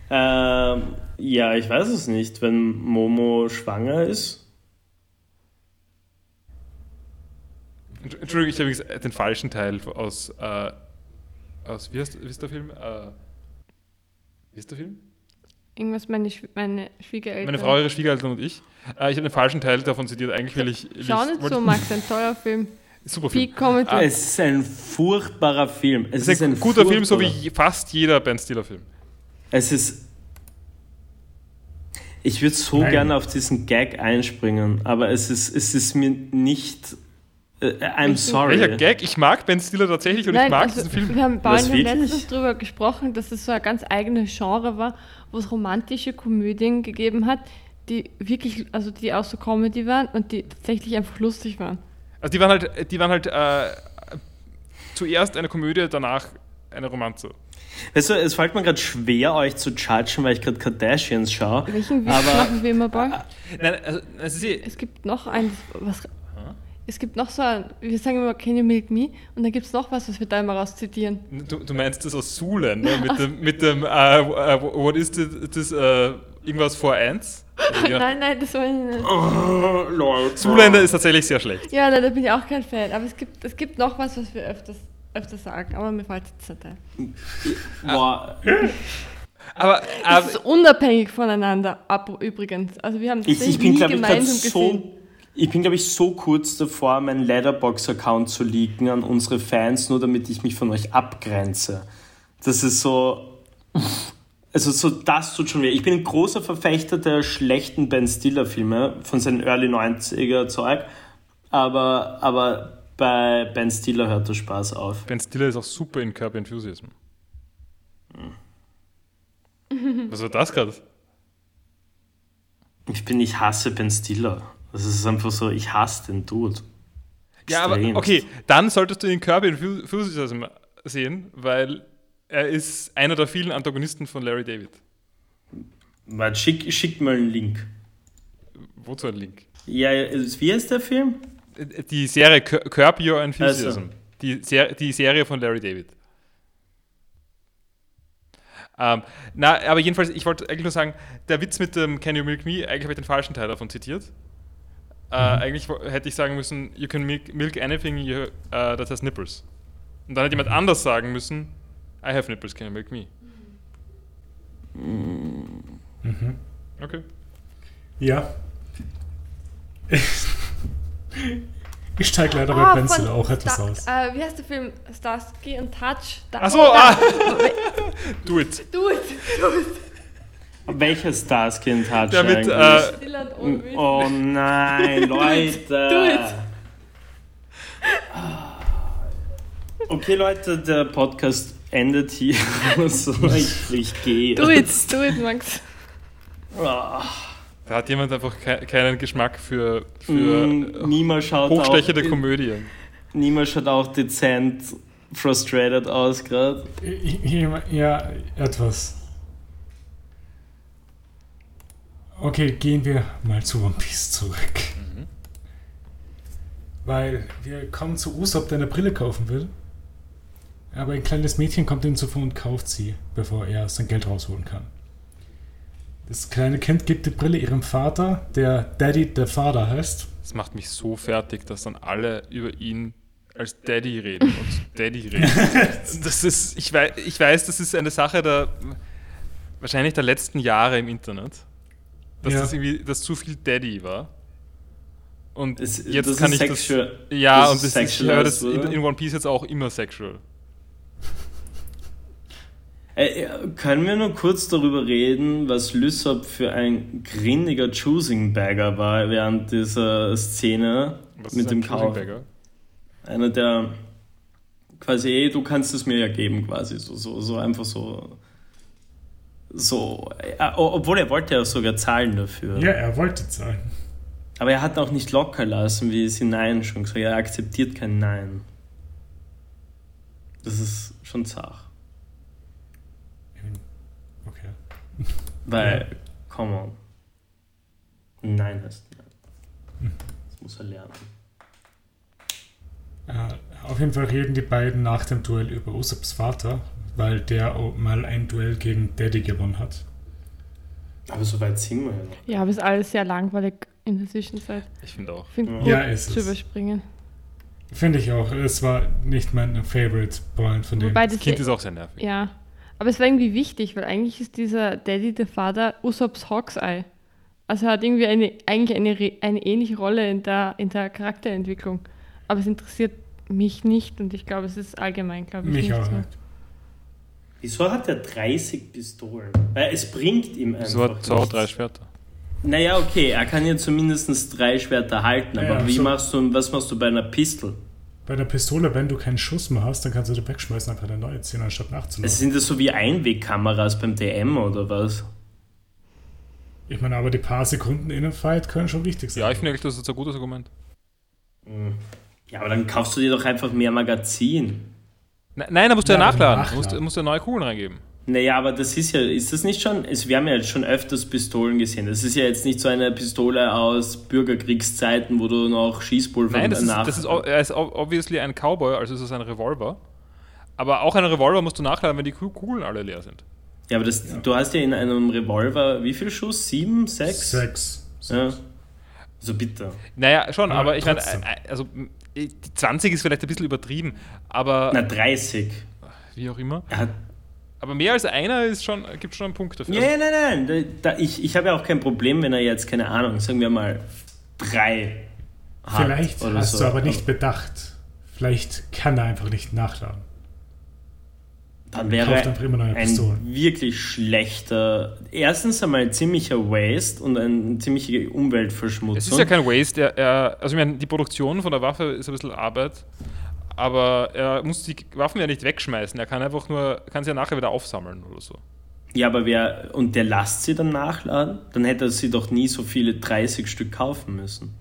Ähm, ja, ich weiß es nicht. Wenn Momo schwanger ist. Entsch- Entschuldigung, ich habe den falschen Teil aus. Äh, aus wie, heißt, wie ist der Film? Äh, wie ist der Film? Irgendwas meine, Schw meine Schwiegereltern. Meine Frau, ihre Schwiegereltern und ich. Äh, ich habe den falschen Teil davon zitiert. Eigentlich will ich. Schau ich, nicht so, Max, ein toller Film. Super Film. Ah. Es ist ein furchtbarer Film. Es Es ist ein guter Film, so wie fast jeder Ben Stiller-Film. Es ist. Ich würde so Nein. gerne auf diesen Gag einspringen, aber es ist, es ist mir nicht. Äh, I'm sorry. Welcher Gag? Ich mag Ben Stiller tatsächlich und ich mag also, diesen Film. wir haben wirklich? letztens darüber gesprochen, dass es so ein ganz eigenes Genre war, wo es romantische Komödien gegeben hat, die wirklich, also die auch so Comedy waren und die tatsächlich einfach lustig waren. Also die waren halt, die waren halt äh, zuerst eine Komödie, danach eine Romanze. Weißt du, es fällt mir gerade schwer, euch zu judgen, weil ich gerade Kardashians schaue. Welchen Witz Aber- machen wir immer bald? Nein, also, es ist eh- Es gibt noch eins, was. Es gibt noch so ein, wir sagen immer Can you milk me? Und dann gibt es noch was, was wir da immer rauszitieren. du, du meinst das aus Zoolander mit dem, mit dem äh, äh, what is this, this äh, irgendwas for ants? Ja. Nein, nein, das war ich nicht. Oh, Leute. Zoolander ist tatsächlich sehr schlecht. Ja, nein, da bin ich auch kein Fan. Aber es gibt, es gibt noch was, was wir öfters, öfters sagen. Aber mir fällt jetzt nicht ein. Boah, Aber, Es aber ist unabhängig voneinander, ab übrigens. Also wir haben das ich, ich bin, nie glaube ich, gerade gemeinsam gesehen. so. Ich bin, glaube ich, so kurz davor, meinen Letterbox-Account zu leaken an unsere Fans, nur damit ich mich von euch abgrenze. Das ist so. Also, so das tut schon weh. Ich bin ein großer Verfechter der schlechten Ben Stiller-Filme von seinen Early 90er Zeug, aber, aber bei Ben Stiller hört der Spaß auf. Ben Stiller ist auch super in Curb Enthusiasm. Was war das gerade? Ich bin, ich hasse Ben Stiller. Das ist einfach so, ich hasse den Dude. Ja, aber okay, dann solltest du den Curb Enthusiasm sehen, weil er ist einer der vielen Antagonisten von Larry David. Warte, schick, schick mal einen Link. Wozu ein Link? Ja, wie heißt der Film? Die Serie Cur- Curb Your Enthusiasm. Also. Die, Ser die Serie von Larry David. Ähm, na, aber jedenfalls, ich wollte eigentlich nur sagen, der Witz mit dem Can You Milk Me, eigentlich habe ich den falschen Teil davon zitiert. Äh, eigentlich wo- hätte ich sagen müssen, You can milk, milk anything you, uh, that has nipples. Und dann hätte jemand anders sagen müssen, I have nipples, can you milk me? Mhm. Okay. Ja. Ich steige leider Ah, bei Pencil auch etwas Star- aus. Äh, wie heißt der Film? Starsky und Touch? Achso, da- ah! Do it. Do it! Do it! Welcher Starskin Touch Der mit, eigentlich? äh, oh nein, Leute. Do it. Okay, Leute, der Podcast endet hier. so, ich, ich gehe. Do it, do it, Max. Ah. Da hat jemand einfach ke keinen Geschmack für, für Mm, hochstechende auch, Komödien. Nima schaut auch dezent frustrated aus gerade. Ja, ja, etwas. Okay, gehen wir mal zu One Piece zurück. Weil wir kommen zu Usopp, der eine Brille kaufen will. Aber ein kleines Mädchen kommt ihm zuvor und kauft sie, bevor er sein Geld rausholen kann. Das kleine Kind gibt die Brille ihrem Vater, der Daddy der Vater heißt. Das macht mich so fertig, dass dann alle über ihn als Daddy reden und Daddy reden. Das ist, ich weiß, ich weiß, das ist eine Sache der wahrscheinlich der letzten Jahre im Internet, dass Ja. das irgendwie, dass zu viel Daddy war. Und Es- jetzt das kann ist ich sexual- das. Ja, das und ist das, ich höre das in, in One Piece jetzt auch immer sexual. Äh, äh, können wir nur kurz darüber reden, was Lysop für ein grindiger Choosing Bagger war während dieser Szene Was mit ist dem ein Kauf? Einer, der quasi, ey, du kannst es mir ja geben, quasi, so, so, so einfach so. So, äh, obwohl er wollte ja sogar zahlen dafür. Ja, er wollte zahlen. Aber er hat auch nicht locker lassen, wie sie Nein schon gesagt hat. Er akzeptiert kein Nein. Das ist schon zart. Okay. Weil, come on. Nein heißt Nein. Das muss er lernen. Äh, auf jeden Fall reden die beiden nach dem Duell über Usopps Vater, weil der auch mal ein Duell gegen Daddy gewonnen hat. Aber so weit sind wir ja noch. Ja, aber ist alles sehr langweilig in der Zwischenzeit. Ich finde auch. Ich finde Ja. gut Ja, ist zu es. überspringen. Finde ich auch. Es war nicht mein Favorite Point von dem. Wobei Das Kind ist auch sehr nervig. Ja, aber es war irgendwie wichtig, weil eigentlich ist dieser Daddy der Vater Usops Hawkeye. Also er hat irgendwie eine, eigentlich eine, re- eine ähnliche Rolle in der, in der Charakterentwicklung. Aber es interessiert mich nicht und ich glaube, es ist allgemein, glaube ich, Mich nicht auch so. nicht. Wieso hat er 30 Pistolen? Weil es bringt ihm einfach So hat nichts. drei Schwerter. Naja, okay, er kann ja zumindest drei Schwerter halten, aber Ja, wie so- machst du, was machst du bei einer Pistol? Bei der Pistole, wenn du keinen Schuss mehr hast, dann kannst du die wegschmeißen, einfach eine neue ziehen, anstatt nachzuladen. Also sind das so wie Einwegkameras beim DM oder was? Ich meine, aber die paar Sekunden in einem Fight können schon wichtig sein. Ja, ich finde eigentlich, das ist ein gutes Argument. Ja, aber dann kaufst du dir doch einfach mehr Magazin. Ne- Nein, da musst du ja, Ja, nachladen. nachladen. Du musst, musst du neue Kugeln reingeben. Naja, aber das ist ja, ist das nicht schon, es, wir haben ja jetzt schon öfters Pistolen gesehen. Das ist ja jetzt nicht so eine Pistole aus Bürgerkriegszeiten, wo du noch Schießpulver Nein, das ist, das ist, er ist ob- obviously ein Cowboy, also ist es ein Revolver. Aber auch ein Revolver musst du nachladen, wenn die Ku- Kugeln alle leer sind. ja, aber das, du hast ja in einem Revolver, wie viel Schuss? Sieben? Sechs? Sechs. Ja. So bitte. Naja, schon, Aber aber ich meine, also 20 ist vielleicht ein bisschen übertrieben, aber Na, 30. wie auch immer. Er hat Aber mehr als einer ist schon, gibt schon einen Punkt dafür. Ja, ja, nein, nein. Da, da, ich ich habe ja auch kein Problem, wenn er jetzt, keine Ahnung, sagen wir mal, drei hat Vielleicht oder hast so. du aber nicht bedacht. Vielleicht kann er einfach nicht nachladen. Dann wäre ein wirklich schlechter, erstens einmal ein ziemlicher Waste und eine ziemliche Umweltverschmutzung. Es ist ja kein Waste. Er, er, also ich meine, die Produktion von der Waffe ist ein bisschen Arbeit, aber er muss die Waffen ja nicht wegschmeißen. Er kann einfach nur, kann sie ja nachher wieder aufsammeln oder so. ja, aber wer, und der lasst sie dann nachladen? Dann hätte er sie doch nie so viele 30 Stück kaufen müssen.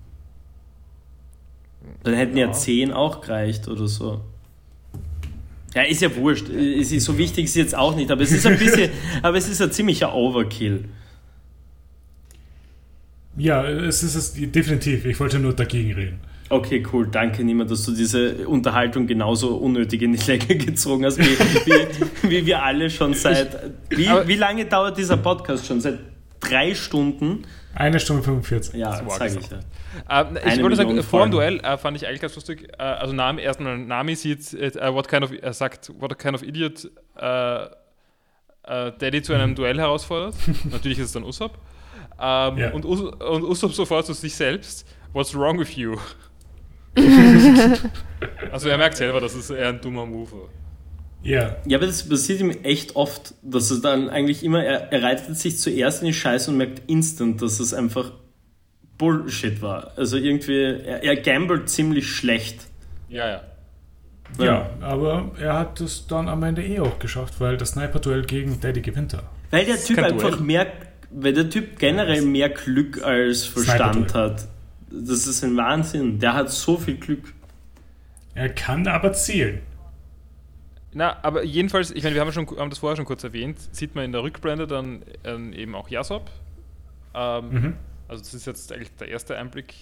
Dann hätten ja, Ja. 10 auch gereicht oder so. Ja, ist ja wurscht. Es ist so wichtig ist jetzt auch nicht, aber es ist ein bisschen, aber es ist ein ziemlicher Overkill. Ja, es ist es definitiv. Ich wollte nur dagegen reden. Okay, cool. Danke, Nima, dass du diese Unterhaltung genauso unnötig in die Länge gezogen hast, wie, wie, wie wir alle schon seit. Wie, wie lange dauert dieser Podcast schon? Seit drei Stunden? Eine Stunde 45. Ja, Das sag ich ja. Ähm, ich wollte sagen, vor dem. Duell äh, fand ich eigentlich ganz lustig. Äh, also Nami, erstmal Nami sieht, äh, what kind of, er sagt, what kind of idiot äh, äh, Daddy zu einem Duell herausfordert. Natürlich ist es dann Usopp. Ähm, Ja. und, Us und Usopp sofort zu sich selbst, what's wrong with you? also er merkt selber, dass es eher ein dummer Move war. Ja, Ja, aber das passiert ihm echt oft, dass es dann eigentlich immer, er, er reitet sich zuerst in die Scheiße und merkt instant, dass es einfach Bullshit war. Also irgendwie, er, er gambelt ziemlich schlecht. Ja, ja. ja, aber er hat es dann am Ende eh auch geschafft, weil das Sniper-Duell gegen Daddy gewinnt er. Weil der Typ einfach Duell. mehr, weil der Typ generell mehr Glück als Verstand hat. Das ist ein Wahnsinn. Der hat so viel Glück. Er kann aber zielen. Na, aber jedenfalls, ich meine, wir haben, schon, haben das vorher schon kurz erwähnt, sieht man in der Rückblende dann ähm, eben auch Yasop. Ähm, Mhm. Also das ist jetzt eigentlich der erste Einblick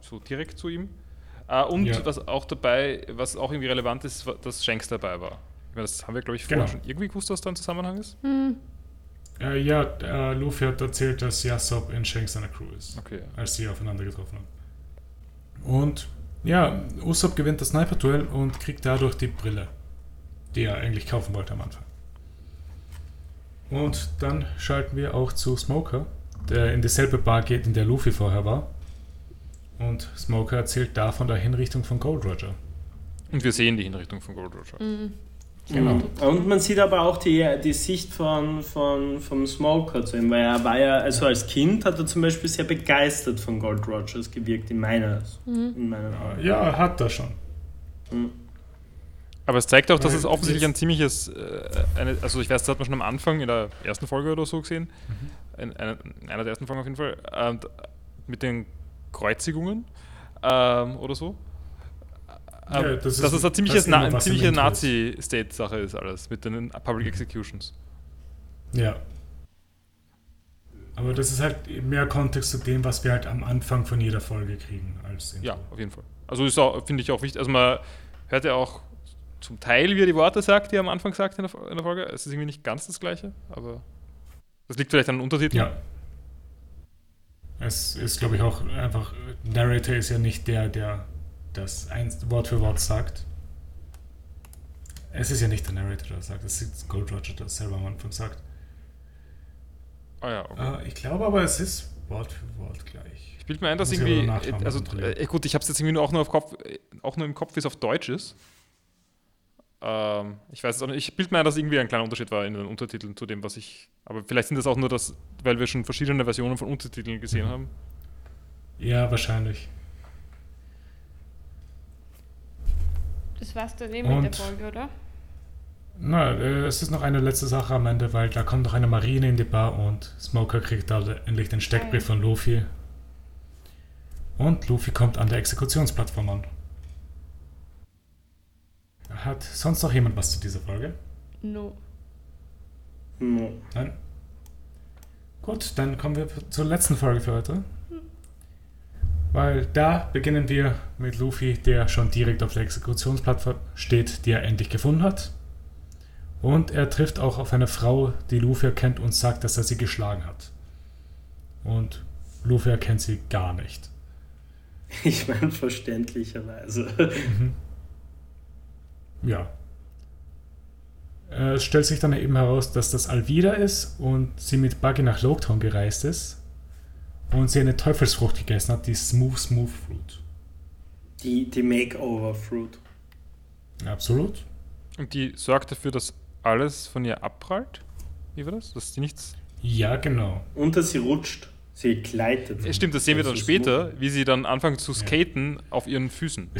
so direkt zu ihm. Äh, und Ja. was auch dabei, was auch irgendwie relevant ist, dass Shanks dabei war. Ich meine, das haben wir, glaube ich, vorher Genau. schon irgendwie gewusst, dass da ein Zusammenhang ist. Hm. Äh, ja, äh, Luffy hat erzählt, dass Yasop in Shanks seiner Crew ist, Okay. als sie aufeinander getroffen haben. Und ja, Usopp gewinnt das Sniper-Duell und kriegt dadurch die Brille, die er eigentlich kaufen wollte am Anfang. Und dann schalten wir auch zu Smoker, der in dieselbe Bar geht, in der Luffy vorher war. Und Smoker erzählt da von der Hinrichtung von Gold Roger. Und wir sehen die Hinrichtung von Gold Roger. Mhm. Genau. Und man sieht aber auch die, die Sicht von, von, vom Smoker zu ihm, weil er war ja, also als Kind hat er zum Beispiel sehr begeistert von Gold Rogers gewirkt, in meiner, in meinen Augen. Ja, hat er schon. Aber es zeigt auch, dass Weil es offensichtlich ein ziemliches, äh, eine, also ich weiß, das hat man schon am Anfang in der ersten Folge oder so gesehen, Mhm. In, einer, in einer der ersten Folgen auf jeden Fall, ähm, mit den Kreuzigungen ähm, oder so. Ja, Ähm, das dass ist- es ein ziemliches Na im ziemliche. Nazi-State-Sache ist alles, mit den Public Executions. Ja. Aber das ist halt mehr Kontext zu dem, was wir halt am Anfang von jeder Folge kriegen als Intro. Ja, auf jeden Fall. Also ist auch, finde ich auch wichtig, also man hört ja auch zum Teil, wie er die Worte sagt, die er am Anfang sagt in der, in der Folge. Es ist irgendwie nicht ganz das Gleiche, aber das liegt vielleicht an den Untertiteln. Ja. Es ist, glaube ich, auch einfach, Narrator ist ja nicht der, der das Wort für Wort sagt. Es ist ja nicht der Narrator, der das sagt, es ist Gold Roger, der das selber am Anfang sagt. Ah ja, okay. Äh, ich glaube aber, es ist Wort für Wort gleich. Ich bilde mir ein, dass Muss irgendwie, also äh, gut, ich habe es jetzt irgendwie nur auch nur, auf Kopf, äh, auch nur im Kopf, wie es auf Deutsch ist. Ähm, ich weiß es auch nicht. Ich bilde mir ein, dass irgendwie ein kleiner Unterschied war in den Untertiteln zu dem, was ich. Aber vielleicht sind das auch nur das, weil wir schon verschiedene Versionen von Untertiteln gesehen Mhm. haben. Ja, wahrscheinlich. Das war's dann eben mit Und- der Folge, oder? Na, äh, es ist noch eine letzte Sache am Ende, weil da kommt noch eine Marine in die Bar und Smoker kriegt da endlich den Steckbrief von Luffy. Und Luffy kommt an der Exekutionsplattform an. Hat sonst noch jemand was zu dieser Folge? No. No. Nein? Gut, dann kommen wir zur letzten Folge für heute. Weil da beginnen wir mit Luffy, der schon direkt auf der Exekutionsplattform steht, die er endlich gefunden hat. Und er trifft auch auf eine Frau, die Luffy erkennt und sagt, dass er sie geschlagen hat. Und Luffy erkennt sie gar nicht. Ich meine, verständlicherweise. Ja. Äh, Es stellt sich dann eben heraus, dass das Alvida ist und sie mit Buggy nach Loketown gereist ist und sie eine Teufelsfrucht gegessen hat, die Smooth Smooth Fruit. Die, die Makeover-Fruit. Absolut. Und die sorgt dafür, dass alles von ihr abprallt. Wie war das? Dass sie nichts. Ja, genau. Und dass sie rutscht. Sie gleitet. Ja, stimmt, das sehen wir dann später, wie sie dann anfängt zu skaten auf ihren Füßen.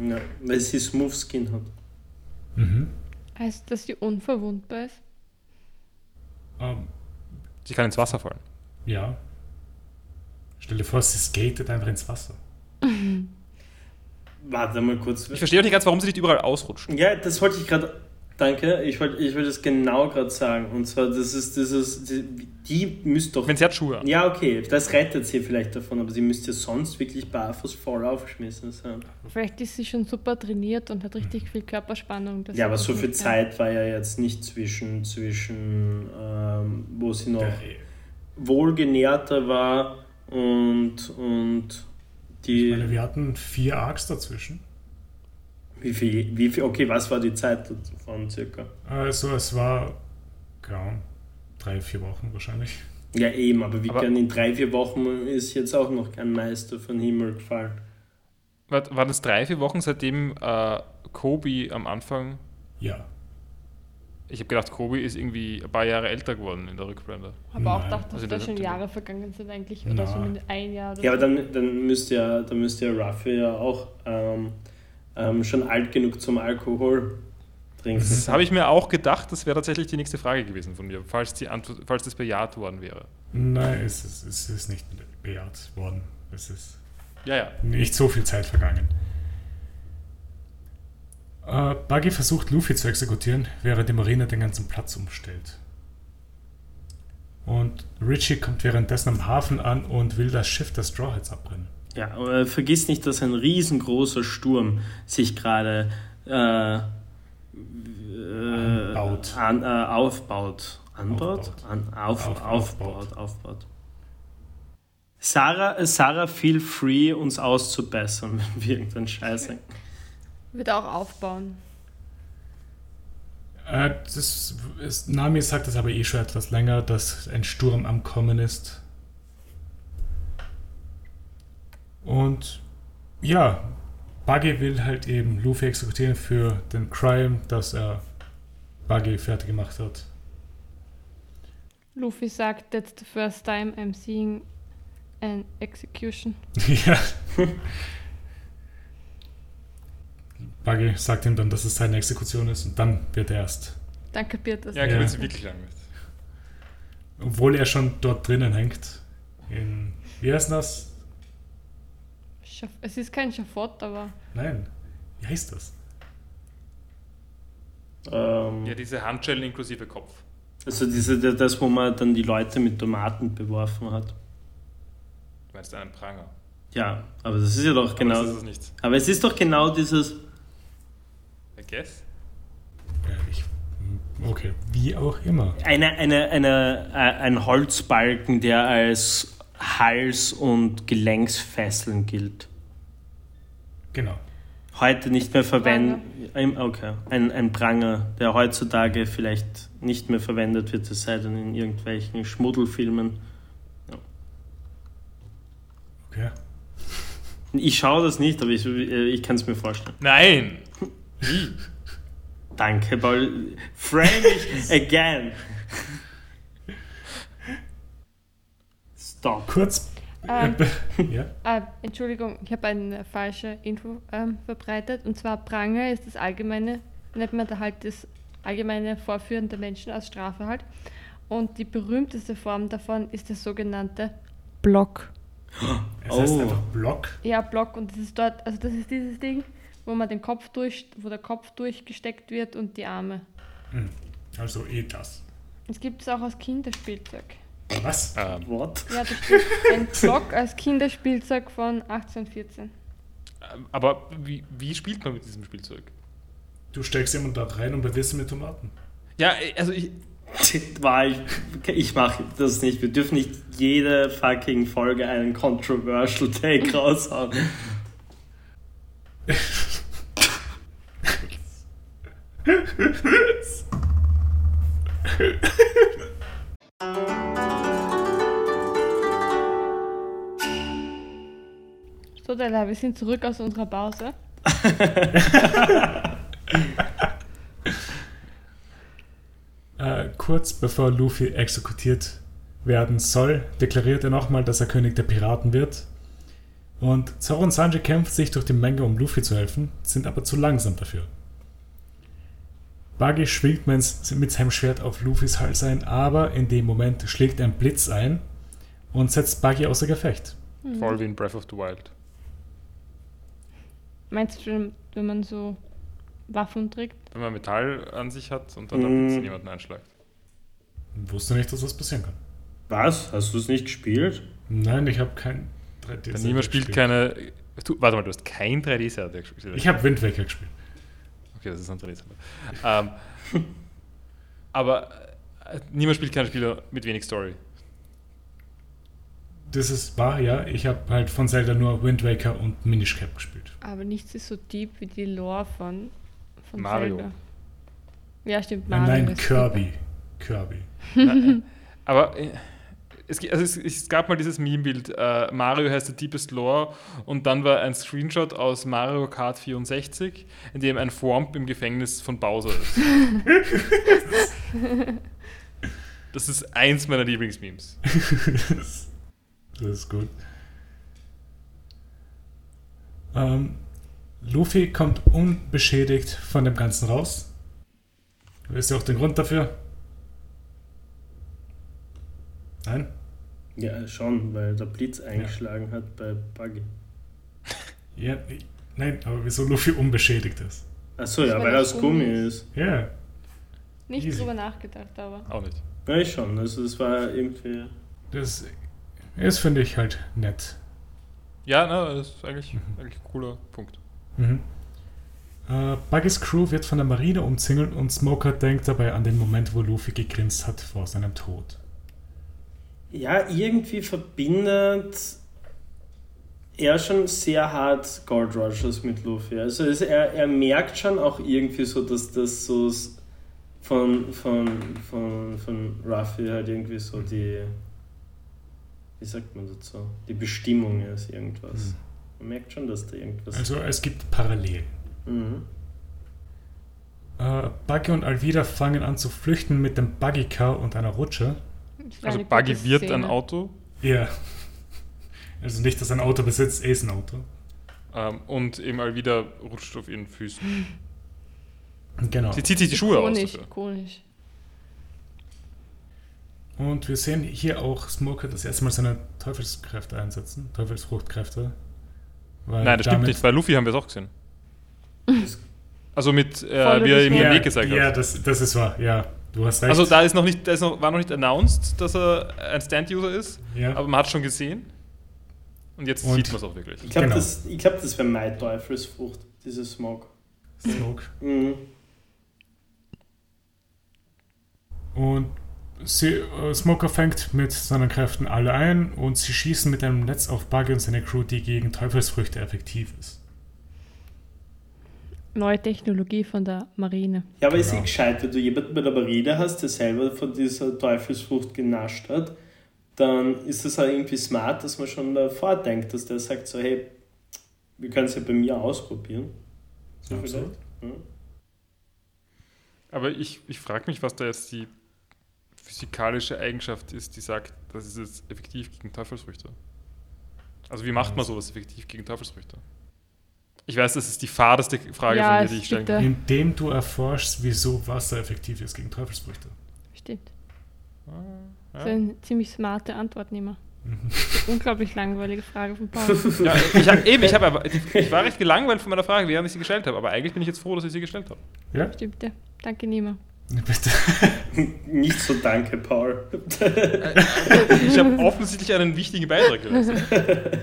Ja, weil sie Smooth Skin hat. Mhm. Heißt, dass sie unverwundbar ist? Ähm, Sie kann ins Wasser fallen. ja. Stell dir vor, sie skatet einfach ins Wasser. Warte mal kurz. Ich verstehe auch nicht ganz, warum sie nicht überall ausrutscht. Ja, das wollte ich gerade Danke, ich wollte ich wollt es genau gerade sagen. Und zwar, das ist dieses, die, die müsste doch. Wenn sie hat Schuhe an. Ja, okay, das rettet sie vielleicht davon, aber sie müsste sonst wirklich barfuß voll aufgeschmissen sein. Vielleicht ist sie schon super trainiert und hat richtig viel Körperspannung. Ja, aber das so viel Zeit war ja jetzt nicht zwischen, zwischen ähm, wo sie noch Der- wohlgenährter war und, und Ich meine, die. wir hatten vier Arcs dazwischen. Wie viel, wie viel, okay, was war die Zeit davon circa? Also es war, Ahnung, drei, vier Wochen wahrscheinlich. Ja, eben, aber wie Aber- kann in drei, vier Wochen ist jetzt auch noch kein Meister von Himmel gefallen. War- Waren das drei, vier Wochen, seitdem äh, Kobe am Anfang. Ja. Ich habe gedacht, Kobe ist irgendwie ein paar Jahre älter geworden in der Rückblende. Aber auch Nein. dachte, dass Also da schon Jahre vergangen sind eigentlich. Oder so Nein. ein Jahr oder Ja, aber so. dann, dann müsste ja, dann müsste ja Ruffy ja auch ähm, ähm, schon alt genug zum Alkohol trinken. Das habe ich mir auch gedacht, das wäre tatsächlich die nächste Frage gewesen von mir, falls, die Antwort, falls das bejaht worden wäre. Nein, es ist, es ist nicht bejaht worden. Es ist Ja, ja. nicht so viel Zeit vergangen. Äh, Buggy versucht Luffy zu exekutieren, während die Marine den ganzen Platz umstellt. Und Richie kommt währenddessen am Hafen an und will das Schiff der Straw Hats abbrennen. Ja, aber vergiss nicht, dass ein riesengroßer Sturm sich gerade äh, äh. An, äh, aufbaut. Anbaut? Aufbaut. An, auf, Auf- aufbaut. aufbaut. aufbaut. Sarah, Sarah, feel free, uns auszubessern, wenn wir irgendwann scheiße. Wird auch aufbauen. Äh, das ist, Nami sagt das aber eh schon etwas länger, dass ein Sturm am Kommen ist. Und ja, Buggy will halt eben Luffy exekutieren für den Crime, dass er Buggy fertig gemacht hat. Luffy sagt, that's the first time I'm seeing an execution. ja. Buggy sagt ihm dann, dass es seine Exekution ist und dann wird er erst. Dann kapiert das. Ja, Ja. ja. sie wirklich lang nicht. Obwohl er schon dort drinnen hängt. In, wie heißt das? Schaf- Es ist kein Schafott, aber Nein. Wie heißt das? Ähm, Ja, diese Handschellen inklusive Kopf. also diese, das, wo man dann die Leute mit Tomaten beworfen hat. Du meinst einen Pranger. Ja, aber das ist ja doch genau. Aber das ist es nicht. Aber es ist doch genau dieses. I guess. Ja, ich, okay, wie auch immer. Eine, eine, eine, äh, ein Holzbalken, der als Hals- und Gelenksfesseln gilt. Genau. Heute nicht mehr verwendet. Okay. Ein, ein Pranger, der heutzutage vielleicht nicht mehr verwendet wird, es sei denn in irgendwelchen Schmuddelfilmen. Okay. Ich schaue das nicht, aber ich, äh, ich kann es mir vorstellen. Nein! Danke, Paul. Frame it again. Stop. Kurz. Ähm. ja. äh, Entschuldigung, ich habe eine falsche Info ähm, verbreitet. Und zwar Pranger ist das allgemeine, nennt man da halt das allgemeine Vorführen der Menschen als Strafe halt. Und die berühmteste Form davon ist das sogenannte Block. Es heißt Oh. einfach Block. Ja, Block und das ist dort, also das ist dieses Ding, wo man den Kopf durch, wo der Kopf durchgesteckt wird und die Arme. Also eh das. Es gibt es auch als Kinderspielzeug. Was? Ähm, What? Ja, das steht ein Block als Kinderspielzeug von 1814. aber wie, wie spielt man mit diesem Spielzeug? Du steckst jemanden da rein und bewirfst ihn mit Tomaten. Ja, also ich, War ich, ich mache das nicht. Wir dürfen nicht jede fucking Folge einen controversial Take raushauen. So, Della, wir sind zurück aus unserer Pause. Äh, kurz bevor Luffy exekutiert werden soll, deklariert er nochmal, dass er König der Piraten wird. Und Zoro und Sanji kämpfen sich durch die Menge, um Luffy zu helfen, sind aber zu langsam dafür. Buggy schwingt mit mit seinem Schwert auf Luffys Hals ein, aber in dem Moment schlägt ein Blitz ein und setzt Buggy außer Gefecht. voll wie in Breath of the Wild. Meinst du, wenn man so Waffen trägt. Wenn man Metall an sich hat und dann Mm. damit jemanden einschlägt. Wusste nicht, dass das passieren kann. Was? Hast du es nicht gespielt? Nein, ich habe kein 3D. Denn niemand spielt keine. Du, warte mal, du hast kein 3D-Zelda gespielt. Ich habe Wind Waker gespielt. Okay, das ist ein 3D-Zelda. ähm, aber äh, niemand spielt keine Spiele mit wenig Story. Das ist wahr, ja. Ich habe halt von Zelda nur Wind Waker und Minish Cap gespielt. Aber nichts ist so deep wie die Lore von, von Mario. Zelda. Ja, stimmt, Nein, Mario. nein, ist Kirby. Kirby. Nein, aber äh, es, also es, es gab mal dieses Meme-Bild, äh, Mario has the deepest lore und dann war ein Screenshot aus Mario Kart 64, in dem ein Thwomp im Gefängnis von Bowser ist. das ist eins meiner Lieblingsmemes. das, das ist gut. Ähm, Luffy kommt unbeschädigt von dem Ganzen raus. Wisst ihr auch den Grund dafür? Nein? Ja, schon, weil der Blitz eingeschlagen hat bei Buggy. Ja, nein, aber wieso Luffy unbeschädigt ist? Achso, ja, Das war weil er das aus Gummi ist. Ja, Nicht Easy. drüber nachgedacht, aber. Auch nicht. Ja, ich schon. Also es war irgendwie. das ist, finde ich halt nett. Ja, na, das ist eigentlich, eigentlich ein cooler Punkt. Mhm. Äh, Buggys Crew wird von der Marine umzingelt und Smoker denkt dabei an den Moment, wo Luffy gegrinst hat vor seinem Tod. Ja, irgendwie verbindet er schon sehr hart Gold Rogers mit Luffy. Also es, er, er merkt schon auch irgendwie so, dass das so von, von, von, von Ruffy halt irgendwie so die, wie sagt man dazu, die Bestimmung ist irgendwas. Man merkt schon, dass da irgendwas... Also es gibt Parallelen. mhm. Äh, Buggy und Alvida fangen an zu flüchten mit dem Buggy Car und einer Rutsche. Also eine Buggy wird ein Szene. Auto Ja. Also nicht, dass ein Auto besitzt, er ist ein Auto. ähm, und eben mal wieder rutscht auf ihren Füßen. Genau. Sie zieht sich die Schuhe aus Ikonisch, dafür. ikonisch. Und wir sehen hier auch Smoker das erste Mal seine Teufelskräfte einsetzen. Teufelsfruchtkräfte. Weil Nein, das stimmt nicht. Bei Luffy haben wir es auch gesehen. Also mit, äh, wie er ihm den Ja, Weg ja hat. das, das ist wahr. Ja, du hast recht. Also da ist noch nicht, da ist noch, war noch nicht announced, dass er ein Stand-User ist, ja. aber man hat schon gesehen. Und jetzt Und- sieht man es auch wirklich. Ich glaube, Genau. das, ich glaub, das wäre meine Teufelsfrucht, diese Smog. Smoke. Mhm. Und sie, äh, Smoker fängt mit seinen Kräften alle ein und sie schießen mit einem Netz auf Buggy und seine Crew, die gegen Teufelsfrüchte effektiv ist. Neue Technologie von der Marine. Ja, aber ist eh Genau. gescheit, wenn du jemanden bei der Marine hast, der selber von dieser Teufelsfrucht genascht hat, dann ist es auch irgendwie smart, dass man schon davor denkt, dass der sagt so, hey, wir können es ja bei mir ausprobieren. So Absolut. vielleicht. Ja. Aber ich, ich frage mich, was da jetzt die physikalische Eigenschaft ist, die sagt, das ist jetzt effektiv gegen Teufelsfrüchte. Also wie macht man sowas effektiv gegen Teufelsfrüchte? Ich weiß, das ist die fadeste Frage Ja, von dir, die ich stellen kann. Indem du erforschst, wieso Wasser effektiv ist gegen Teufelsfrüchte. Stimmt. Ah, Das ist eine ziemlich smarte Antwortnehmer. Mhm. Unglaublich langweilige Frage von Paul. Ja, ich hab, eben, ich, hab ich war recht gelangweilt von meiner Frage, während ich sie gestellt habe, aber eigentlich bin ich jetzt froh, dass ich sie gestellt habe. Ja, Stimmt, ja. Danke, Nima. Bitte. Nicht so danke, Paul. Ich habe offensichtlich einen wichtigen Beitrag geleistet.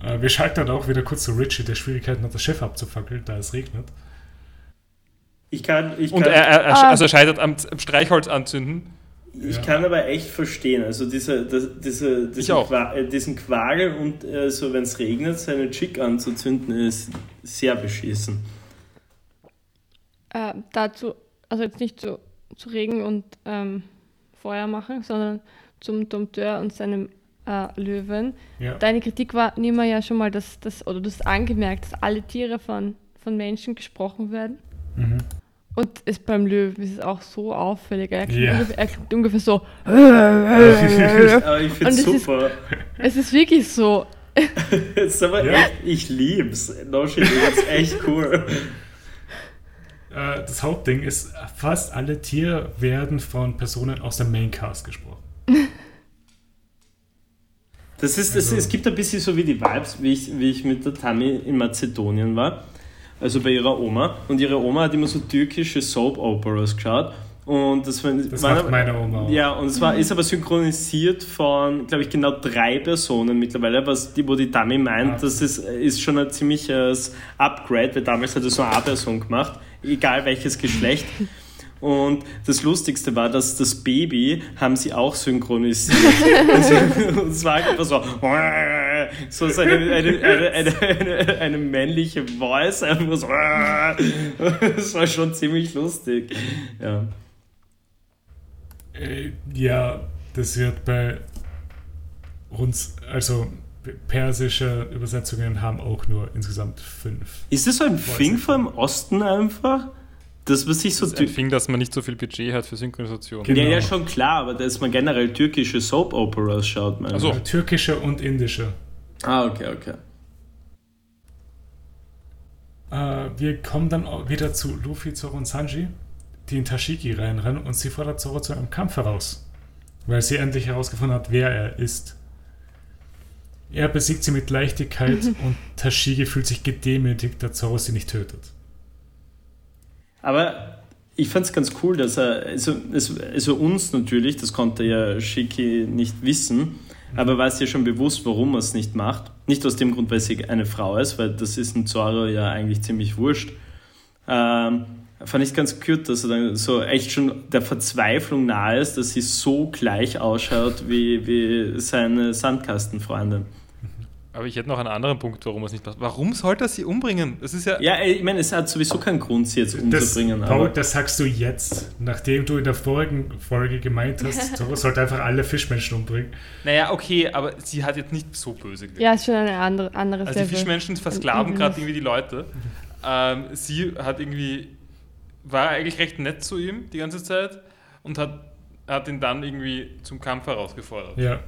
Äh, wir schalten dann auch wieder kurz zu Richie, der Schwierigkeiten hat, das Schiff abzufackeln, da es regnet. Ich kann, ich Und kann, er, er, Ah. also er scheitert am, am Streichholz anzünden. ich Ja. kann aber echt verstehen, also diese, das, diese, diesen, auch. Qua äh, diesen Quagel und äh, so, wenn es regnet, seine Chick anzuzünden, ist sehr beschissen. Äh, dazu, also jetzt nicht zu, zu Regen und ähm, Feuer machen, sondern zum Dompteur und seinem äh, Löwen. Ja, Deine Kritik war, Nima, ja schon mal, dass, dass oder du hast angemerkt, dass alle Tiere von, von Menschen gesprochen werden. mhm. Und es beim Löwen ist es auch so auffällig. Er klingt, Ja. ungefähr, er klingt ungefähr so. Aber ich finde Und es es ist- super. es ist wirklich so. Ist aber Ja. echt, ich lieb's. No shit, das ist echt cool. Äh, das Hauptding ist, fast alle Tiere werden von Personen aus dem Maincast gesprochen. Das ist, das, Also- es gibt ein bisschen so wie die Vibes, wie ich, wie ich mit der Tammy in Mazedonien war. also bei ihrer Oma. Und ihre Oma hat immer so türkische Soap-Operas geschaut. Und das, war, Das macht aber- meine Oma auch. Ja, und es war, ist aber synchronisiert von, glaube ich, genau drei Personen mittlerweile, was die, wo die Dami meint, Ah. das ist, ist schon ein ziemliches Upgrade, weil damals hat er so eine A-Person gemacht, egal welches Geschlecht. Und das Lustigste war, dass das Baby haben sie auch synchronisiert. und es war einfach so, so so eine, eine, eine, eine, eine, eine männliche Voice, einfach so. Das war schon ziemlich lustig. Ja. Äh, ja, das wird bei uns, also persische Übersetzungen haben auch nur insgesamt fünf. Ist das so ein nicht. vom Osten einfach? Dass man sich so. Das ist ein Ding, dass man nicht so viel Budget hat für Synchronisation. Genau. Ja, ja, schon klar, aber dass man generell türkische Soap-Operas schaut, meine Ach so. ich. Äh, Türkische und indische. Ah, okay, okay. Äh, wir kommen dann wieder zu Luffy, Zoro und Sanji, die in Tashiki reinrennen und sie fordert Zoro zu einem Kampf heraus, weil sie endlich herausgefunden hat, wer er ist. Er besiegt sie mit Leichtigkeit und Tashigi fühlt sich gedemütigt, da Zoro sie nicht tötet. Aber ich fand es ganz cool, dass er, also, es- also uns natürlich, das konnte ja Shiki nicht wissen, aber war es ja schon bewusst, warum er es nicht macht. Nicht aus dem Grund, weil sie eine Frau ist, weil das ist ein Zoro ja eigentlich ziemlich wurscht. Ähm, fand ich ganz cute, dass er dann so echt schon der Verzweiflung nahe ist, dass sie so gleich ausschaut wie, wie seine Sandkastenfreundin. Aber ich hätte noch einen anderen Punkt, warum er es nicht macht. Warum sollte er sie umbringen? Das ist ja. Ja, ich meine, es hat sowieso keinen Grund, sie jetzt Das, umzubringen. Paul, aber das sagst du jetzt, nachdem du in der vorigen Folge gemeint hast, Zoro sollte einfach alle Fischmenschen umbringen. Naja, okay, aber sie hat jetzt nicht so böse gewirkt. Ja, ist schon ein andere, anderes Also die. Fischmenschen versklaven gerade irgendwie die Leute. Ähm, sie hat irgendwie, war eigentlich recht nett zu ihm die ganze Zeit und hat, hat ihn dann irgendwie zum Kampf herausgefordert. Ja.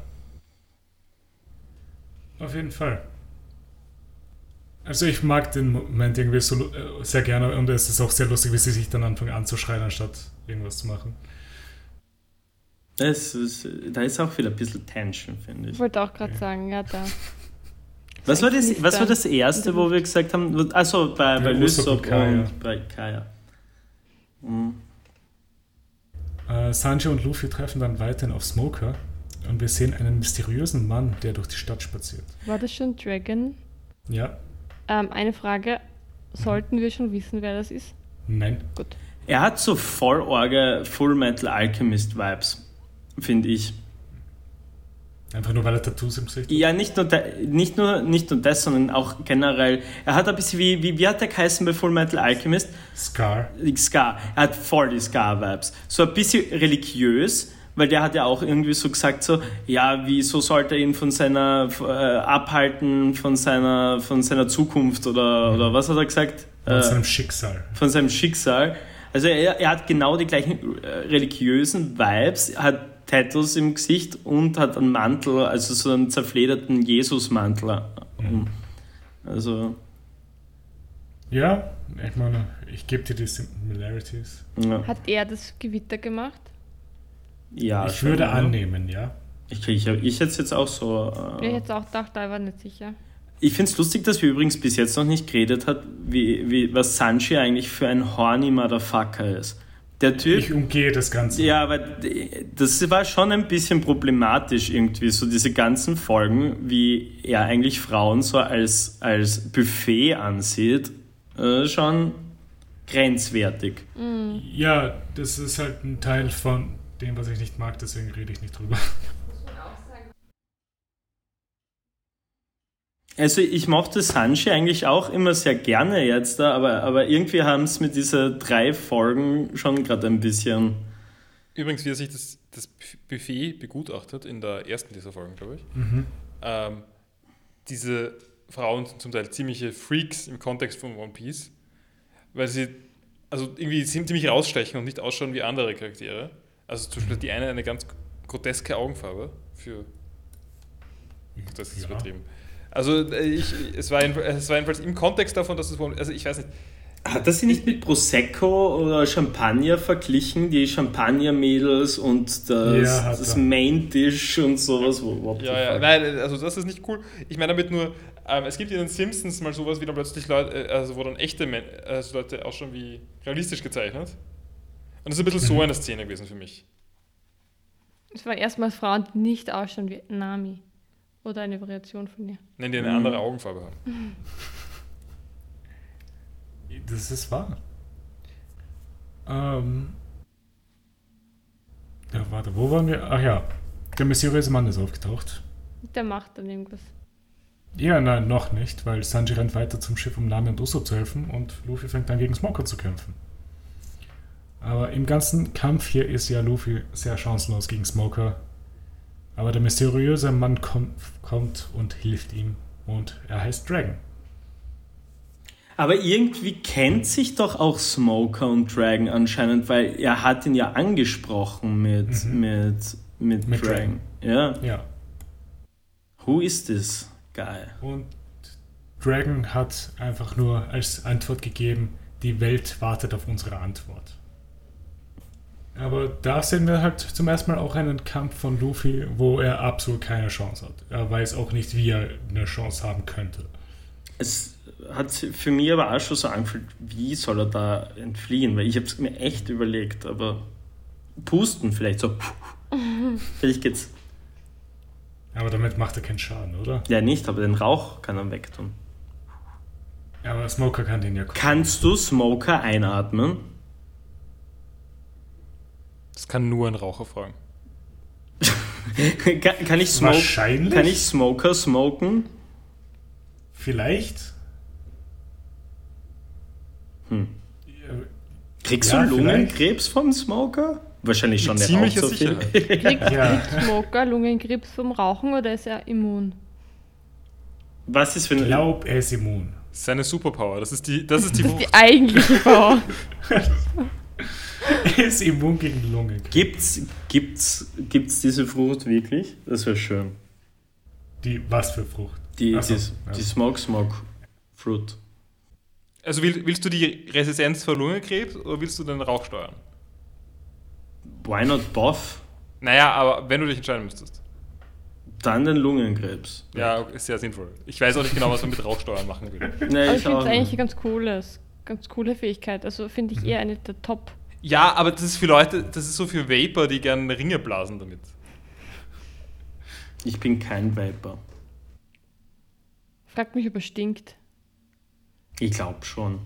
Auf jeden Fall. Also ich mag den Moment irgendwie so äh, sehr gerne und es ist auch sehr lustig, wie sie sich dann anfangen anzuschreien, anstatt irgendwas zu machen. es ist, da ist auch wieder ein bisschen Tension, finde ich. Ich wollte auch gerade sagen, ja, da. Was war, das, was war da. das erste, wo wir gesagt haben? Achso, bei, bei Lysop und und bei Kaya. Mhm. Äh, Sanji und Luffy treffen dann weiterhin auf Smoker und wir sehen einen mysteriösen Mann, der durch die Stadt spaziert. War das schon Dragon? Ja? Ähm, eine Frage. Sollten wir schon wissen, wer das ist? Nein. Gut. Er hat so voll Orge Full Metal Alchemist Vibes, finde ich. Einfach nur, weil er Tattoos im Gesicht hat. Ja, nicht nur, de, nicht, nur, nicht nur das, sondern auch generell. Er hat ein bisschen wie, wie, wie hat der geheißen bei Full Metal Alchemist? Scar. Scar. Er hat voll die Scar-Vibes. So ein bisschen religiös, weil der hat ja auch irgendwie so gesagt, so, ja, wieso sollte er ihn von seiner, äh, abhalten, von seiner, von seiner Zukunft oder, oder was hat er gesagt? Von Äh, seinem Schicksal. von seinem Schicksal. Also er, er hat genau die gleichen äh, religiösen Vibes, hat Tattoos im Gesicht und hat einen Mantel, also so einen zerflederten Jesus-Mantel. um. Also, Ja, ich meine, ich gebe dir die Similarities. ja. Hat er das Gewitter gemacht? ja ich schon, würde ja. annehmen, ja. Ich, ich, ich hätte es jetzt auch so. Ich Äh, hätte auch gedacht, da war nicht sicher. ich finde es lustig, dass wir übrigens bis jetzt noch nicht geredet hat, wie, wie, was Sanji eigentlich für ein horny Motherfucker ist. Der Typ. Ich umgehe das Ganze. Ja, aber das war schon ein bisschen problematisch irgendwie, so diese ganzen Folgen, wie er eigentlich Frauen so als, als Buffet ansieht, äh, schon grenzwertig. Ja, das ist halt ein Teil von dem, was ich nicht mag, deswegen rede ich nicht drüber. Also ich mochte Sanji eigentlich auch immer sehr gerne jetzt, da, aber, aber irgendwie haben es mit diesen drei Folgen schon gerade ein bisschen... Übrigens, wie er sich das, das Buffet begutachtet in der ersten dieser Folgen, glaube ich. Mhm. Ähm, diese Frauen sind zum Teil ziemliche Freaks im Kontext von One Piece, weil sie also irgendwie ziemlich rausstechen und nicht ausschauen wie andere Charaktere. Also zum Beispiel hat die eine eine ganz groteske Augenfarbe für. Das ist Ja. übertrieben. Also äh, ich, es, war jedenfalls, es war jedenfalls im Kontext davon, dass es One, also ich weiß nicht, Hat er sie nicht mit Prosecco oder Champagner verglichen? Die Champagner-Mädels und das, Ja, das. Main-Dish und sowas? What Ja, ja, nein, also das ist nicht cool. Ich meine damit nur, Ähm, es gibt in den Simpsons mal sowas, wie dann plötzlich Leute, äh, also wo dann echte Men also Leute ausschauen wie realistisch gezeichnet. Und das ist ein bisschen so Mhm. eine Szene gewesen für mich. Es waren erstmals Frauen, die nicht ausschauen wie Nami. Oder eine Variation von ihr. Nennen die eine Mhm. andere Augenfarbe haben. Das ist wahr. Ähm. Ja, warte, wo waren wir? Ach ja, der mysteriöse Mann ist aufgetaucht. Der macht dann irgendwas. Ja, nein, noch nicht, weil Sanji rennt weiter zum Schiff, um Nami und Usopp zu helfen und Luffy fängt dann gegen Smoker zu kämpfen. Aber im ganzen Kampf hier ist ja Luffy sehr chancenlos gegen Smoker. Aber der mysteriöse Mann kommt, kommt und hilft ihm und er heißt Dragon. Aber irgendwie kennt sich doch auch Smoker und Dragon anscheinend, weil er hat ihn ja angesprochen mit, Mhm. mit, mit, Mit Dragon. Ja. Ja, Who is this guy? und Dragon hat einfach nur als Antwort gegeben, die Welt wartet auf unsere Antwort. Aber da sehen wir halt zum ersten Mal auch einen Kampf von Luffy, wo er absolut keine Chance hat. Er weiß auch nicht, wie er eine Chance haben könnte. Es hat sich für mich aber auch schon so angefühlt, wie soll er da entfliehen? Weil ich habe es mir echt überlegt, aber pusten vielleicht so. vielleicht geht's. Aber damit macht er keinen Schaden, oder? Ja, nicht, aber den Rauch kann er wegtun. Aber Smoker kann den ja Kannst du Smoker einatmen? Das kann nur ein Raucher fragen. kann, kann, ich smoke, Wahrscheinlich. kann ich Smoker smoken? Vielleicht. Hm. Ja, Kriegst Ja, du vielleicht. Lungenkrebs vom Smoker? Wahrscheinlich schon, Mit der raucht ziemlicher so viel. Kriegt, Ja. kriegt Smoker Lungenkrebs vom Rauchen oder ist er immun? Was ist, Ich wenn glaube, er ist immun. Seine Superpower, das ist die, das ist die, Das ist die eigentliche Power. Ist immun gegen Lungen. Gibt's, gibt's, gibt's diese Frucht wirklich? Das wäre schön. Die, was für Frucht? Die, Ach so, die, ja. die Smoke Smoke Fruit. Also will, willst du die Resistenz für Lungenkrebs oder willst du den Rauch steuern? Why not both? Naja, aber wenn du dich entscheiden müsstest. Dann den Lungenkrebs. Ja, ist sehr sinnvoll. Ich weiß auch nicht genau, was man mit Rauchsteuern machen will. Nee, Aber ich ich finde es eigentlich eine ganz cooles, ganz coole Fähigkeit. Also finde ich eher eine der Top. Ja, aber das ist für Leute, das ist so für Vapor, die gerne Ringe blasen damit. Ich bin kein Vapor. Fragt mich, ob er stinkt. Ich glaube schon.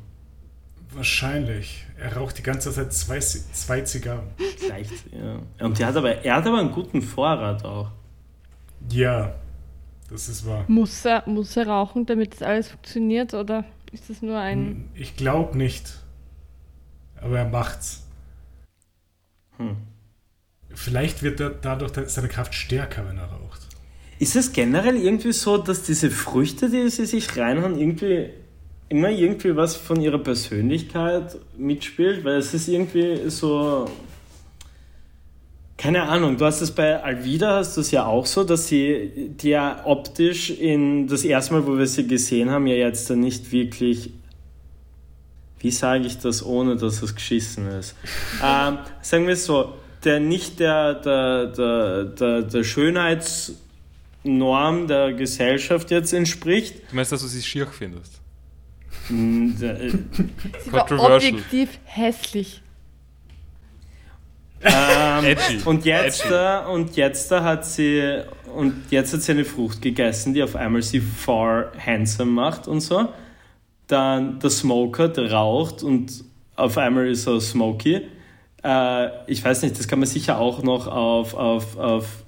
Wahrscheinlich. Er raucht die ganze Zeit zwei, zwei Zigarren. Vielleicht, ja. Und der hat aber, er hat aber einen guten Vorrat auch. Ja, das ist wahr. Muss er, muss er rauchen, damit das alles funktioniert oder ist das nur ein. Ich glaube nicht. Aber er macht's. Hm. Vielleicht wird er dadurch seine Kraft stärker, wenn er raucht. Ist es generell irgendwie so, dass diese Früchte, die sie sich reinhauen, irgendwie immer irgendwie was von ihrer Persönlichkeit mitspielt? Weil es ist irgendwie so. Keine Ahnung, du hast es bei Alvida, hast du es ja auch so, dass sie die ja optisch in das erste Mal, wo wir sie gesehen haben, ja jetzt nicht wirklich. Wie sage ich das, ohne dass es geschissen ist? ähm, sagen wir es so, der nicht der, der, der, der, der Schönheitsnorm der Gesellschaft jetzt entspricht. Du meinst, dass du sie schier findest? Äh, Sie war Controversial. objektiv hässlich. ähm, und jetzt da, und jetzt da hat sie und jetzt hat sie eine Frucht gegessen, die auf einmal sie far handsome macht und so. Dann der Smoker, der raucht und auf einmal ist er smoky. Äh, ich weiß nicht, das kann man sicher auch noch auf, auf, auf,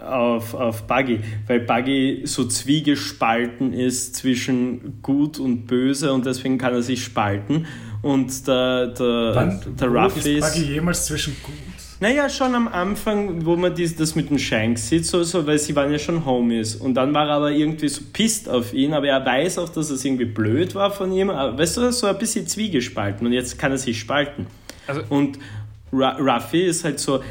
auf, auf Buggy, weil Buggy so zwiegespalten ist zwischen gut und böse und deswegen kann er sich spalten. Und der, der, Wann, der wo Ruffy ist ist. Buggy jemals zwischen gut? Naja, schon am Anfang, wo man dies, das mit dem Shanks sieht, so, so, weil sie waren ja schon Homies. Und dann war er aber irgendwie so pisst auf ihn, aber er weiß auch, dass es irgendwie blöd war von ihm. Aber, weißt du, so ein bisschen zwiegespalten und jetzt kann er sich spalten. Also- und Ru- Ruffy ist halt so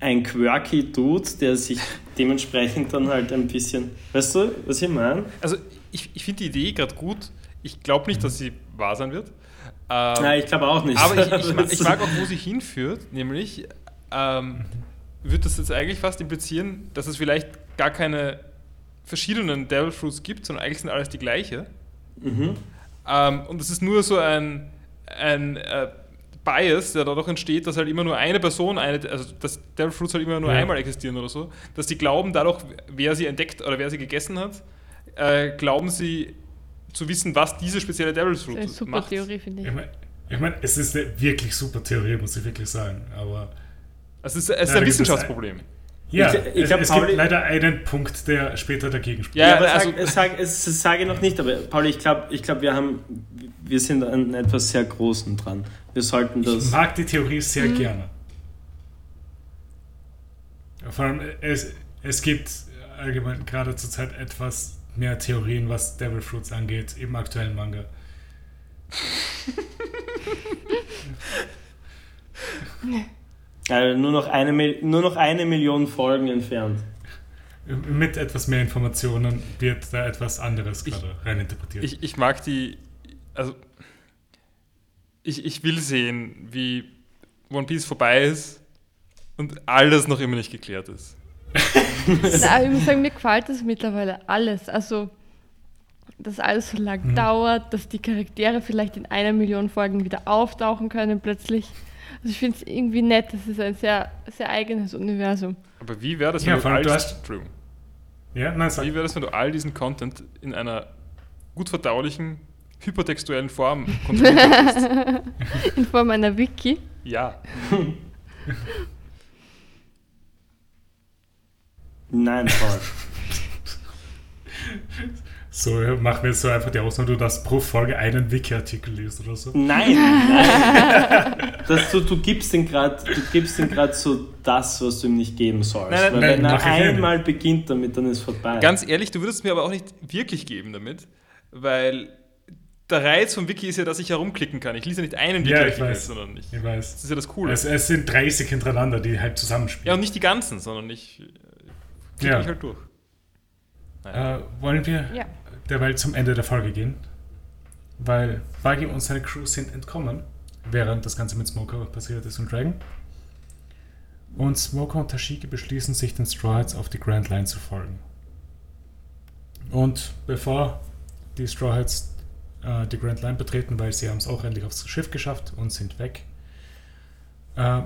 ein quirky Dude, der sich dementsprechend dann halt ein bisschen, weißt du, was ich meine? Also ich, ich finde die Idee gerade gut. Ich glaube nicht, dass sie wahr sein wird. Ähm, Nein, ich glaube auch nicht. aber ich, ich, ich mag auch, wo sie hinführt, nämlich ähm, wird das jetzt eigentlich fast implizieren, dass es vielleicht gar keine verschiedenen Devil Fruits gibt, sondern eigentlich sind alles die gleiche. Mhm. Ähm, und es ist nur so ein, ein äh, Bias, der dadurch entsteht, dass halt immer nur eine Person, eine, also dass Devil Fruits halt immer nur Ja. einmal existieren oder so, dass die glauben, dadurch, wer sie entdeckt oder wer sie gegessen hat, äh, glauben sie zu wissen, was diese spezielle Devil Das ist Fruit eine super macht. Theorie, finde ich. Ich meine, ich mein, es ist eine wirklich super Theorie, muss ich wirklich sagen. Aber es ist, es ist ein gibt Wissenschaftsproblem. ja, Ich- ich es, glaub, es gibt Pauli- leider einen Punkt, der später dagegen spricht. Ja, aber also- sag, sag, es, sage ich noch nicht, aber Pauli, ich glaube, ich glaub, wir haben, wir sind an etwas sehr Großen dran. Wir sollten Ich das. mag die Theorie sehr gerne. Vor allem, es, es gibt allgemein gerade zur Zeit etwas mehr Theorien, was Devil Fruits angeht, im aktuellen Manga. Äh, nur, noch eine, nur noch eine Million Folgen entfernt. Mit etwas mehr Informationen wird da etwas anderes Ich- gerade reininterpretiert. Ich, ich mag die, also ich, ich will sehen, wie One Piece vorbei ist und alles noch immer nicht geklärt ist. Na, ich muss sagen, mir gefällt das mittlerweile alles. Also, dass alles so lang Mhm. dauert, dass die Charaktere vielleicht in einer Million Folgen wieder auftauchen können plötzlich. Also ich finde es irgendwie nett, das ist ein sehr, sehr eigenes Universum. Aber wie wäre das, Ja, wenn vor du all du diesen, hast- ja, nein, sag. wie wäre das, wenn du all diesen Content in einer gut verdaulichen, hypertextuellen Form konsumieren würdest? In Form einer Wiki. Ja. Nein, Paul. So, ja, machen wir jetzt so einfach die Ausnahme, du darfst pro Folge einen Wiki-Artikel lesen oder so. Nein, nein. Das, du, du gibst ihm gerade so das, was du ihm nicht geben sollst. Nein, nein, Weil nein, wenn er ja einmal beginnt damit, dann ist vorbei. Ganz ehrlich, du würdest mir aber auch nicht wirklich geben damit, weil der Reiz vom Wiki ist ja, dass ich herumklicken kann. Ich lese nicht einen Ja, ich Wiki-Artikel, weiß. sondern ich. Ich weiß. Das ist ja das Coole. Es, es sind 30 hintereinander, die halt zusammenspielen. ja, und nicht die ganzen, sondern ich äh, klicke Ja. mich halt durch. Äh, wollen wir Ja. Derweil zum Ende der Folge gehen? Weil Buggy und seine Crew sind entkommen, während das Ganze mit Smoker passiert ist und Dragon. Und Smoker und Tashiki beschließen sich, den Straw auf die Grand Line zu folgen. Und bevor die Straw Hats äh, die Grand Line betreten, weil sie haben es auch endlich aufs Schiff geschafft und sind weg, äh,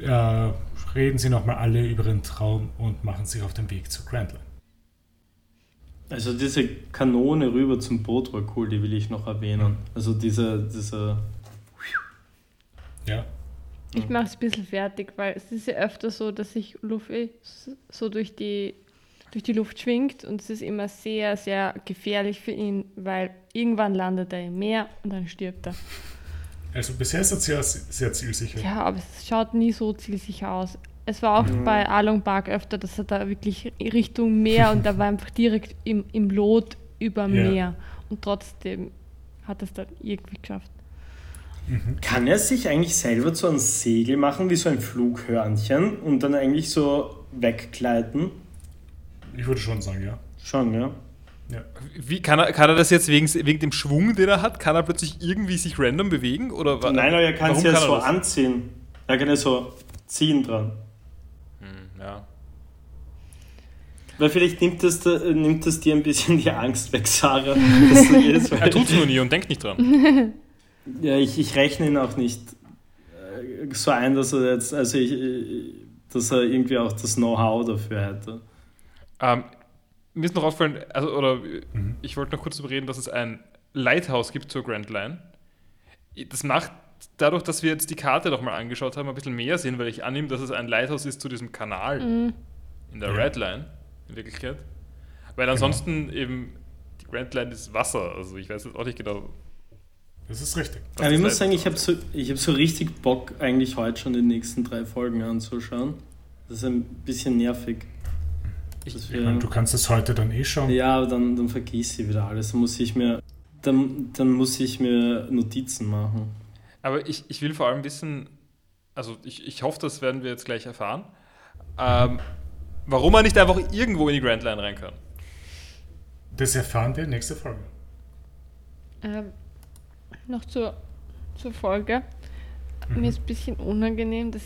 äh, reden sie nochmal alle über ihren Traum und machen sich auf den Weg zur Grand Line. Also diese Kanone rüber zum Boot war cool, die will ich noch erwähnen. Also diese, diese Ja, Ich mache es ein bisschen fertig, weil es ist ja öfter so, dass sich Luffy s- so durch die, durch die Luft schwingt und es ist immer sehr, sehr gefährlich für ihn, weil irgendwann landet er im Meer und dann stirbt er. also bisher ist er sehr, sehr zielsicher. Ja, aber es schaut nie so zielsicher aus. Es war auch bei Along Park öfter, dass er da wirklich Richtung Meer und da war einfach direkt im, im Lot über Ja. Meer. Und trotzdem hat es dann irgendwie geschafft. Kann er sich eigentlich selber zu einem Segel machen, wie so ein Flughörnchen und dann eigentlich so weggleiten? Ich würde schon sagen, ja. Schon, ja. ja. Wie, kann, er, kann er das jetzt wegen, wegen dem Schwung, den er hat, kann er plötzlich irgendwie sich random bewegen? Oder Nein, aber er kann es ja so das? anziehen. Er kann ja so ziehen dran. Ja. Weil vielleicht nimmt das, da, nimmt das dir ein bisschen die Angst weg, Sarah. dass du jedes Mal- Er tut es nur nie und denkt nicht dran. Ja, ich, ich rechne ihn auch nicht äh, so ein, dass er jetzt, also ich, äh, dass er irgendwie auch das Know-how dafür hätte. Ähm, mir ist noch aufgefallen, also, oder Mhm. ich wollte noch kurz darüber reden, dass es ein Lighthouse gibt zur Grand Line. Das macht dadurch, dass wir jetzt die Karte doch mal angeschaut haben, ein bisschen mehr Sinn, weil ich annehme, dass es ein Lighthouse ist zu diesem Kanal Mhm. in der Ja. Red Line, in Wirklichkeit. Weil ansonsten eben die Grand Line ist Wasser, also ich weiß jetzt auch nicht genau. Das ist richtig. was Aber ich das muss sagen, ich habe so, ich hab so richtig Bock, eigentlich heute schon die nächsten drei Folgen anzuschauen. Das ist ein bisschen nervig. Ich- wir- meine, du kannst das heute dann eh schauen. ja, aber dann, dann vergiss ich wieder alles. Dann muss ich mir, dann, dann muss ich mir Notizen machen. Aber ich, ich will vor allem wissen, also ich, ich hoffe, das werden wir jetzt gleich erfahren, ähm, warum man nicht einfach irgendwo in die Grand Line rein kann. Das erfahren wir nächste Folge. Ähm, noch zur, zur Folge. Mhm. Mir ist ein bisschen unangenehm, dass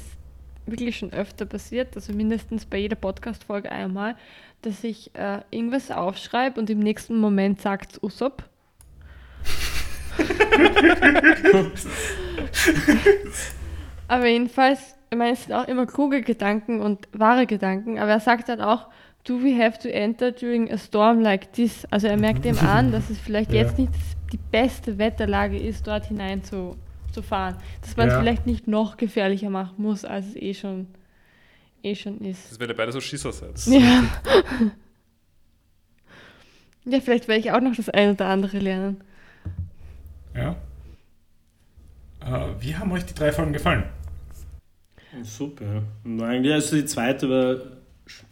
wirklich schon öfter passiert, also mindestens bei jeder Podcast-Folge einmal, dass ich äh, irgendwas aufschreibe und im nächsten Moment sagt es Usopp. aber jedenfalls, ich meine, es sind auch immer kluge Gedanken und wahre Gedanken, aber er sagt dann auch, do we have to enter during a storm like this? Also er merkt ihm an, dass es vielleicht Ja. jetzt nicht die beste Wetterlage ist, dort hinein zu, zu fahren. Dass man es Ja. vielleicht nicht noch gefährlicher machen muss, als es eh schon, eh schon ist. Das wäre beide so Schisser seid. Ja. ja, vielleicht werde ich auch noch das ein oder andere lernen. Ja. Äh, wie haben euch die drei Folgen gefallen? Super. Und eigentlich, also die zweite war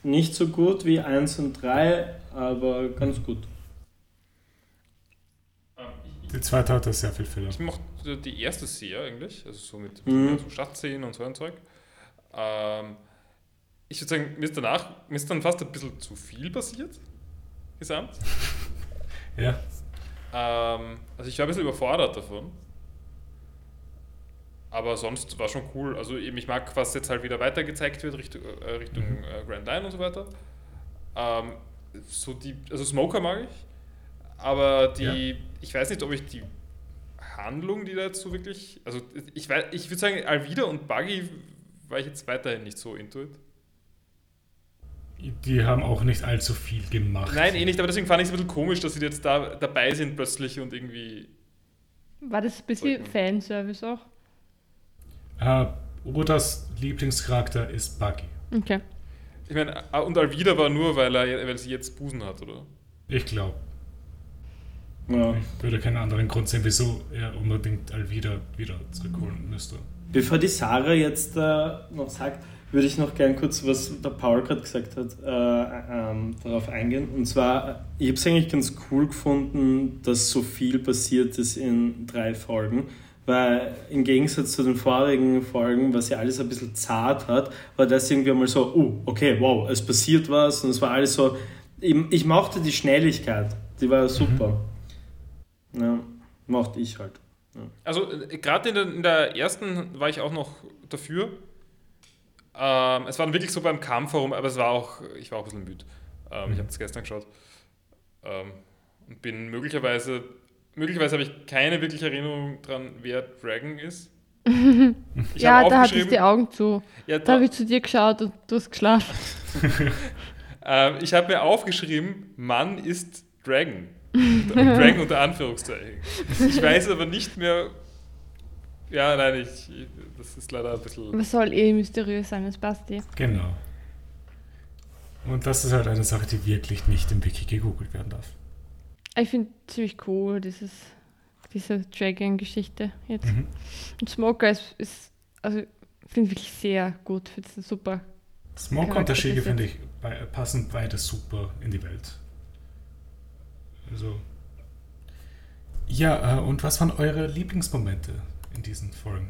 nicht so gut wie 1 und 3, aber ganz gut. Die zweite hatte sehr viel Fehler. Ich mochte die erste sehr eigentlich, also so mit Mhm. so Stadtszenen und so ein Zeug. Ähm, ich würde sagen, mir ist danach, mir ist dann fast ein bisschen zu viel passiert, gesamt. Ja. Ähm, also ich war ein bisschen überfordert davon. Aber sonst war schon cool. Also eben, ich mag, was jetzt halt wieder weitergezeigt wird Richtung, äh, Richtung äh, Grand Line und so weiter. Ähm, so die, also Smoker mag ich. Aber die, Ja. ich weiß nicht, ob ich die Handlung, die da jetzt so wirklich, also ich ich würde sagen, Alvida und Buggy war ich jetzt weiterhin nicht so into it. Die haben auch nicht allzu viel gemacht. Nein, eh nicht, aber deswegen fand ich es ein bisschen komisch, dass sie jetzt da dabei sind plötzlich und irgendwie War das ein bisschen Fanservice auch? Äh, Odas Lieblingscharakter ist Buggy. Okay. Ich meine, ah, und Alvida war nur, weil, er, weil sie jetzt Busen hat, oder? Ich glaube. Ja. Ich würde keinen anderen Grund sehen, wieso er unbedingt Alvida wieder zurückholen müsste. Bevor die Sarah jetzt äh, noch sagt, würde ich noch gern kurz, was der Paul gerade gesagt hat, äh, ähm, darauf eingehen. Und zwar, ich habe es eigentlich ganz cool gefunden, dass so viel passiert ist in drei Folgen. Weil im Gegensatz zu den vorigen Folgen, was ja alles ein bisschen zart hat, war das irgendwie mal so, oh, okay, wow, es passiert was und es war alles so. Ich, ich mochte die Schnelligkeit, die war super. Ja, mochte ich halt. Also, äh, gerade in, in der ersten war ich auch noch dafür. Ähm, es war wirklich so beim Kampf herum, aber es war auch, ich war auch ein bisschen müde. Ähm, Ich habe das gestern geschaut. Ähm, und bin möglicherweise, möglicherweise habe ich keine wirkliche Erinnerung dran, wer Dragon ist. Ja, da hatte ich die Augen zu. Ja, Da da, habe ich zu dir geschaut und du hast geschlafen. ähm, ich habe mir aufgeschrieben, Mann ist Dragon. Dragon unter Anführungszeichen. Ich weiß aber nicht mehr. Ja, nein, ich das ist leider ein bisschen. Was soll eh mysteriös sein, das passt eh. Genau. Und das ist halt eine Sache, die wirklich nicht im Wiki gegoogelt werden darf. Ich finde ziemlich cool, dieses, diese Dragon-Geschichte jetzt. Mhm. Und Smoker ist, ist also ich finde wirklich sehr gut. Ich finde es super. Smoke und der ist finde ich bei- passen beide super in die Welt. Also. Ja, äh, und was waren eure Lieblingsmomente in diesen Folgen?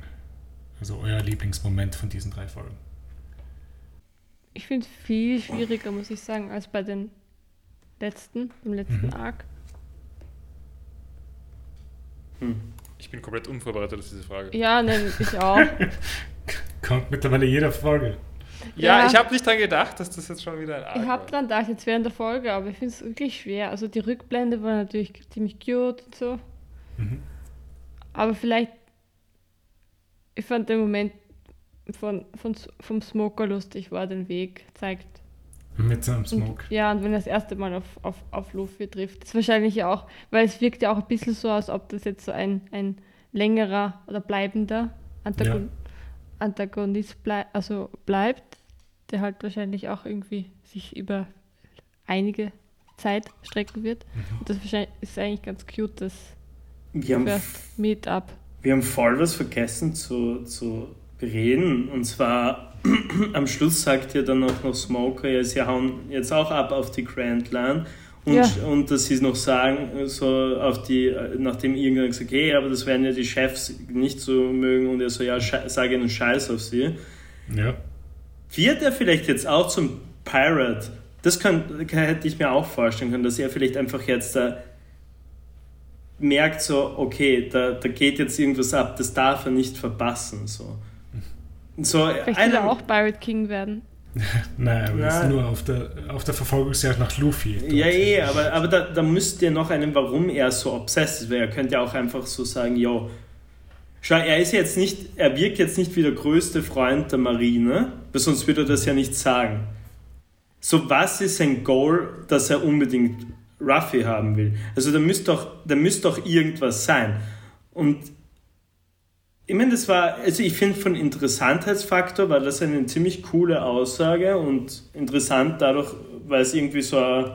Also euer Lieblingsmoment von diesen drei Folgen? Ich finde es viel schwieriger, muss ich sagen, als bei den letzten, im letzten Mhm. Arc. Hm. Ich bin komplett unvorbereitet auf diese Frage. Ja, nein, ich auch. Kommt mittlerweile jeder Folge. Ja, Ja. ich habe nicht dran gedacht, dass das jetzt schon wieder ein Arc Ich habe war. dran gedacht, jetzt während der Folge, aber ich finde es wirklich schwer. Also die Rückblende war natürlich ziemlich cute und so. Mhm. Aber vielleicht, ich fand den Moment von, von, vom Smoker lustig, war den Weg, zeigt. Mit seinem Und, Smoke. ja, und wenn er das erste Mal auf, auf, auf Luffy trifft, ist wahrscheinlich ja auch, weil es wirkt ja auch ein bisschen so, als ob das jetzt so ein, ein längerer oder bleibender Antagon Antagonist blei also bleibt, der halt wahrscheinlich auch irgendwie sich über einige Zeit strecken wird. Mhm. Und das wahrscheinlich ist eigentlich ganz cute, das Wir haben First Meetup. Wir haben voll was vergessen zu, zu bereden. Und zwar am Schluss sagt ja dann auch noch Smoker, ja, sie hauen jetzt auch ab auf die Grand Line. Und, Ja. und dass sie noch sagen, so auf die, nachdem irgendwann gesagt hey, aber das werden ja die Chefs nicht so mögen und er so, ja, sage einen Scheiß auf sie. Ja. Wird er vielleicht jetzt auch zum Pirate? Das kann, kann, hätte ich mir auch vorstellen können, dass er vielleicht einfach jetzt da merkt, so, okay, da, da geht jetzt irgendwas ab, das darf er nicht verpassen. So. So, Vielleicht will er auch Pirate King werden. Nein, aber das ist nur auf der, auf der Verfolgungsjagd nach Luffy. Ja, eh, aber, aber da, da müsst ihr noch einen, warum er so obsessed ist, weil er könnte ja auch einfach so sagen, yo, schau, er ist jetzt nicht, er wirkt jetzt nicht wie der größte Freund der Marine, weil sonst würde er das ja nicht sagen. So, was ist sein Goal, dass er unbedingt Ruffy haben will? Also da müsste doch, da müsste doch irgendwas sein. Und ich meine, das war, also ich finde von Interessantheitsfaktor war das eine ziemlich coole Aussage und interessant dadurch, weil es irgendwie so ein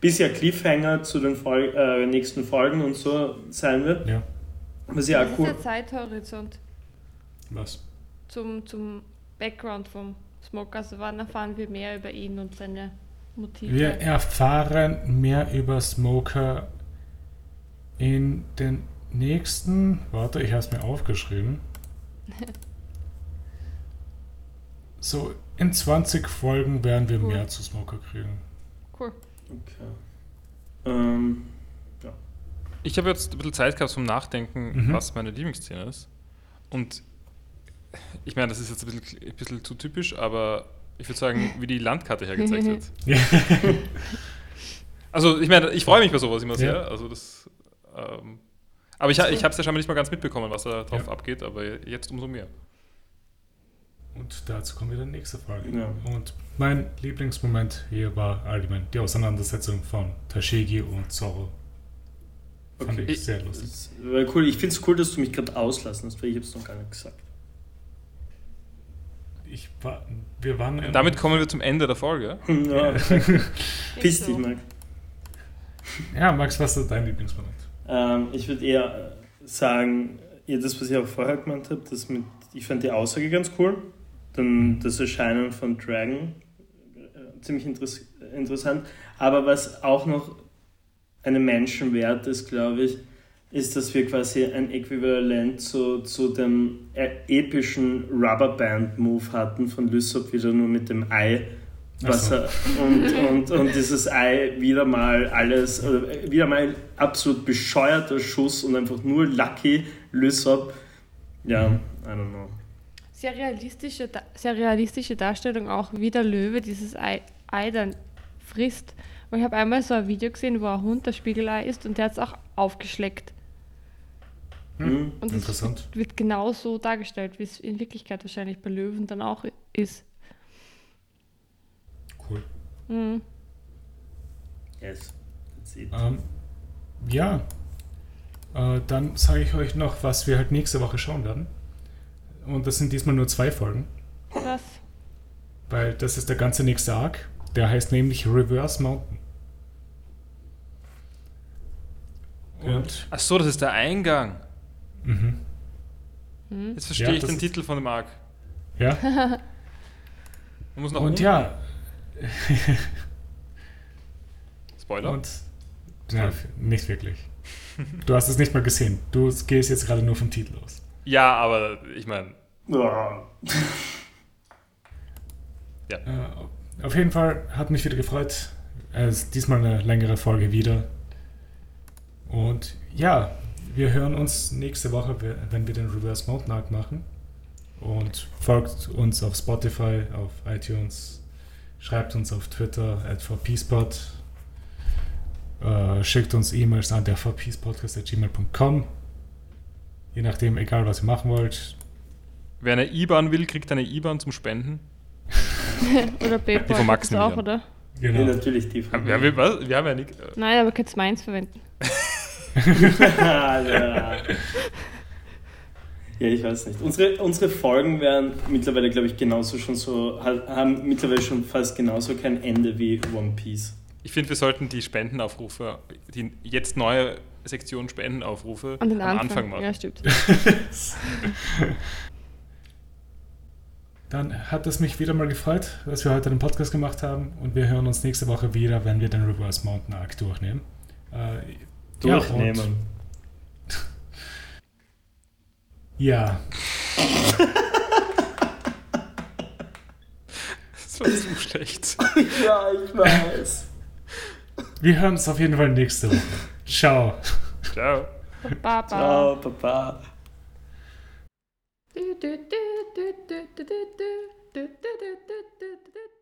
bisschen ein Cliffhanger zu den Fol äh, nächsten Folgen und so sein wird. Ja, Was ja auch ist cool. der Zeithorizont was? zum, zum Background vom Smoke. Also wann erfahren wir mehr über ihn und seine Motive? Wir erfahren mehr über Smoker in den nächsten. Warte, ich habe es mir aufgeschrieben. So, in 20 Folgen werden wir Cool. mehr zu Smoker kriegen. Cool. Okay. Ähm, Ich habe jetzt ein bisschen Zeit gehabt zum Nachdenken, Mhm. was meine Lieblingsszene ist. Und ich meine, das ist jetzt ein bisschen, ein bisschen zu typisch, aber ich würde sagen, wie die Landkarte hergezeigt wird. Also, ich meine, ich freue mich bei sowas immer sehr. Ja. Also das, ähm, aber ich, ich habe es ja scheinbar nicht mal ganz mitbekommen, was da drauf Ja. abgeht, aber jetzt umso mehr. Und dazu kommen wir in der nächsten Folge. Ja. Und mein Lieblingsmoment hier war allgemein die Auseinandersetzung von Tashigi und Zoro. Fand Okay. ich sehr lustig. das war cool. Ich finde es cool, dass du mich gerade auslassen hast, weil ich habe es noch gar nicht gesagt. Ich war, wir waren in, Damit kommen wir zum Ende der Folge. Ja, piss dich. Marc. Ja, Max, was ist dein Lieblingsmoment? Ähm, ich würde eher sagen, ja, das, was ich auch vorher gemeint habe, das mit, ich fand die Aussage ganz cool. Dann das Erscheinen von Dragon äh, ziemlich interess interessant. Aber was auch noch einen Menschen wert ist, glaube ich, ist, dass wir quasi ein Äquivalent zu, zu dem äh, epischen Rubberband-Move hatten von Lysop, wieder nur mit dem Ei. Was so. und, und, und dieses Ei wieder mal alles, oder wieder mal ein absolut bescheuerter Schuss und einfach nur Lucky Lysop. Ja, Mhm. I don't know. Sehr realistische, sehr realistische Darstellung auch, wie der Löwe dieses Ei, Ei dann frisst. Und ich habe einmal so ein Video gesehen, wo ein Hund das Spiegelei isst und der hat es auch aufgeschleckt. Mhm. Und Interessant. es wird genau so dargestellt, wie es in Wirklichkeit wahrscheinlich bei Löwen dann auch ist. Cool. Mhm. Yes, that's it. Ähm, ja, äh, dann sage ich euch noch, was wir halt nächste Woche schauen werden. Und das sind diesmal nur zwei Folgen, Krass. weil das ist der ganze nächste Arc. Der heißt nämlich Reverse Mountain. Und Ach so, das ist der Eingang. Mhm. Mhm. Jetzt verstehe Ja, ich den ist- Titel von dem Arc. ja, Man muss noch und um- ja, Spoiler. und ja, nicht wirklich. Du hast es nicht mal gesehen. Du gehst jetzt gerade nur vom Titel aus. ja, aber ich meine, Ah. Äh, auf jeden Fall hat mich wieder gefreut. Es ist diesmal eine längere Folge wieder. Und ja, wir hören uns nächste Woche, wenn wir den Reverse Mountain Arc machen. Und folgt uns auf Spotify, auf iTunes, schreibt uns auf Twitter at vpspot, äh, schickt uns E-Mails an der vpspodcast.gmail.com. Je nachdem, egal was ihr machen wollt. wer eine IBAN will, kriegt eine IBAN zum Spenden. Oder PayPal Die von Max gibt's auch, oder? Ja, Genau. natürlich die. Wir haben, was? Wir haben ja nicht. äh, Nein, aber kannst meins verwenden. Ja, ich weiß nicht. Unsere, unsere Folgen werden mittlerweile, glaube ich, genauso schon so, ha- haben mittlerweile schon fast genauso kein Ende wie One Piece. Ich finde, wir sollten die Spendenaufrufe, die jetzt neue Sektion Spendenaufrufe An den am Anfang. Anfang machen. Ja, stimmt. Dann hat es mich wieder mal gefreut, dass wir heute den Podcast gemacht haben und wir hören uns nächste Woche wieder, wenn wir den Reverse Mountain Arc durchnehmen. Äh, Durchnehmen. Ja, Das war zu schlecht. ja, ich weiß. wir hören uns auf jeden Fall nächste Woche. Ciao. Ciao. Baba. Ciao, Papa. Du, du, du, du, du, du, du, du, du, du, du, du, du, du, du.